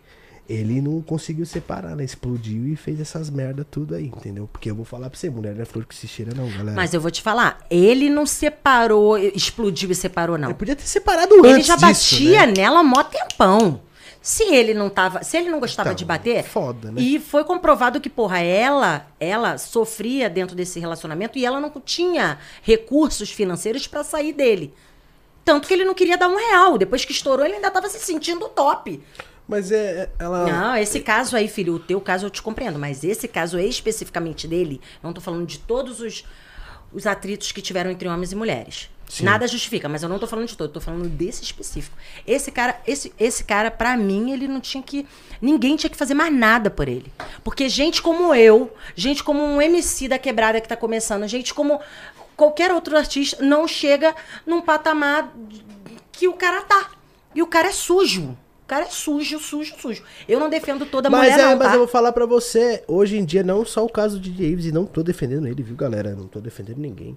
ele não conseguiu separar, né? Explodiu e fez essas merda tudo aí, entendeu? Porque eu vou falar pra você, mulher não é flor que se cheira não, galera. Mas eu vou te falar, ele não separou, explodiu e separou, não. Ele podia ter separado antes Ele já disso, batia né? nela há mó tempão. Se ele não tava, se ele não gostava Então, de bater, foda, né? E foi comprovado que, porra, ela, ela sofria dentro desse relacionamento e ela não tinha recursos financeiros pra sair dele. Tanto que ele não queria dar um real. Depois que estourou, ele ainda tava se sentindo top. Mas é. é- Ela. Não, esse caso aí, filho, o teu caso eu te compreendo, mas esse caso especificamente dele, eu não tô falando de todos os, os atritos que tiveram entre homens e mulheres. Nada justifica, mas eu não tô falando de todo, tô falando desse específico. Esse cara, esse, esse cara, pra mim, ele não tinha que. Ninguém tinha que fazer mais nada por ele. Porque gente como eu, gente como um MC da quebrada que tá começando, gente como qualquer outro artista, não chega num patamar que o cara tá. E o cara é sujo. O cara é sujo, sujo, sujo. Eu não defendo toda Mas mulher, é, não, mas tá? eu vou falar pra você, hoje em dia, não só o caso de Davis, e não tô defendendo ele, viu, galera? Não tô defendendo ninguém.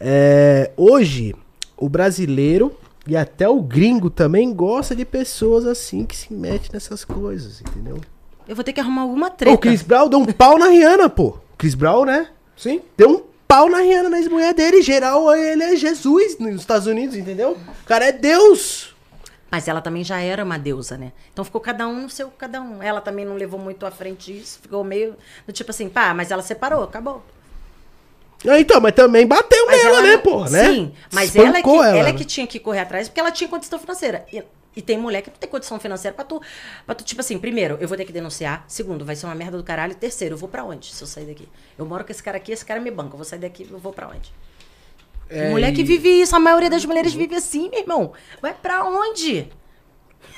É, hoje, o brasileiro e até o gringo também gosta de pessoas assim que se metem nessas coisas, entendeu? Eu vou ter que arrumar alguma treta. o Chris Brown deu um pau na Rihanna, pô. Chris Brown, né? Sim? Deu um pau na Rihanna, na ex-mulher dele. Em geral, ele é Jesus nos Estados Unidos, entendeu? O cara é Deus. Mas ela também já era uma deusa, né? Então ficou cada um no seu, cada um. Ela também não levou muito à frente isso. Ficou meio do tipo assim, pá, mas ela separou, acabou. Ah, então, mas também bateu Mas nela, ela né, pô, né? Sim, mas ela é, que, Espancou ela, é que tinha que correr atrás porque ela tinha condição financeira. E, e tem mulher que não tem condição financeira pra tu, pra tu. Tipo assim, primeiro, eu vou ter que denunciar. Segundo, vai ser uma merda do caralho. Terceiro, eu vou pra onde se eu sair daqui? Eu moro com esse cara aqui, esse cara me banca. Eu vou sair daqui, eu vou pra onde? É, mulher que vive isso, a maioria das mulheres vive assim, meu irmão. Vai pra onde?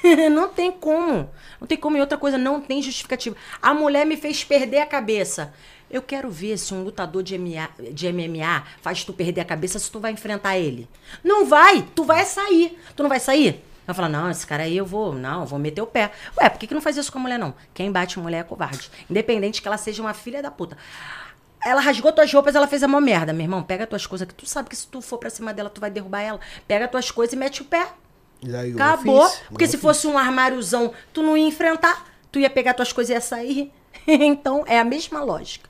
não tem como. Não tem como. E outra coisa, não tem justificativa. A mulher me fez perder a cabeça. Eu quero ver se um lutador de MMA, de MMA faz tu perder a cabeça se tu vai enfrentar ele. Não vai! Tu vai sair. Tu não vai sair? Vai falar, não, esse cara aí eu vou, não, eu vou meter o pé. Ué, por que, que não faz isso com a mulher, não? Quem bate mulher é covarde. Independente que ela seja uma filha da puta. Ela rasgou tuas roupas, ela fez a mó merda. Meu irmão, pega tuas coisas, que tu sabe que se tu for pra cima dela, tu vai derrubar ela. Pega tuas coisas e mete o pé. E aí, Acabou. fiz, Porque se fiz. fosse um armáriozão, tu não ia enfrentar. Tu ia pegar tuas coisas e ia sair. então, é a mesma lógica.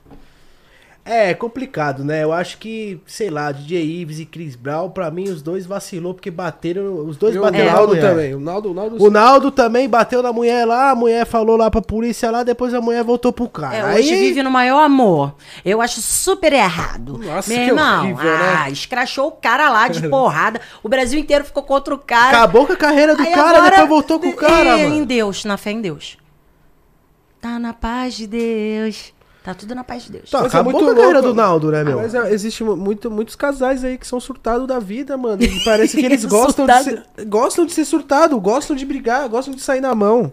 É, complicado, né? Eu acho que, sei lá, DJ Ives e Chris Brown, pra mim, os dois vacilou porque bateram. Os dois E o bateram na Naldo mulher. também. O Naldo, o Naldo O Naldo também bateu na mulher lá, a mulher falou lá pra polícia lá, depois a mulher voltou pro cara. É, Aí, hoje vive no maior amor. Eu acho super errado. Nossa, Meu que irmão, horrível, né? ah, escrachou o cara lá de porrada. O Brasil inteiro ficou contra o cara. acabou com a carreira do Aí cara, agora- depois voltou com o cara, É, Em mano. Deus, na fé em Deus. Tá na paz de Deus. Tá tudo na paz de Deus. Tá, Mas é acabou muito com a carreira louco. do Naldo, né, meu? Mas é, existe mu- muito, muitos casais aí que são surtados da vida, mano. E parece que eles gostam de, ser, gostam de ser surtado, gostam de brigar, gostam de sair na mão.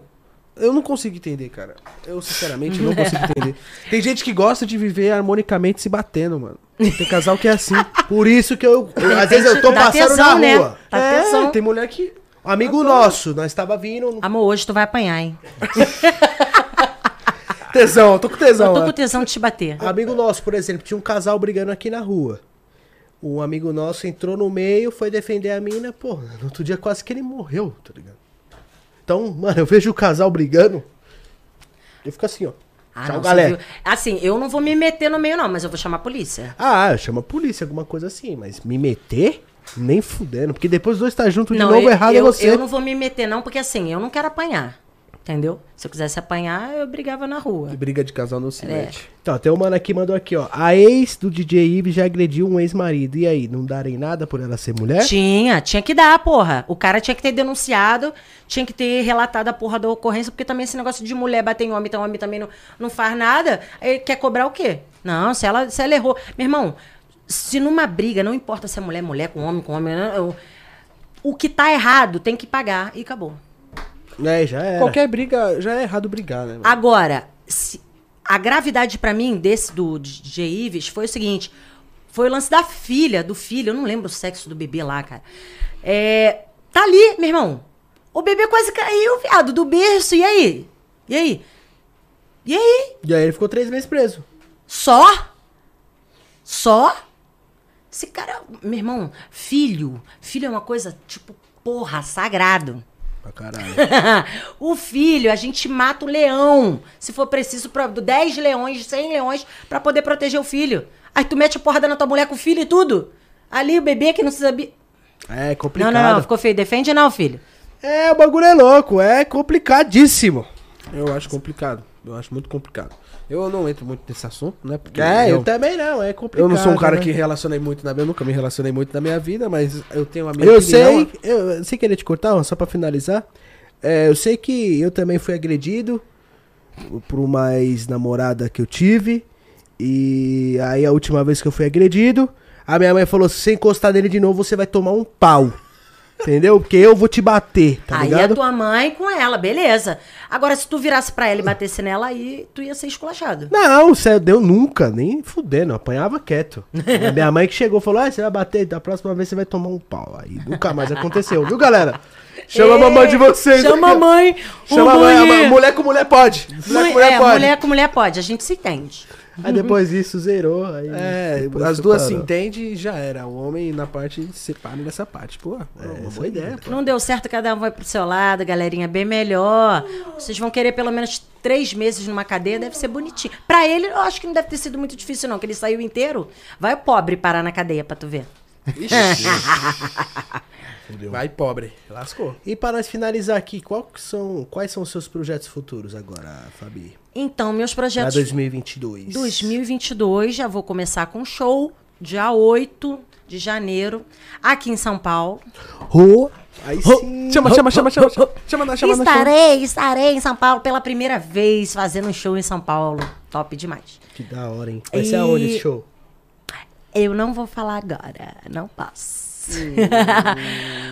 Eu não consigo entender, cara. Eu, sinceramente, não consigo entender. Tem gente que gosta de viver harmonicamente se batendo, mano. Tem casal que é assim. Por isso que eu, eu- às vezes eu tô passando tesão, na né? rua. Tá é, tesão. tem mulher que. Amigo nosso, nós tava vindo. Amor, hoje tu vai apanhar, hein? Tesão, eu tô com tesão. Eu tô com tesão de te bater. Amigo nosso, por exemplo, tinha um casal brigando aqui na rua. Um amigo nosso entrou no meio, foi defender a mina, pô, no outro dia quase que ele morreu, tá ligado? Então, mano, eu vejo o casal brigando, eu fico assim, ó. Ah, Tchau, não, galera. Assim, eu não vou me meter no meio, não, mas eu vou chamar a polícia. Ah, chama a polícia, alguma coisa assim, mas me meter? Nem fudendo, porque depois os dois tá junto de não, novo, eu, errado eu, é você. eu não vou me meter, não, porque assim, eu não quero apanhar. Entendeu? Se eu quisesse apanhar, eu brigava na rua. Que briga de casal não se mete. Então, tem um mano aqui mandou aqui, ó. A ex do DJ Ives já agrediu um ex-marido. E aí, não darem nada por ela ser mulher? Tinha, tinha que dar, porra. O cara tinha que ter denunciado, tinha que ter relatado a porra da ocorrência, porque também esse negócio de mulher bater em homem, então homem também não, não faz nada. Ele quer cobrar o quê? Não, se ela, se ela errou. Meu irmão, se numa briga, não importa se é mulher, mulher, com homem, com homem, não, eu- o que tá errado tem que pagar e acabou. É, já era. Qualquer briga, já é errado brigar, né? mano? Agora, se- a gravidade pra mim desse do DJ Ives foi o seguinte: foi o lance da filha, do filho, eu não lembro o sexo do bebê lá, cara. É, tá ali, meu irmão. O bebê quase caiu, viado, do berço. E aí? E aí? E aí? E aí ele ficou três meses preso. Só? Só? Esse cara, meu irmão, filho. Filho é uma coisa, tipo, porra, sagrado. Pra caralho. o filho, a gente mata o leão. Se for preciso, pra, 10 leões, 100 leões, pra poder proteger o filho. Aí tu mete a porrada na tua mulher com o filho e tudo. Ali o bebê que não se sabia. É Não, complicado. não, não, ficou feio. Defende não, filho. É, o bagulho é louco, é complicadíssimo. Eu acho complicado. Eu acho muito complicado. Eu não entro muito nesse assunto, né? Porque É, eu, eu, também não, é complicado. eu não sou um cara né? que relacionei muito na minha, eu nunca me relacionei muito na minha vida, mas eu tenho a minha Eu opinião. sei, eu, sem querer te cortar, só pra finalizar. É, eu sei que eu também fui agredido por uma ex-namorada que eu tive. E aí a última vez que eu fui agredido, a minha mãe falou: se você encostar nele de novo, você vai tomar um pau. Entendeu? Porque eu vou te bater, tá aí ligado? é tua mãe com ela, beleza. Agora, se tu virasse pra ela e batesse nela, aí tu ia ser esculachado. Não, você deu nunca, nem fudendo, apanhava quieto. A minha mãe que chegou falou: ah, você vai bater, da próxima vez você vai tomar um pau. Aí nunca mais aconteceu, viu, galera? Chama a mamãe de vocês. Chama a mãe. Chama a mãe, a mulher. com mulher pode. Mulher com mulher é, pode. mulher com mulher pode, a gente se entende. Aí depois disso zerou. Aí É, depois as duas se separou. entendem e já era. O homem na parte separa nessa parte. Pô, é, uma boa ideia. pô. Não deu certo, cada um vai pro seu lado, galerinha, bem melhor. Vocês vão querer pelo menos três meses numa cadeia, deve ser bonitinho. Pra ele, eu acho que não deve ter sido muito difícil, não, que ele saiu inteiro. Vai o pobre parar na cadeia pra tu ver. Vai pobre. Lascou. E para nós finalizar aqui, qual que são, quais são os seus projetos futuros agora, Fabi? Então, meus Pra projetos 2022. 2022, já vou começar com show, dia 8 de janeiro, aqui em São Paulo. Rua. Aí sim. Chama, chama, chama, chama, chama, chama, chama, chama. estarei, estarei em São Paulo pela primeira vez fazendo um show em São Paulo. Top demais. Que da hora, hein? Vai ser E- aonde esse show? Eu não vou falar agora, não posso. Tá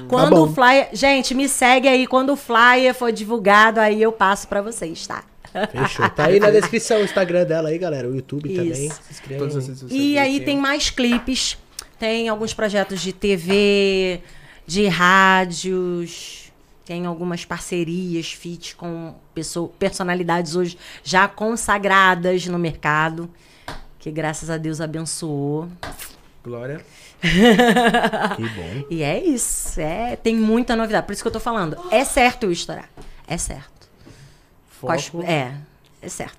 quando bom. o flyer. Gente, me segue aí. Quando o flyer for divulgado, aí eu passo pra vocês, tá? Fechou. Tá aí na descrição o Instagram dela aí, galera. O YouTube Isso. também. Se sociais E aí tem mais clipes, tem alguns projetos de TV, de rádios, tem algumas parcerias, feats com pessoa, personalidades hoje já consagradas no mercado, que graças a Deus abençoou. Glória. Que bom. E é isso, é, tem muita novidade. Por isso que eu tô falando, é certo eu estourar, é certo. Com as- Foco. É, é certo.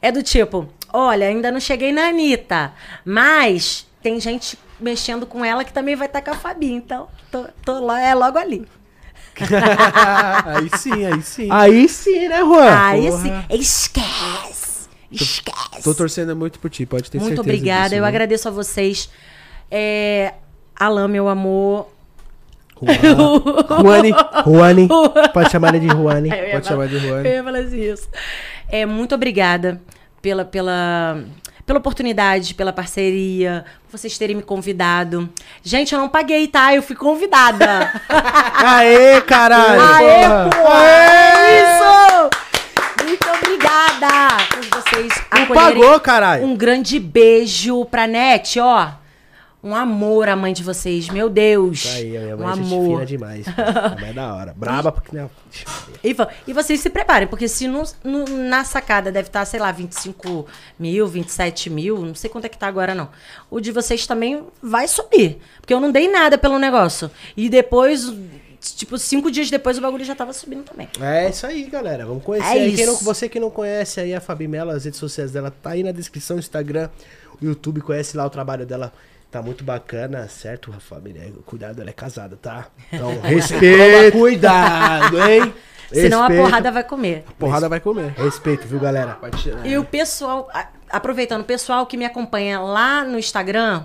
É do tipo, olha, ainda não cheguei na Anitta, mas tem gente mexendo com ela que também vai estar com a Fabi, então tô, tô lá, é logo ali. aí sim, aí sim. Aí sim, né, Juan? Aí porra. sim, esquece, esquece. Tô torcendo muito por ti, pode ter Muito certeza obrigada, disso, eu né? agradeço a vocês. É, Alain, meu amor. Juani. Juani. Pode chamar ele de ia Pode falar- chamar de Juan. Eu ia falar assim, isso. É, muito obrigada pela, pela, pela oportunidade, pela parceria, por vocês terem me convidado. Gente, eu não paguei, tá? Eu fui convidada. Aê, caralho. Aê, pô! É isso! Muito obrigada por vocês Não acolherem. pagou, caralho. Um grande beijo pra NET, ó. Um amor a mãe de vocês, meu Deus. Isso aí, a minha um mãe é gente amor. fina demais. é da hora. Braba porque não. E, vo- e vocês se preparem, porque se no- no- na sacada deve estar, sei lá, 25 mil, 27 mil, não sei quanto é que tá agora, não. O de vocês também vai subir. Porque eu não dei nada pelo negócio. E depois, tipo, cinco dias depois o bagulho já tava subindo também. É isso aí, galera. Vamos conhecer. É aí. Quem não- você que não conhece aí a Fabi Mello, as redes sociais dela tá aí na descrição, Instagram, YouTube, conhece lá o trabalho dela. Tá muito bacana, certo, família? Cuidado, ela é casada, tá? Então, respeito. Cuidado, hein? Senão a Respeito. porrada vai comer. Porrada vai comer. Respeito, viu, galera? E o pessoal, a- aproveitando, o pessoal que me acompanha lá no Instagram,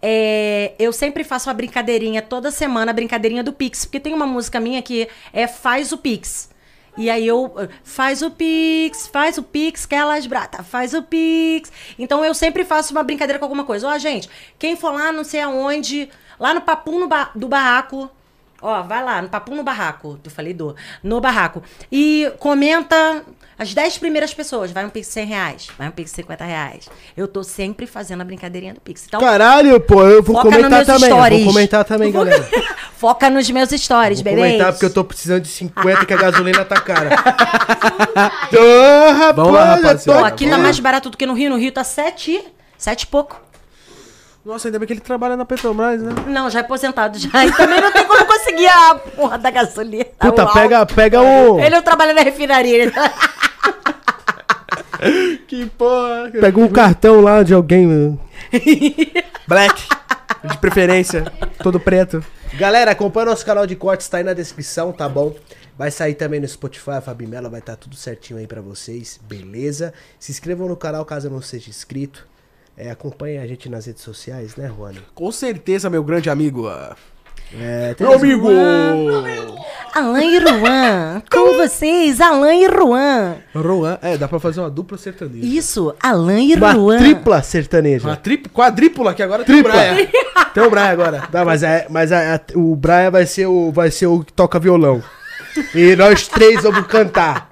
é, eu sempre faço uma brincadeirinha toda semana, a brincadeirinha do Pix, porque tem uma música minha que é Faz o Pix. E aí eu eh, faz o Pix, faz o Pix, que elas brata, faz o Pix. Então eu sempre faço uma brincadeira com alguma coisa. Ó, gente, quem for lá, não sei aonde, lá no Papum no ba- do Barraco, Ó, vai lá, no Papum no Barraco. Eu falei do. No Barraco. E comenta as 10 primeiras pessoas. Vai um Pix 100 reais. Vai um Pix 50 reais. Eu tô sempre fazendo a brincadeirinha do Pix. Então, Caralho, pô, eu vou comentar também. eu stories. Vou comentar também, galera. Foca nos meus stories, Vou bebê. comentar porque eu tô precisando de 50 que a gasolina tá cara. Tô, rapaz, Vamos lá, rapaziada. Aqui tá mais barato do que no Rio. No Rio tá 7. 7 e pouco. Nossa, ainda bem que ele trabalha na Petrobras, né? Não, já é aposentado já. E também não tem como conseguir a porra da gasolina. Puta, Uau. pega, pega o. Ele não trabalha na refinaria. ele- Que porra. Pega um cartão lá de alguém. Black. De preferência. Todo preto. Galera, acompanha nosso canal de cortes, tá aí na descrição, tá bom? Vai sair também no Spotify, a Fabi Mello vai estar tudo certinho aí pra vocês, beleza? Se inscrevam no canal caso não seja inscrito. É, acompanhem a gente nas redes sociais, né, Juani? Com certeza, meu grande amigo. É, tem Meu amigo! Alain e Ruan. Com vocês, Alain e Ruan. Roan. É, dá pra fazer uma dupla sertaneja. Isso, Alain e Uma Ruan. tripla sertaneja. Uma trip, quadrípula, que agora Tripla. tem o Brian. Tem o Brian agora. Tá, mas, é, mas é- é- o Brian vai ser o, vai ser o que toca violão. E nós três vamos cantar.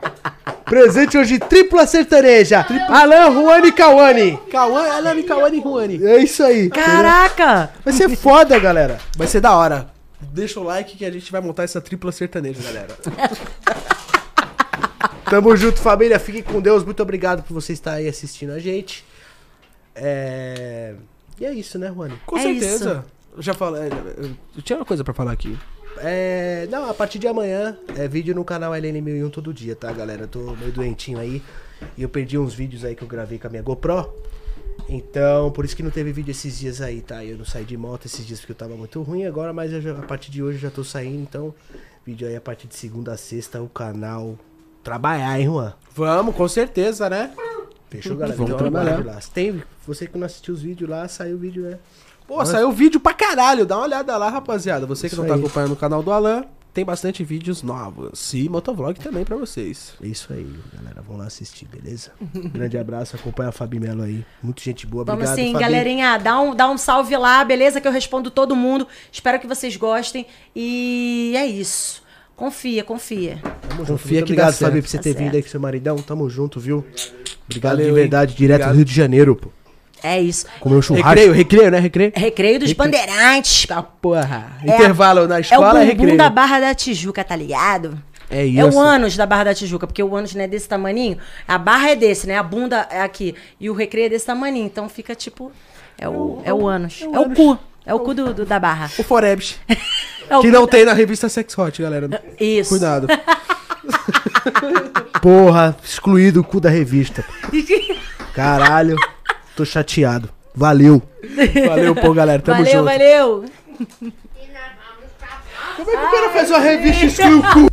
Presente hoje, tripla sertaneja. Alan, Juani e Cauane. Cauã, Alane, Cauane e Ruane. É isso aí. Caraca! Vai ser foda, galera. Vai ser da hora. Deixa o like que a gente vai montar essa tripla sertaneja, galera. Tamo junto, família. Fiquem com Deus. Muito obrigado por você estar aí assistindo a gente. É... E é isso, né, Juani? Com É certeza. Eu já falei. Eu eu tinha uma coisa pra falar aqui. É... Não, a partir de amanhã é vídeo no canal LN1001 todo dia, tá, galera? Eu tô meio doentinho aí. E eu perdi uns vídeos aí que eu gravei com a minha GoPro. Então, por isso que não teve vídeo esses dias aí, tá? Eu não saí de moto esses dias porque eu tava muito ruim agora, mas eu já- a partir de hoje eu já tô saindo, então vídeo aí a partir de segunda a sexta o canal trabalhar, hein, Juan? Vamos, com certeza, né? Fechou, galera? Vamos Então, trabalhar. lá. Tem, você que não assistiu os vídeos lá, saiu o vídeo, né? Pô, saiu vídeo pra caralho. Dá uma olhada lá, rapaziada. Você que Isso não tá aí. acompanhando o canal do Alan, tem bastante vídeos novos. E motovlog também pra vocês. É isso aí, galera. Vamos lá assistir, beleza? Grande abraço, acompanha a Fabi Melo aí. Muito gente boa, Vamos obrigado, sim, Fabi. galerinha. Dá um, dá um salve lá, beleza? Que eu respondo todo mundo. Espero que vocês gostem. E é isso. Confia, confia. Tamo junto. Confia Muito que dá obrigado, certo. Fabi, por você Tá ter vindo certo. aí com seu maridão. Tamo junto, viu? Obrigado Valeu, de verdade, hein? direto Obrigado. do Rio de Janeiro, pô. É isso. Comeu churrasco. Recreio, recreio, né? Recreio. Recreio dos Bandeirantes. Tá porra. É- Intervalo na É o escola é, bumbum recreio. da Barra da Tijuca, tá ligado? É isso. É o ânus da Barra da Tijuca, porque o ânus não é desse tamaninho. A barra é desse, né? A bunda é aqui. E o recreio é desse tamaninho. Então fica tipo. É o, é o ânus. É o cu. É o cu do, do- da barra. O Forebs. É o que não da- tem na revista Sex Hot, galera. Isso. Cuidado. Porra, excluído o cu da revista. Caralho, tô chateado. Valeu. Valeu, pô, galera. Tamo valeu, junto. valeu. Como é que o cara faz uma revista e exclui o cu?